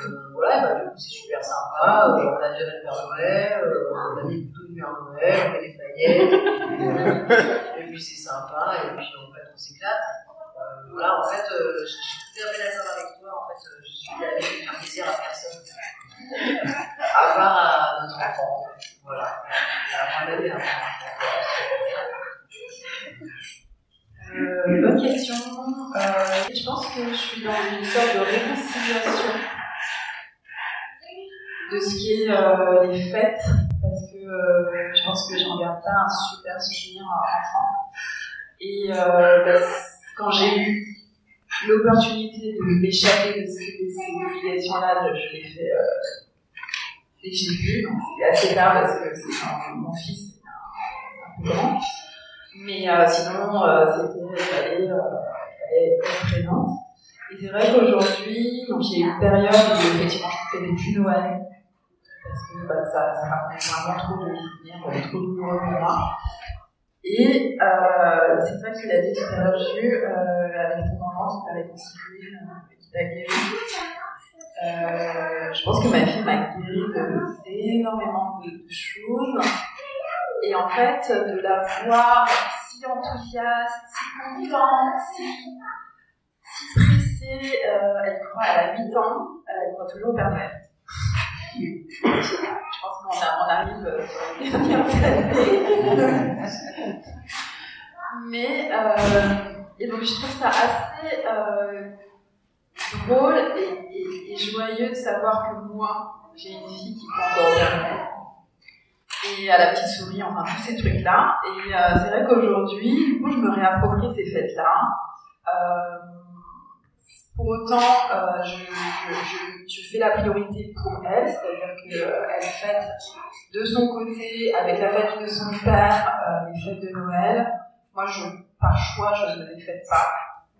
Euh, voilà, bah, du coup, c'est super sympa. Euh, on a déjà le Père Noël, euh, on a mis plutôt du Père Noël, on met des paillettes, et, puis c'est sympa, et puis en fait, on s'éclate. Euh, voilà, en fait, je, suis tout à fait d'accord avec toi. En fait, je suis allée faire plaisir à personne, à part à notre enfant. Voilà, à ma mère, euh, bonne question. Je pense que je suis dans une sorte de réconciliation de ce qui est euh, les fêtes, parce que euh, je pense que j'en garde pas un super souvenir enfant. Et euh, bah, quand j'ai eu l'opportunité de m'échapper de ces, obligations-là, je, l'ai fait dès que vu. Donc c'était assez tard parce que c'est mon fils est un, un peu grand. Mais euh, sinon, euh, c'était, il fallait, euh, être présente. Et c'est vrai qu'aujourd'hui, il y a une période où effectivement je faisais plus Noël, parce que bah, ça, ça vraiment trop de souvenirs, trop douloureux pour moi. Et euh, c'est vrai que tu l'as dit tout à l'heure, Jules, euh, avec ton enfant qui t'a réconcilié, euh, qui t'a guéri. Euh, je pense que ma fille m'a guéri d'énormément de, de choses. Et en fait, de la voir si enthousiaste, si contente, si, si pressée, euh, elle croit, a 8 ans, elle croit toujours au Père Noël. Je pense qu'on on arrive sur les dernières. Mais, et donc je trouve ça assez euh, drôle et, joyeux de savoir que moi, j'ai une fille qui peut endormir et à la petite souris, enfin tous ces trucs-là. Et euh, c'est vrai qu'aujourd'hui, du coup, je me réapproprie ces fêtes-là. Euh, pour autant, euh, je, fais la priorité pour elle, c'est-à-dire qu'elle fête de son côté, avec la famille de son père, euh, les fêtes de Noël. Moi, je, par choix, je ne les fête pas.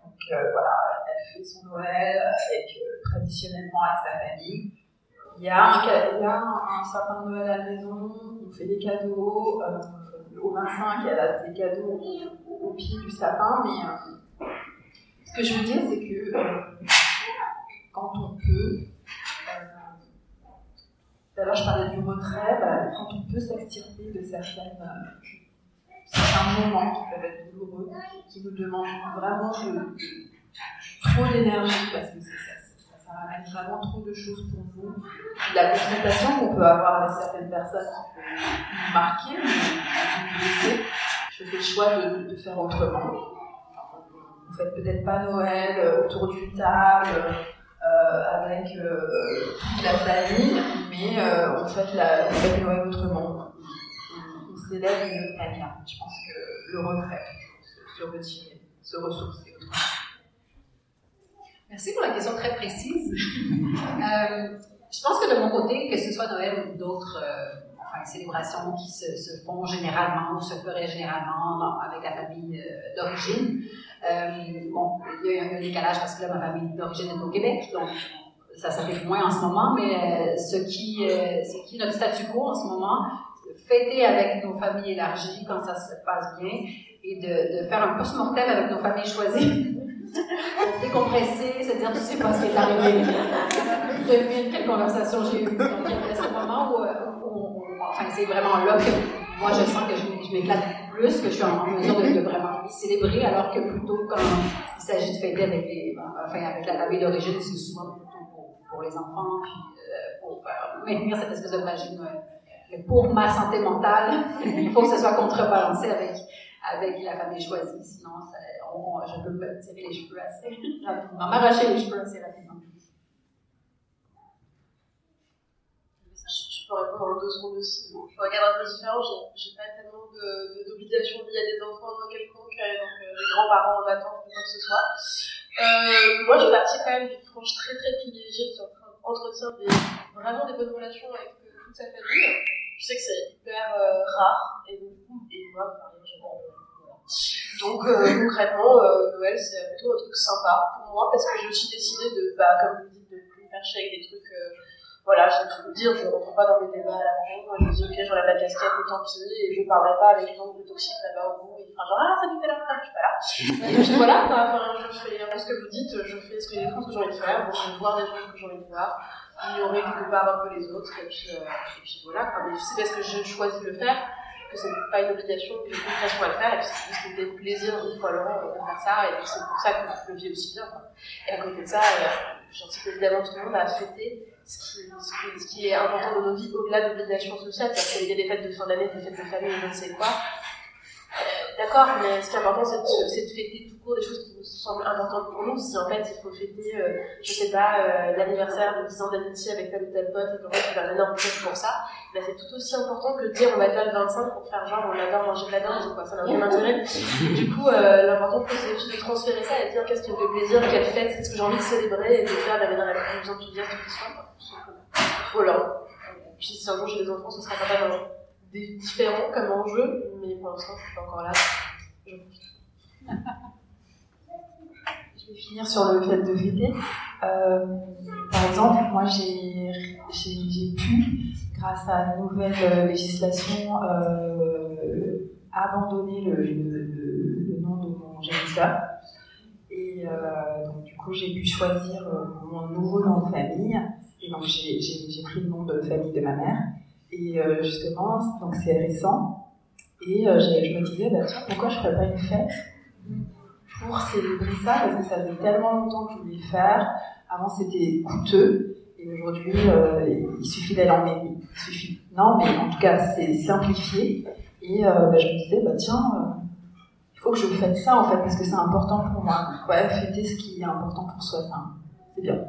Donc euh, voilà, elle fait son Noël avec, traditionnellement avec sa famille. il y a, un, il sapin de Noël à la maison, on fait des cadeaux. Euh, au 25, il y a des cadeaux au, au, pied du sapin. Mais euh, ce que je veux dire, c'est que euh, quand on peut, à l'heure je parlais du retrait, bah, quand on peut s'extirper de certaines, certains moments qui peuvent être douloureux, qui nous demandent vraiment trop d'énergie, parce que c'est ça ça ramène vraiment trop de choses pour vous. La confrontation qu'on peut avoir avec certaines personnes qui peut nous marquer, nous blesser. Je fais le choix de faire autrement. Vous faites peut-être pas Noël euh, autour d'une table euh, avec euh, toute la famille, mais on fait Noël autrement. On, on célèbre une manière. Je pense que le retrait, se, se se ressourcer autrement. Merci pour la question très précise. je pense que de mon côté, que ce soit Noël ou d'autres enfin, célébrations qui se, font généralement ou se feraient généralement avec la famille euh, d'origine, euh, bon, il y a un, un décalage parce que là, ma famille d'origine est au Québec, donc ça s'applique moins en ce moment, mais euh, ce qui, ce qui notre statu quo en ce moment, fêter avec nos familles élargies quand ça se passe bien et de, de faire un post-mortem avec nos familles choisies. Décompresser, se dire, tu sais pas ce qui est arrivé, devine quelle conversation j'ai eue. Donc, il y a ce moment où enfin, c'est vraiment là que moi, je sens que je, je m'éclate plus, que je suis en mesure de, de vraiment célébrer, alors que plutôt quand il s'agit de fêter avec les, enfin, avec la famille d'origine, c'est souvent plutôt pour, pour, les enfants, puis euh, pour maintenir cette espèce de magie de Noël. Mais pour ma santé mentale, il faut que ce soit contrebalancé avec, avec la famille choisie, sinon ça, on, je peux me tirer les cheveux assez rapidement, m'arracher les cheveux assez rapidement. Je peux répondre en deux secondes aussi. Bon, je regarde un peu différent, j'ai pas tellement d'obligations liées à des enfants quelconques, donc euh, les grands-parents en attente ou quoi que ce soit. Euh, moi, je partie quand même d'une frange très très privilégiée qui entretient des, vraiment des bonnes relations avec euh, toute sa famille. Je sais que c'est hyper euh, rare, et, et moi, j'adore donc euh, concrètement, euh, Noël c'est plutôt un truc sympa pour moi parce que j'ai aussi décidé de, bah, comme vous dites, de plus faire chier avec des trucs. Euh, voilà, je vais tout vous dire, je ne rentre pas dans mes débats à la. Moi, je me dis, ok, j'enlève la casquette, et tant pis, et je ne parlerai pas avec les gens plus toxiques là-bas au bout. Et enfin, genre, ah, salut, t'es là, je suis pas là. puis voilà, enfin, je fais ce que vous dites, je fais ce que les choses que j'ai envie de faire, je vais voir des gens que j'ai envie de voir, ignorer quelque part un peu les autres, et puis, euh, voilà. Mais c'est parce que je choisis de le faire que c'est pas une obligation, que j'ai une façon à le faire, et puis c'est juste des plaisir une fois l'an de faire ça, et puis c'est pour ça que je le vis aussi bien. Quoi. Et à côté de ça, euh, j'incite évidemment tout le monde à fêter ce qui, est important dans nos vies au-delà d'obligations sociales, parce qu'il y a des fêtes de fin d'année, des fêtes de famille, je ne sais quoi. D'accord, mais ce qui est important, c'est de, de, fêter tout court des choses qui nous semblent importantes pour nous. Si en fait il faut fêter, euh, je sais pas, euh, l'anniversaire de 10 ans d'amitié avec tel ou tel pote et qu'en fait tu vas un énorme pour ça, bah, c'est tout aussi important que de dire on va faire le 25 pour faire genre on adore manger de la dinde, quoi, ça n'a aucun intérêt. Du coup, euh, l'important c'est aussi de transférer ça et de dire qu'est-ce qui me fait plaisir, quelle fête, qu'est-ce que j'ai envie de célébrer et de faire de la manière la plus enthousiaste qui soit. Voilà. Puis si un jour j'ai des enfants, ce sera pas mal différent comme enjeu, mais pour l'instant, je suis encore là. Je vais finir sur le fait de fêter. Euh, par exemple, moi, j'ai pu, grâce à une nouvelle législation, euh, abandonner le, nom de mon géniteur. Et euh, donc, du coup, j'ai pu choisir mon nouveau nom de famille. Et donc, j'ai pris le nom de famille de ma mère. Et euh, justement, donc c'est récent. Et euh, je me disais, bah, tiens, pourquoi je ferais pas une fête pour célébrer ça? Parce que ça faisait tellement longtemps que je voulais faire. Avant, c'était coûteux. Et aujourd'hui, euh, il suffit d'aller en mairie. Suffit. Non, mais en tout cas, c'est simplifié. Et bah, je me disais, bah tiens, il faut que je fête ça en fait, parce que c'est important pour moi. Ouais, fêter ce qui est important pour soi, c'est bien.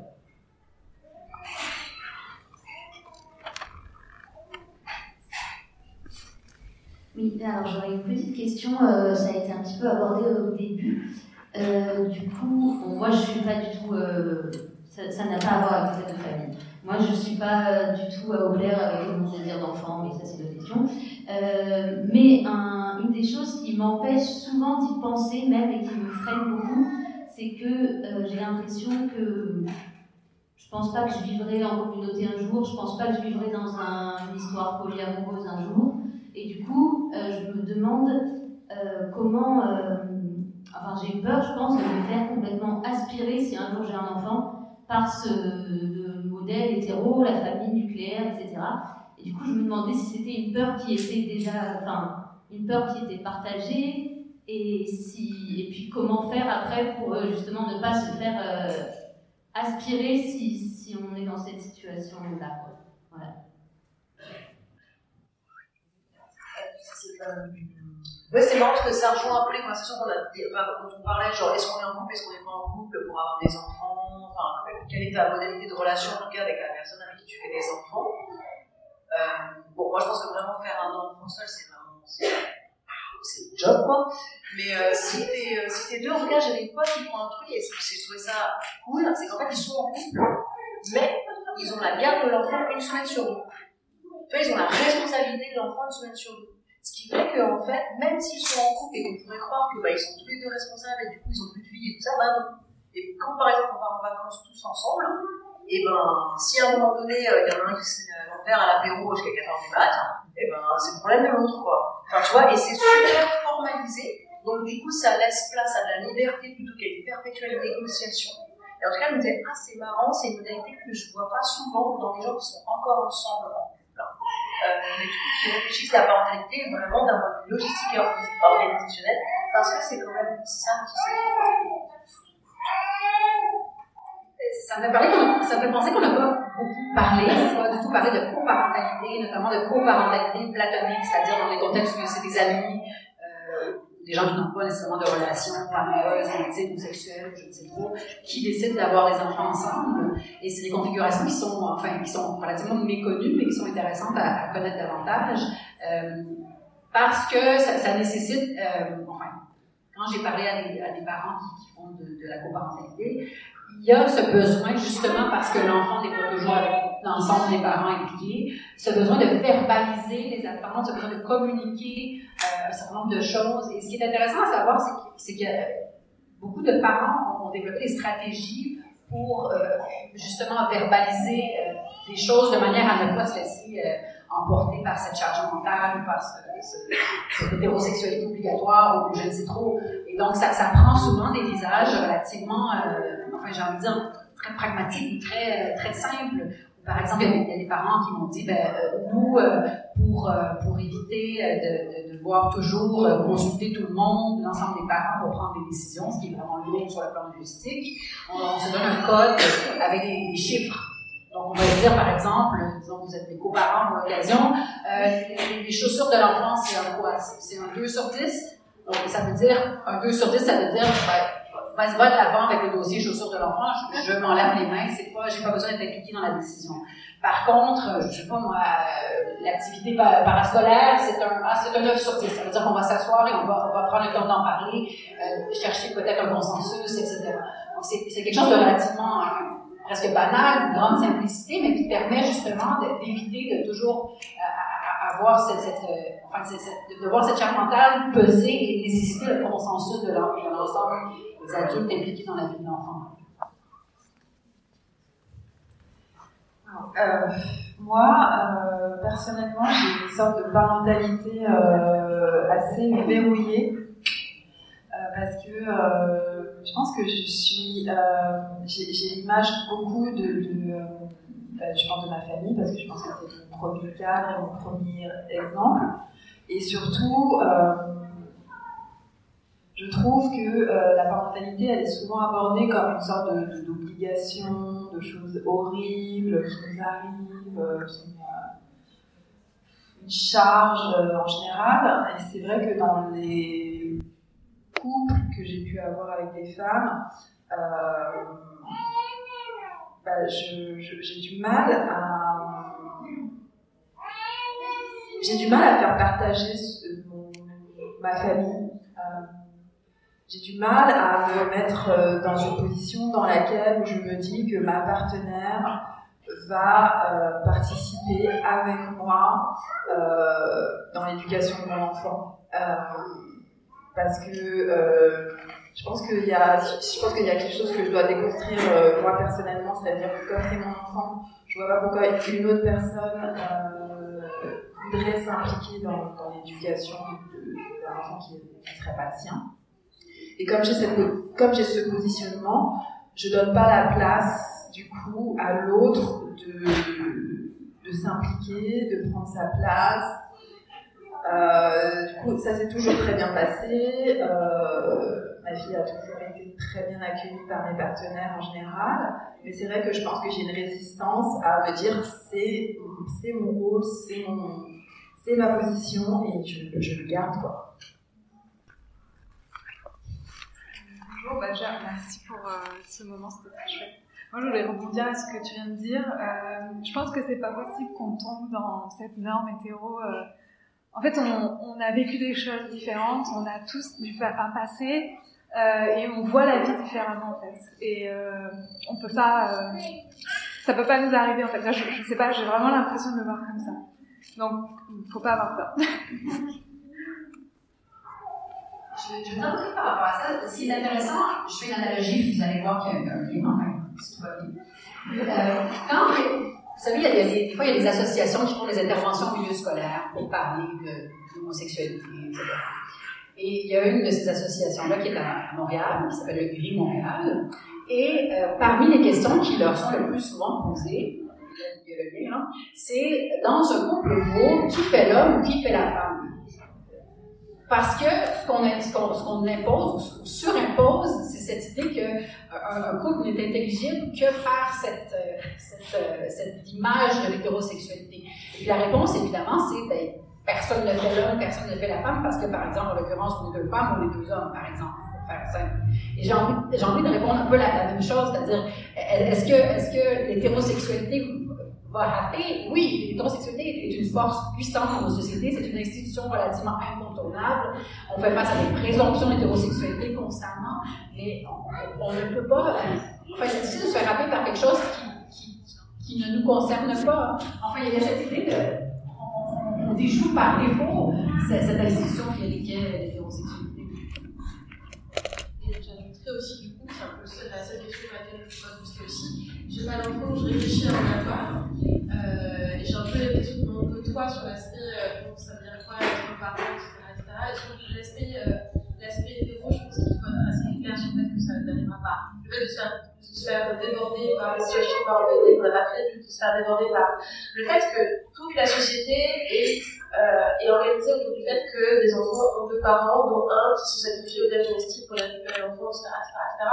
Oui, alors j'aurais une petite question, euh, ça a été un petit peu abordé au début. Euh, du coup, moi je suis pas du tout, euh, ça n'a pas à voir avec de famille. Moi je suis pas du tout au clair avec mon désir d'enfant, mais ça c'est une question. mais un, une des choses qui m'empêche souvent d'y penser même et qui me freine beaucoup, c'est que j'ai l'impression que je pense pas que je vivrai en communauté un jour, je pense pas que je vivrai dans un, une histoire polyamoureuse un jour. Et du coup, je me demande euh, comment. euh, enfin, j'ai peur, je pense, de me faire complètement aspirer si un jour j'ai un enfant par ce modèle hétéro, la famille nucléaire, etc. Et du coup, je me demandais si c'était une peur qui était déjà. Enfin, une peur qui était partagée. Et, si, et puis comment faire après pour euh, justement ne pas se faire euh, aspirer si on est dans cette situation-là. quoi. Voilà. Euh, Ouais, c'est marrant parce que ça rejoint un peu les conversations qu'on a, dont on parlait, genre est-ce qu'on est en couple, est-ce qu'on n'est pas en couple pour avoir des enfants, enfin, quelle est ta modalité de relation en tout cas avec la personne avec qui tu fais des enfants. Euh, bon, moi je pense que vraiment faire un enfant seul, c'est vraiment, c'est le job quoi. Mais euh, si t'es deux, en tout cas j'ai des potes qui font un truc et j'ai trouvé ça cool, c'est qu'en fait ils sont en couple, mais ils ont la garde de l'enfant une semaine sur deux. Ils ont la responsabilité de l'enfant une semaine sur deux. Ce qui fait qu'en fait, même s'ils sont en couple et qu'on pourrait croire que bah, sont tous les deux responsables et du coup ils ont plus de vie et tout ça, bah non. Et quand par exemple on part en vacances tous ensemble, et ben si à un moment donné euh, il y en a un qui se met à à l'apéro jusqu'à 4h du mat, et ben c'est le problème de l'autre quoi. Enfin tu vois, et c'est super formalisé, donc du coup ça laisse place à la liberté plutôt qu'à une perpétuelle négociation. Et en tout cas, elle me disait, ah, c'est marrant, c'est une modalité que je vois pas souvent dans les gens qui sont encore ensemble mais du coup, qui réfléchissent la parentalité vraiment d'un point de logistique et orga- organisationnel, parce que c'est quand même ça qui Ça me fait, ça fait penser qu'on n'a pas beaucoup parlé, pas du tout parlé de coparentalité, notamment de coparentalité platonique, c'est-à-dire dans des contextes où c'est des amis, euh, des gens qui n'ont pas nécessairement de relations amoureuses, intimes ou sexuelles, je ne sais trop, qui décident d'avoir des enfants ensemble. Et c'est des configurations qui sont, enfin, qui sont relativement méconnues, mais qui sont intéressantes à, connaître davantage, euh, parce que ça, nécessite, euh, enfin, quand j'ai parlé à des, parents qui, qui font de, de la coparentalité, il y a ce besoin, justement parce que l'enfant n'est pas toujours avec l'ensemble des parents impliqués, ce besoin de verbaliser les attentes, ce besoin de communiquer euh, un certain nombre de choses. Et ce qui est intéressant à savoir, c'est que, beaucoup de parents ont, développé des stratégies pour euh, justement verbaliser euh, des choses de manière à ne pas se laisser emporter par cette charge mentale, par ce, ce- cette hétérosexualité obligatoire ou je ne sais trop. Et donc, ça, prend souvent des visages relativement, enfin, j'ai envie de dire, très pragmatiques, très, très simples. Par exemple, il y a des- parents qui m'ont dit, ben, euh, nous, euh, pour, euh, pour éviter de, de devoir toujours consulter tout le monde, l'ensemble des parents pour prendre des décisions, ce qui est vraiment lourd sur le plan logistique, on, se donne un code avec des, chiffres. Donc, on va dire, par exemple, disons vous êtes des coparents pour l'occasion, les, chaussures de l'enfant, c'est un quoi? C'est un 2 sur 10. Donc, ça veut dire, un 2 sur 10, ça veut dire, ben, vas-y, va de l'avant avec le dossier chaussures de l'enfant, je, je m'en lave les mains, c'est pas, j'ai pas besoin d'être impliqué dans la décision. Par contre, euh, je sais pas moi, euh, l'activité pa- parascolaire, c'est un, ah, c'est un 9 sur 10. Ça veut dire qu'on va s'asseoir et on va, prendre le temps d'en parler, euh, chercher peut-être un consensus, etc. Donc, c'est, quelque chose de relativement, presque banal, de grande simplicité, mais qui permet justement d'éviter de toujours avoir cette, euh, de, voir cette charge mentale peser et nécessiter le consensus de l'en- de l'ensemble des adultes impliqués dans la vie de l'enfant. Euh, moi, euh, personnellement, j'ai une sorte de parentalité assez verrouillée parce que je pense que je suis, j'ai l'image beaucoup de, je pense de ma famille parce que je pense que c'est mon premier cadre et mon premier exemple, et surtout. euh, je trouve que euh, la parentalité, elle est souvent abordée comme une sorte de- de- d'obligation, de, choses horribles qui nous arrivent, euh, euh, une charge euh, en général. Et c'est vrai que dans les couples que j'ai pu avoir avec des femmes, euh, bah, j'ai du mal à faire partager mon- ma famille. Euh, j'ai du mal à me mettre euh, dans une position dans laquelle je me dis que ma partenaire va euh, participer avec moi dans l'éducation de mon enfant. Parce que Je pense qu'il y a, je pense qu'il y a quelque chose que je dois déconstruire euh, moi personnellement, c'est-à-dire que comme c'est mon enfant, je vois pas pourquoi une autre personne euh, voudrait s'impliquer dans, l'éducation d'un enfant qui ne serait pas le sien. Et comme j'ai cette, comme j'ai ce positionnement, je donne pas la place du coup à l'autre de, de s'impliquer, de prendre sa place. Euh, du coup, ça s'est toujours très bien passé. Ma fille a toujours été très bien accueillie par mes partenaires en général. Mais c'est vrai que je pense que j'ai une résistance à me dire c'est, mon rôle, c'est ma position et je, je le garde quoi. Bonjour, déjà, merci pour euh, ce moment, c'était très chouette. Moi, je voulais rebondir à ce que tu viens de dire. Euh, je pense que c'est pas possible qu'on tombe dans cette norme hétéro. Euh. En fait, on, on, a vécu des choses différentes, on a tous du un passé euh, et on voit la vie différemment en fait. Et euh, on peut pas, ça peut pas nous arriver en fait. Là, je, je sais pas, j'ai vraiment l'impression de le voir comme ça. Donc, faut pas avoir peur. Je, je vous par rapport à ça. Ce qui est intéressant, je fais une analogie, vous allez voir qu'il y a un lien, enfin, tout va bien. Euh, quand, vous savez, il y a des, des, fois, il y a des associations qui font des interventions au milieu scolaire pour parler de l'homosexualité, etc. Et il y a une de ces associations-là qui est à Montréal, qui s'appelle le Gris Montréal. Et euh, parmi les questions qui leur sont le plus souvent posées, hein, c'est dans un couple homo, qui fait l'homme ou qui fait la femme? Parce que ce qu'on qu impose ou surimpose, c'est cette idée qu'un euh, un couple n'est intelligible que par euh, cette image de l'hétérosexualité. Et la réponse, évidemment, c'est ben, personne ne fait l'homme, personne ne fait la femme, parce que, par exemple, en l'occurrence, on est deux femmes ou les deux hommes, par exemple. Pour faire simple. Et j'ai envie, envie, de répondre un peu la, même chose, c'est-à-dire, est-ce que, est que l'hétérosexualité va rater. Oui, l'hétérosexualité est une force puissante dans nos sociétés, c'est une institution relativement incontournable. On fait face à des présomptions d'hétérosexualité constamment, mais on, on, ne peut pas. Enfin, c'est difficile de se faire rappeler par quelque chose qui, qui, ne nous concerne pas. Enfin, il y a cette idée de. Déjoue par défaut cette, institution qui est l'hétérosexualité. Et j'ajouterais aussi, du coup, c'est un peu la seule question à laquelle je peux poser aussi j'ai pas d'enfant, je réfléchis un abattoir. Euh, et j'ai un peu l'impression de mon peu toi sur l'aspect, euh, ça veut dire quoi, être parent, etc. etc. Et sur l'aspect, assez clair sur le fait que ça n'arrivera pas. Le fait de se faire, déborder par la situation pas ordonnée qu'on n'a pas prévu, de se faire déborder par le fait que toute la société est euh, est organisée autour du fait que des enfants ont deux parents, dont un qui se sacrifie au domestique pour récupérer l'enfant, etc., etc.,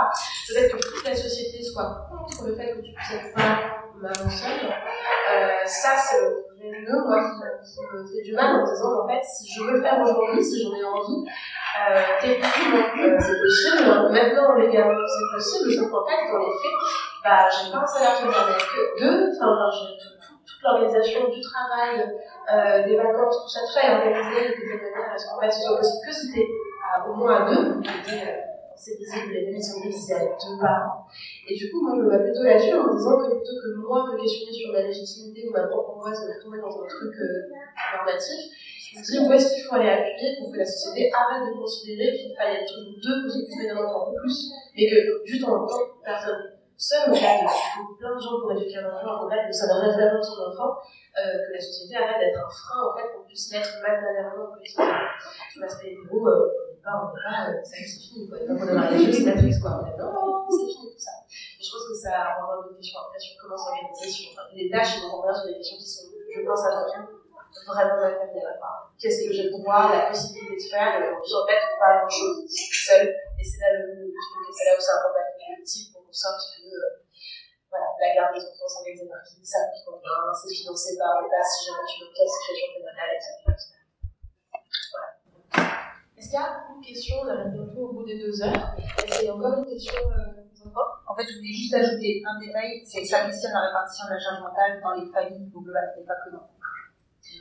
Le fait que toute la société soit contre le fait que tu puisses être parent maman seule, euh, ça, c'est moi, qui, me fait du mal en disant, en fait, si je veux le faire aujourd'hui, si j'en ai envie, euh, techniquement, euh, c'est possible, maintenant, légalement, c'est possible, sauf qu'en fait, dans les faits, bah, j'ai pas un salaire qui me permet que deux, enfin, j'ai tout toute l'organisation du travail, euh, des vacances, tout ça, tout ça organisé de telle manière à ce qu'en fait ce soit possible que c'était au moins à deux. C'est visible, les limites sont y a deux parents. Et du coup, moi, je me bats plutôt là-dessus en disant que plutôt que moi me questionner sur ma légitimité ou ma propre angoisse de me retrouver dans un truc euh, normatif, je me dis où est-ce qu'il faut aller appuyer pour que la société arrête de considérer qu'il fallait être deux positifs mais d'un enfant plus, mais que juste en même temps, personne seul au cas faut plein de gens pour éduquer un enfant, en fait, ça devrait vraiment son enfant, euh, que la société arrête d'être un frein, en fait, qu'on puisse mettre en politique. N'est pas, on euh, ça c'est fini, quoi. Quand on a marié, c'est Netflix, quoi. On est non, c'est fini, tout ça. Et je pense que ça renvoie d'autres questions après sur comment s'organiser, sur les tâches, et on revient sur des questions qui sont, je pense, à vraiment matérielles. Enfin, Qu'est-ce que j'ai le la possibilité de faire, et aujourd'hui, en fait, pas grand chose, seul, et c'est là le, le, c'est là où c'est un peu collectif pour sorte que euh, voilà, la garde des enfants par qui, ça coûte combien, c'est financé par l'État si jamais tu veux situation pénale, etc. Voilà. Est-ce qu'il y a une question On arrive bientôt au bout des deux heures. Est-ce qu'il y a encore une question euh, En fait, je voulais juste ajouter un détail c'est que ça questionne la répartition de la charge mentale dans les familles au global, et pas que dans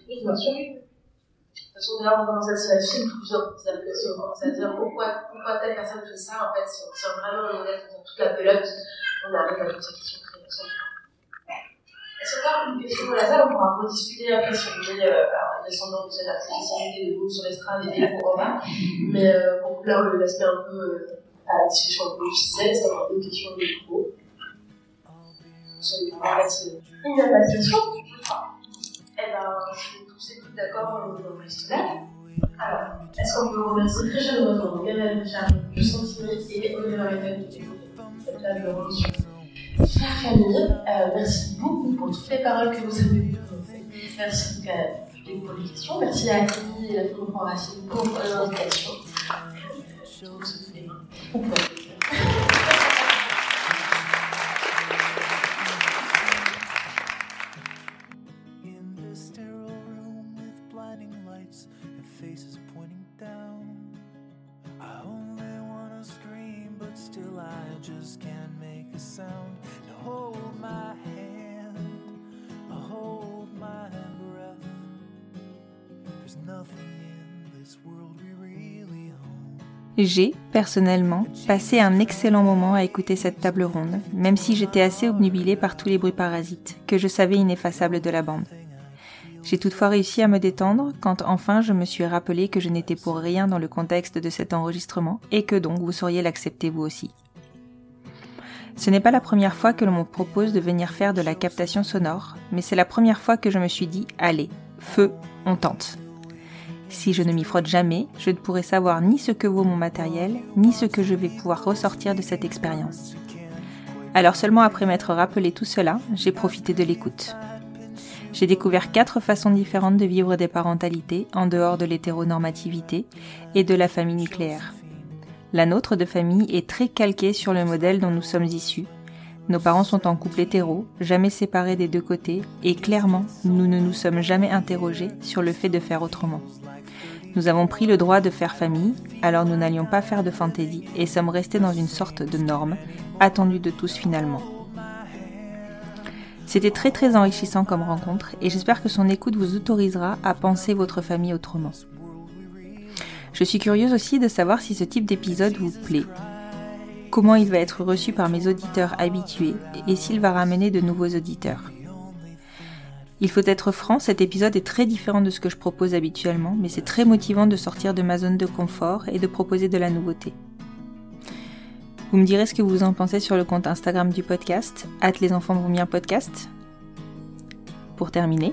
Oui, bien sûr. De toute façon, d'ailleurs, on commence à se lâcher plusieurs si on commence à dire pourquoi, pourquoi telle personne fait ça, en fait, si on tient vraiment le modèle dans toute la pelote, on arrive à toute cette question. Est-ce qu'on a une question dans la salle On pourra rediscuter après si vous voulez, euh, en descendant de spécialité de vous sur l'estrade et des pour Romain. Mais euh, bon, là, on le l'aspect un peu euh, à la discussion de ça va être une question de fait, il n'y a pas de question. Eh ben, je suis tous et toutes d'accord, on reste là. Alors, est-ce qu'on peut remercier très chaleureusement Gabriel Richard, Justin Timmy et Oliver Effen qui ont cette table ronde sur Faire Famille. Euh, merci beaucoup pour toutes les paroles que vous avez prononcées. Merci à pour les questions. Merci à Camille et la Fondation Racine pour l'invitation. Je vous souhaite bon J'ai, personnellement, passé un excellent moment à écouter cette table ronde, même si j'étais assez obnubilée par tous les bruits parasites, que je savais ineffaçables de la bande. J'ai toutefois réussi à me détendre quand enfin je me suis rappelé que je n'étais pour rien dans le contexte de cet enregistrement et que donc vous sauriez l'accepter vous aussi. Ce n'est pas la première fois que l'on me propose de venir faire de la captation sonore, mais c'est la première fois que je me suis dit, allez, feu, on tente. Si je ne m'y frotte jamais, je ne pourrai savoir ni ce que vaut mon matériel, ni ce que je vais pouvoir ressortir de cette expérience. Alors seulement après m'être rappelé tout cela, j'ai profité de l'écoute. J'ai découvert quatre façons différentes de vivre des parentalités en dehors de l'hétéronormativité et de la famille nucléaire. La nôtre de famille est très calquée sur le modèle dont nous sommes issus. Nos parents sont en couple hétéro, jamais séparés des deux côtés, et clairement, nous ne nous sommes jamais interrogés sur le fait de faire autrement. Nous avons pris le droit de faire famille, alors nous n'allions pas faire de fantaisie et sommes restés dans une sorte de norme, attendue de tous finalement. C'était très très enrichissant comme rencontre et j'espère que son écoute vous autorisera à penser votre famille autrement. Je suis curieuse aussi de savoir si ce type d'épisode vous plaît, comment il va être reçu par mes auditeurs habitués et s'il va ramener de nouveaux auditeurs. Il faut être franc, cet épisode est très différent de ce que je propose habituellement, mais c'est très motivant de sortir de ma zone de confort et de proposer de la nouveauté. Vous me direz ce que vous en pensez sur le compte Instagram du podcast, hâte les enfants vont bien podcast. Pour terminer,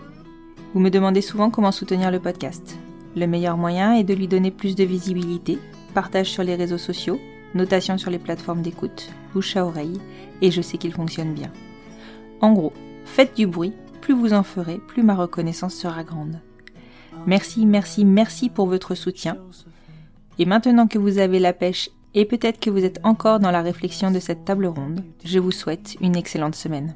vous me demandez souvent comment soutenir le podcast. Le meilleur moyen est de lui donner plus de visibilité, partage sur les réseaux sociaux, notation sur les plateformes d'écoute, bouche à oreille, et je sais qu'il fonctionne bien. En gros, faites du bruit plus vous en ferez, plus ma reconnaissance sera grande. Merci, merci, merci pour votre soutien. Et maintenant que vous avez la pêche et peut-être que vous êtes encore dans la réflexion de cette table ronde, je vous souhaite une excellente semaine.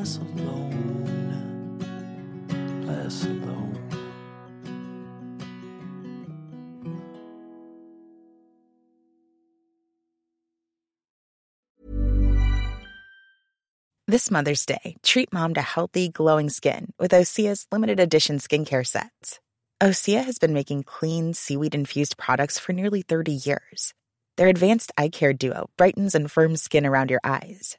Little less alone, less alone. This Mother's Day, treat mom to healthy, glowing skin with Osea's limited edition skincare sets. Osea has been making clean, seaweed infused products for nearly 30 years. Their advanced eye care duo brightens and firms skin around your eyes,